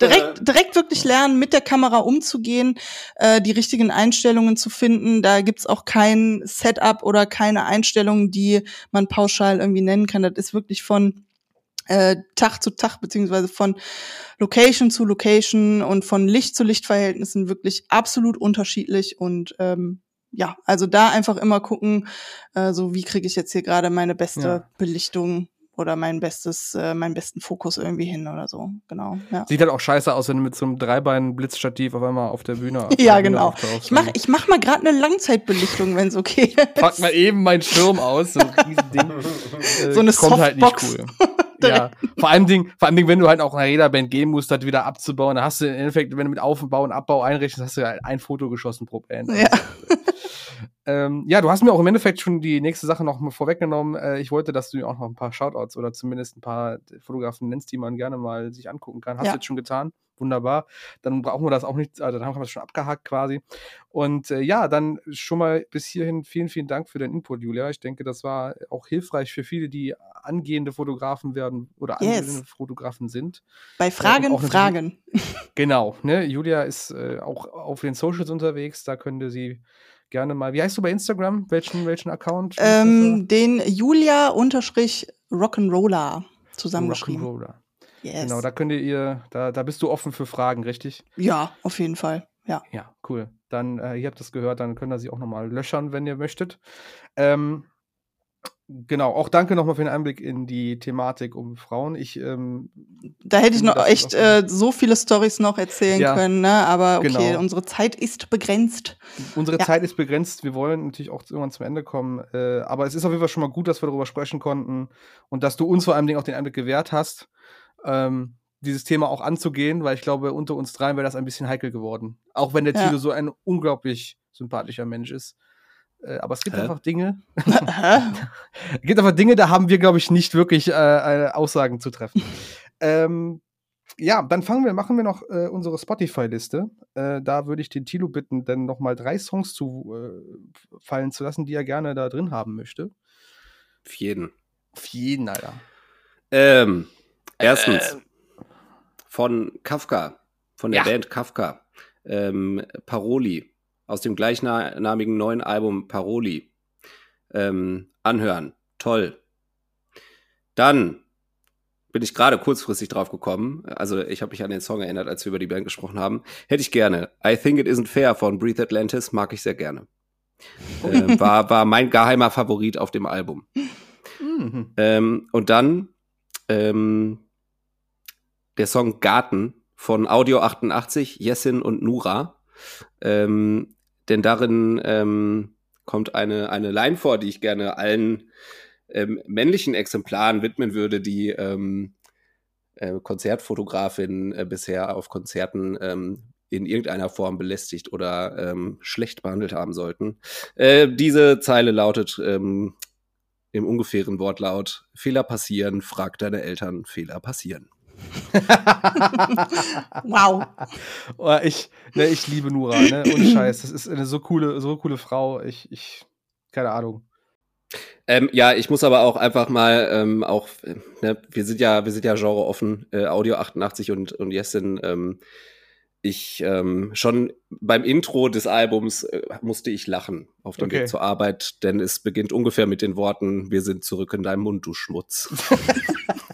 Direkt, direkt wirklich lernen, mit der Kamera umzugehen, äh, die richtigen Einstellungen zu finden. Da gibt's auch kein Setup oder keine Einstellungen, die man pauschal irgendwie nennen kann. Das ist wirklich von äh, Tag zu Tag, beziehungsweise von Location zu Location und von Licht zu Lichtverhältnissen wirklich absolut unterschiedlich und ähm, ja, also da einfach immer gucken, äh, so wie kriege ich jetzt hier gerade meine beste Ja. Belichtung oder mein bestes, äh, meinen besten Fokus irgendwie hin oder so. Genau. Ja, Sieht halt auch scheiße aus, wenn du mit so einem Dreibein-Blitzstativ auf einmal auf der Bühne. Auf ja der Bühne genau. auftauchst. Ich mach, ich mach mal gerade eine Langzeitbelichtung, wenn es okay ist. Pack mal eben meinen Schirm aus, so ein. Äh, So eine kommt halt nicht Softbox. cool. ja, vor allem Ding, vor allem Ding, wenn du halt auch nach jeder Band gehen musst, das wieder abzubauen, dann hast du im Endeffekt, wenn du mit Aufbau und Abbau einrechnest, hast du halt ein Foto geschossen pro Band. Ja. Ähm, ja, du hast mir auch im Endeffekt schon die nächste Sache noch mal vorweggenommen. Äh, ich wollte, dass du auch noch ein paar Shoutouts oder zumindest ein paar Fotografen nennst, die man gerne mal sich angucken kann. Hast Ja. du jetzt schon getan? Wunderbar. Dann brauchen wir das auch nicht, also dann haben wir das schon abgehakt quasi. Und äh, ja, dann schon mal bis hierhin vielen, vielen Dank für deinen Input, Julia. Ich denke, das war auch hilfreich für viele, die angehende Fotografen werden oder Yes. angehende Fotografen sind. Bei Fragen, auch natürlich- Fragen. Genau, ne? Julia ist äh, auch auf den Socials unterwegs, da könnte sie gerne mal. Wie heißt du bei Instagram? Welchen, welchen Account? Ähm, den Julia unterstrich Rock'n'Roller zusammengeschrieben. Rock'n'Roller. Yes. Genau, da könnt ihr ihr, da, da bist du offen für Fragen, richtig? ja, auf jeden Fall. Ja. Ja, cool. Dann, äh, ihr habt das gehört, dann könnt ihr sie auch nochmal löchern, wenn ihr möchtet. Ähm, genau, auch danke nochmal für den Einblick in die Thematik um Frauen. Ich, ähm, Da hätte ich noch echt äh, so viele Stories noch erzählen Ja, können, ne? Aber okay, genau. unsere Zeit ist begrenzt. Unsere Ja. Zeit ist begrenzt. Wir wollen natürlich auch irgendwann zum Ende kommen. Äh, aber es ist auf jeden Fall schon mal gut, dass wir darüber sprechen konnten und dass du uns vor allem auch den Einblick gewährt hast, ähm, dieses Thema auch anzugehen, weil ich glaube, unter uns dreien wäre das ein bisschen heikel geworden. Auch wenn der Ja. Tilo so ein unglaublich sympathischer Mensch ist. Äh, aber es gibt Hä? einfach Dinge, es gibt einfach Dinge, da haben wir, glaube ich, nicht wirklich äh, äh, Aussagen zu treffen. ähm, ja, dann fangen wir, machen wir noch äh, unsere Spotify-Liste. Äh, da würde ich den Tilo bitten, dann noch mal drei Songs zu äh, fallen zu lassen, die er gerne da drin haben möchte. Auf jeden. Auf jeden, Alter. Ähm, erstens von Kafka, von der Ja. Band Kafka, ähm, Paroli, aus dem gleichnamigen neuen Album Paroli. Ähm, anhören. Toll. Dann bin ich gerade kurzfristig drauf gekommen. Also ich habe mich an den Song erinnert, als wir über die Band gesprochen haben. Hätte ich gerne. I Think It Isn't Fair von Breathe Atlantis mag ich sehr gerne. äh, war, war mein geheimer Favorit auf dem Album. Mhm. Ähm, und dann ähm, der Song Garten von Audio 88, Jessin und Nura. Ähm, denn darin ähm, kommt eine, eine Line vor, die ich gerne allen ähm, männlichen Exemplaren widmen würde, die ähm, äh, Konzertfotografin äh, bisher auf Konzerten ähm, in irgendeiner Form belästigt oder ähm, schlecht behandelt haben sollten. Äh, diese Zeile lautet ähm, im ungefähren Wortlaut, Fehler passieren, frag deine Eltern, Fehler passieren. Wow. oh, ich, ne, ich liebe Nura, ne? Ohne Scheiß. Das ist eine so coole, so coole Frau. Ich, ich, keine Ahnung. Ähm, ja, ich muss aber auch einfach mal ähm, auch, äh, ne, wir sind ja, wir sind ja Genre offen, äh, Audio 88 und und Jessin. Ähm, ich ähm, schon beim Intro des Albums äh, musste ich lachen auf dem Okay. Weg zur Arbeit, denn es beginnt ungefähr mit den Worten: Wir sind zurück in deinem Mund, du Schmutz.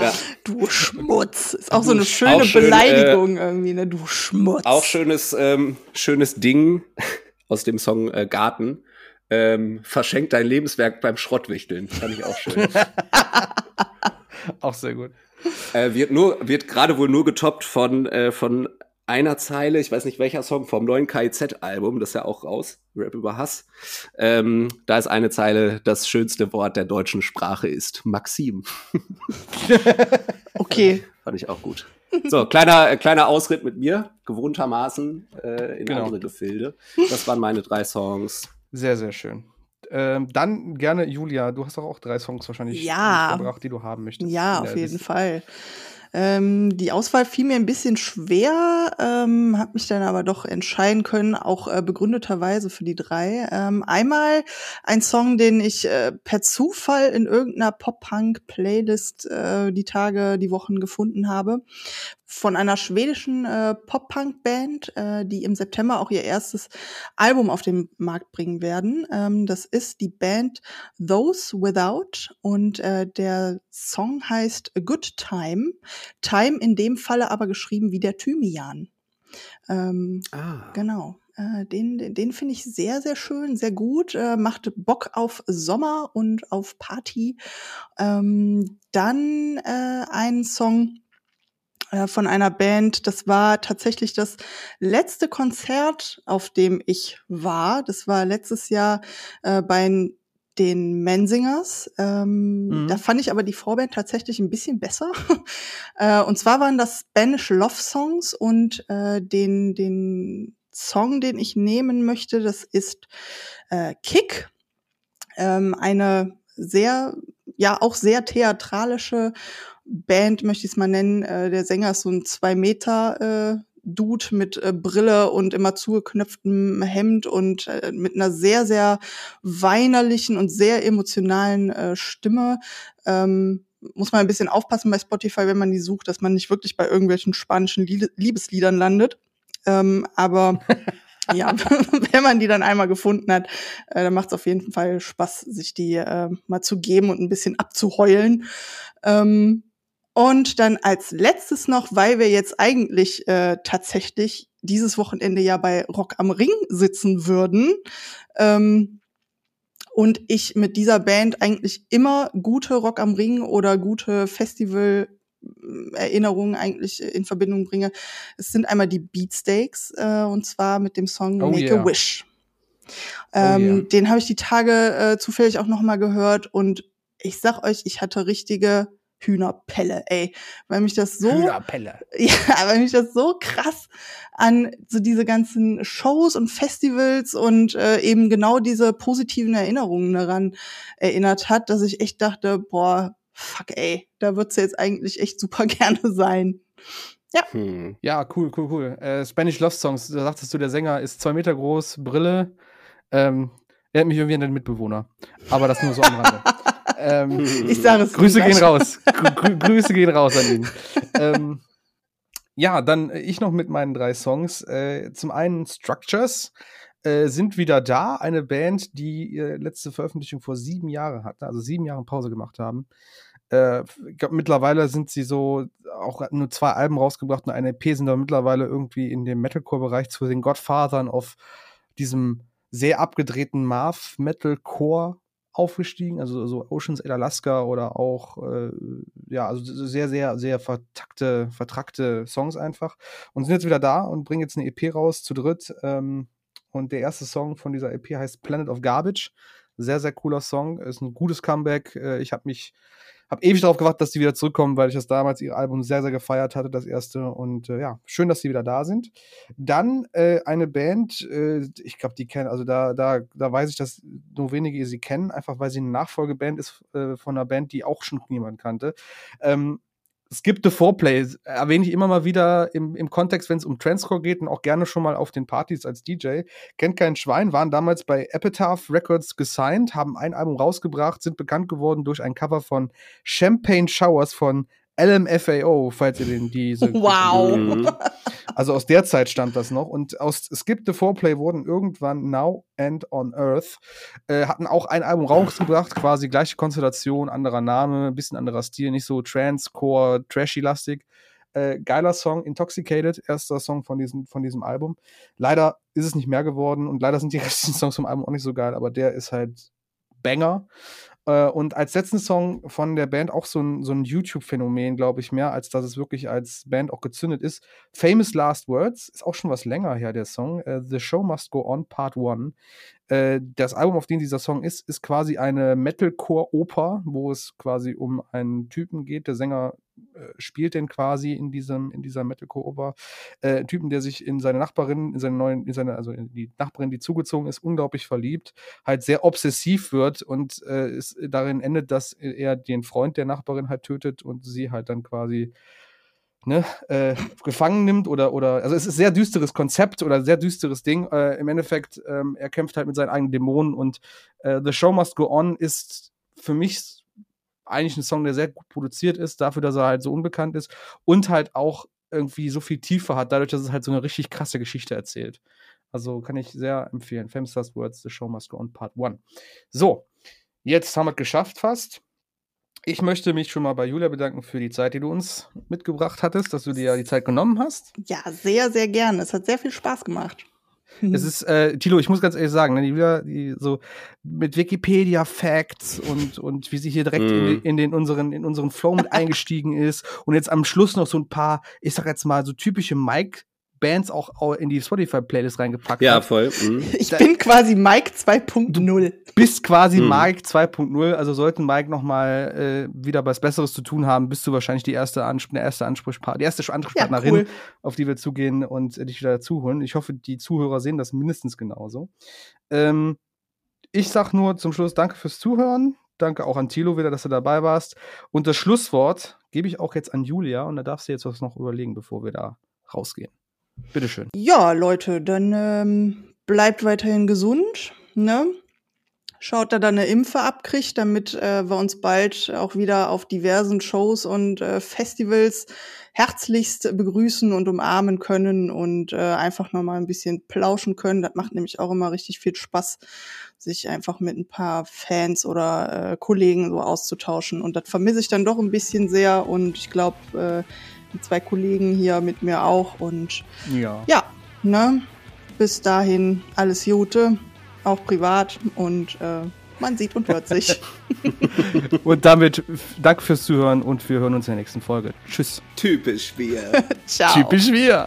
ja, Du Schmutz. Ist auch so eine Sch- schöne schön, Beleidigung irgendwie, ne? Du Schmutz. auch schönes ähm, schönes Ding aus dem Song äh, Garten. Ähm, verschenkt dein Lebenswerk beim Schrottwichteln. Fand ich auch schön. Auch sehr gut. Äh, wird nur, wird gerade wohl nur getoppt von, äh, von einer Zeile, ich weiß nicht welcher Song, vom neuen KIZ-Album, das ist ja auch raus, Rap über Hass. Ähm, da ist eine Zeile, das schönste Wort der deutschen Sprache ist Maxim. okay. Fand ich auch gut. So, kleiner, äh, kleiner Ausritt mit mir, gewohntermaßen äh, in genau. andere Gefilde. Das waren meine drei Songs. Sehr, sehr schön. Ähm, dann gerne, Julia, du hast doch auch drei Songs wahrscheinlich ja. gebracht, die du haben möchtest. Ja, auf jeden Fall. Ähm, die Auswahl fiel mir ein bisschen schwer, ähm, habe mich dann aber doch entscheiden können, auch äh, begründeterweise für die drei. Ähm, einmal ein Song, den ich äh, per Zufall in irgendeiner Pop-Punk-Playlist äh, die Tage, die Wochen gefunden habe von einer schwedischen äh, Pop-Punk-Band, äh, die im September auch ihr erstes Album auf den Markt bringen werden. Ähm, das ist die Band Those Without und äh, der Song heißt A Good Time. Time in dem Falle aber geschrieben wie der Thymian. Ähm, ah. Genau. Äh, den, den finde ich sehr, sehr schön, sehr gut. Äh, macht Bock auf Sommer und auf Party. Ähm, dann äh, ein Song, von einer Band. Das war tatsächlich das letzte Konzert, auf dem ich war. Das war letztes Jahr äh, bei den Mensingers. Ähm, mhm. Da fand ich aber die Vorband tatsächlich ein bisschen besser. äh, und zwar waren das Spanish Love Songs und äh, den, den Song, den ich nehmen möchte, das ist äh, Kick. Ähm, eine sehr, ja, auch sehr theatralische Band, möchte ich es mal nennen. Äh, der Sänger ist so ein zwei Meter äh, Dude mit äh, Brille und immer zugeknöpftem Hemd und äh, mit einer sehr, sehr weinerlichen und sehr emotionalen äh, Stimme. Ähm, muss man ein bisschen aufpassen bei Spotify, wenn man die sucht, dass man nicht wirklich bei irgendwelchen spanischen Liebesliedern landet. Ähm, aber ja, wenn man die dann einmal gefunden hat, äh, dann macht es auf jeden Fall Spaß, sich die äh, mal zu geben und ein bisschen abzuheulen. Ähm, und dann als letztes noch, weil wir jetzt eigentlich äh, tatsächlich dieses Wochenende ja bei Rock am Ring sitzen würden. Ähm, und ich mit dieser Band eigentlich immer gute Rock am Ring oder gute Festival Erinnerungen eigentlich in Verbindung bringe. Es sind einmal die Beatsteaks äh, und zwar mit dem Song oh, Make yeah. a Wish. Ähm, oh, yeah. Den habe ich die Tage äh, zufällig auch noch mal gehört und ich sag euch, ich hatte richtige Hühnerpelle, ey, weil mich das so Hühnerpelle. Ja, weil mich das so krass an so diese ganzen Shows und Festivals und äh, eben genau diese positiven Erinnerungen daran erinnert hat, dass ich echt dachte, boah, fuck, ey, da wird's jetzt eigentlich echt super gerne sein. Ja. Hm. Ja, cool, cool, cool. Äh, Spanish Love Songs, da sagtest du, der Sänger ist zwei Meter groß, Brille. Ähm, er hat mich irgendwie an den Mitbewohner. Aber das nur so am Rande. Ähm, ich sage es. Grüße gehen raus. Grü Grüße gehen raus an ihn. ähm, ja, dann ich noch mit meinen drei Songs. Äh, zum einen Structures äh, sind wieder da, eine Band, die ihre letzte Veröffentlichung vor sieben Jahren hatte, also sieben Jahre Pause gemacht haben. Äh, ich glaub, mittlerweile sind sie so auch nur zwei Alben rausgebracht und eine EP sind da mittlerweile irgendwie in dem Metalcore-Bereich zu den Godfathern auf diesem sehr abgedrehten Math Metalcore aufgestiegen, also so Oceans in Alaska oder auch, äh, ja, also sehr, sehr, sehr vertakte, vertrackte Songs einfach. Und sind jetzt wieder da und bringen jetzt eine EP raus zu dritt. Ähm, und der erste Song von dieser EP heißt Planet of Garbage. Sehr, sehr cooler Song. Ist ein gutes Comeback. Äh, ich habe mich habe ewig darauf gewartet, dass die wieder zurückkommen, weil ich das damals ihr Album sehr, sehr gefeiert hatte, das erste. Und äh, ja, schön, dass sie wieder da sind. Dann äh, eine Band, äh, ich glaube, die kennen, also da, da, da weiß ich, dass nur wenige sie kennen, einfach weil sie eine Nachfolgeband ist äh, von einer Band, die auch schon niemand kannte. Ähm, Skip the Foreplay erwähne ich immer mal wieder im, im Kontext, wenn es um Transcore geht und auch gerne schon mal auf den Partys als DJ. Kennt kein Schwein, waren damals bei Epitaph Records gesigned, haben ein Album rausgebracht, sind bekannt geworden durch ein Cover von Champagne Showers von LMFAO, falls ihr den diese. Wow. Mhm. Also aus der Zeit stammt das noch. Und aus Skip the Foreplay wurden irgendwann Now and on Earth, äh, hatten auch ein Album rausgebracht, quasi gleiche Konstellation, anderer Name, bisschen anderer Stil, nicht so Trance-Core, Trashy-lastig. Äh, geiler Song, Intoxicated, erster Song von diesem, von diesem Album. Leider ist es nicht mehr geworden und leider sind die restlichen Songs vom Album auch nicht so geil, aber der ist halt Banger. Äh, und als letzten Song von der Band auch so ein, so ein YouTube-Phänomen, glaube ich, mehr, als dass es wirklich als Band auch gezündet ist. Famous Last Words ist auch schon was länger her, der Song. Äh, The Show Must Go On, Part 1. Äh, das Album, auf dem dieser Song ist, ist quasi eine Metalcore-Oper, wo es quasi um einen Typen geht. Der Sänger äh, spielt denn quasi in diesem in dieser Metalcore-Oper äh, Typen, der sich in seine Nachbarin, in seine neuen, in seine also in die Nachbarin, die zugezogen ist, unglaublich verliebt, halt sehr obsessiv wird und äh, es darin endet, dass er den Freund der Nachbarin halt tötet und sie halt dann quasi ne, äh, gefangen nimmt oder, oder, also es ist sehr düsteres Konzept oder sehr düsteres Ding. Äh, Im Endeffekt, ähm, er kämpft halt mit seinen eigenen Dämonen und äh, The Show Must Go On ist für mich eigentlich ein Song, der sehr gut produziert ist, dafür, dass er halt so unbekannt ist und halt auch irgendwie so viel Tiefe hat, dadurch, dass es halt so eine richtig krasse Geschichte erzählt. Also kann ich sehr empfehlen. Famous Last Words, The Show Must Go On Part 1. So, jetzt haben wir es geschafft fast. Ich möchte mich schon mal bei Julia bedanken für die Zeit, die du uns mitgebracht hattest, dass du dir ja die Zeit genommen hast. Ja, sehr, sehr gerne. Es hat sehr viel Spaß gemacht. Es ist, äh, Tilo, ich muss ganz ehrlich sagen, ne, die Julia, die so mit Wikipedia-Facts und, und wie sie hier direkt mm. in, mhm. in, den unseren, in unseren Flow mit eingestiegen ist und jetzt am Schluss noch so ein paar, ich sag jetzt mal, so typische Mike- Bands auch in die Spotify-Playlist reingepackt ja, hat. voll. Mhm. Ich da, bin quasi Mike 2.0. Bist quasi mhm. Mike 2.0. Also sollten Mike noch mal äh, wieder was Besseres zu tun haben, bist du wahrscheinlich die erste, Ansp der erste Ansprechpartner, die erste Ansprechpartnerin, ja, cool. auf die wir zugehen und äh, dich wieder dazuholen. Ich hoffe, die Zuhörer sehen das mindestens genauso. Ähm, ich sag nur zum Schluss Danke fürs Zuhören. Danke auch an Thilo wieder, dass du dabei warst. Und das Schlusswort gebe ich auch jetzt an Julia und da darfst du jetzt was noch überlegen, bevor wir da rausgehen. Bitteschön. Ja, Leute, dann ähm, bleibt weiterhin gesund, ne? Schaut, da dann eine Impfe abkriegt, damit äh, wir uns bald auch wieder auf diversen Shows und äh, Festivals herzlichst begrüßen und umarmen können und äh, einfach nochmal ein bisschen plauschen können. Das macht nämlich auch immer richtig viel Spaß, sich einfach mit ein paar Fans oder äh, Kollegen so auszutauschen. Und das vermisse ich dann doch ein bisschen sehr und ich glaube, äh, die zwei Kollegen hier mit mir auch. Und ja, ja ne? bis dahin alles Gute, auch privat und äh, man sieht und hört sich. und damit danke fürs Zuhören und wir hören uns in der nächsten Folge. Tschüss. Typisch wir. Ciao. Typisch wir.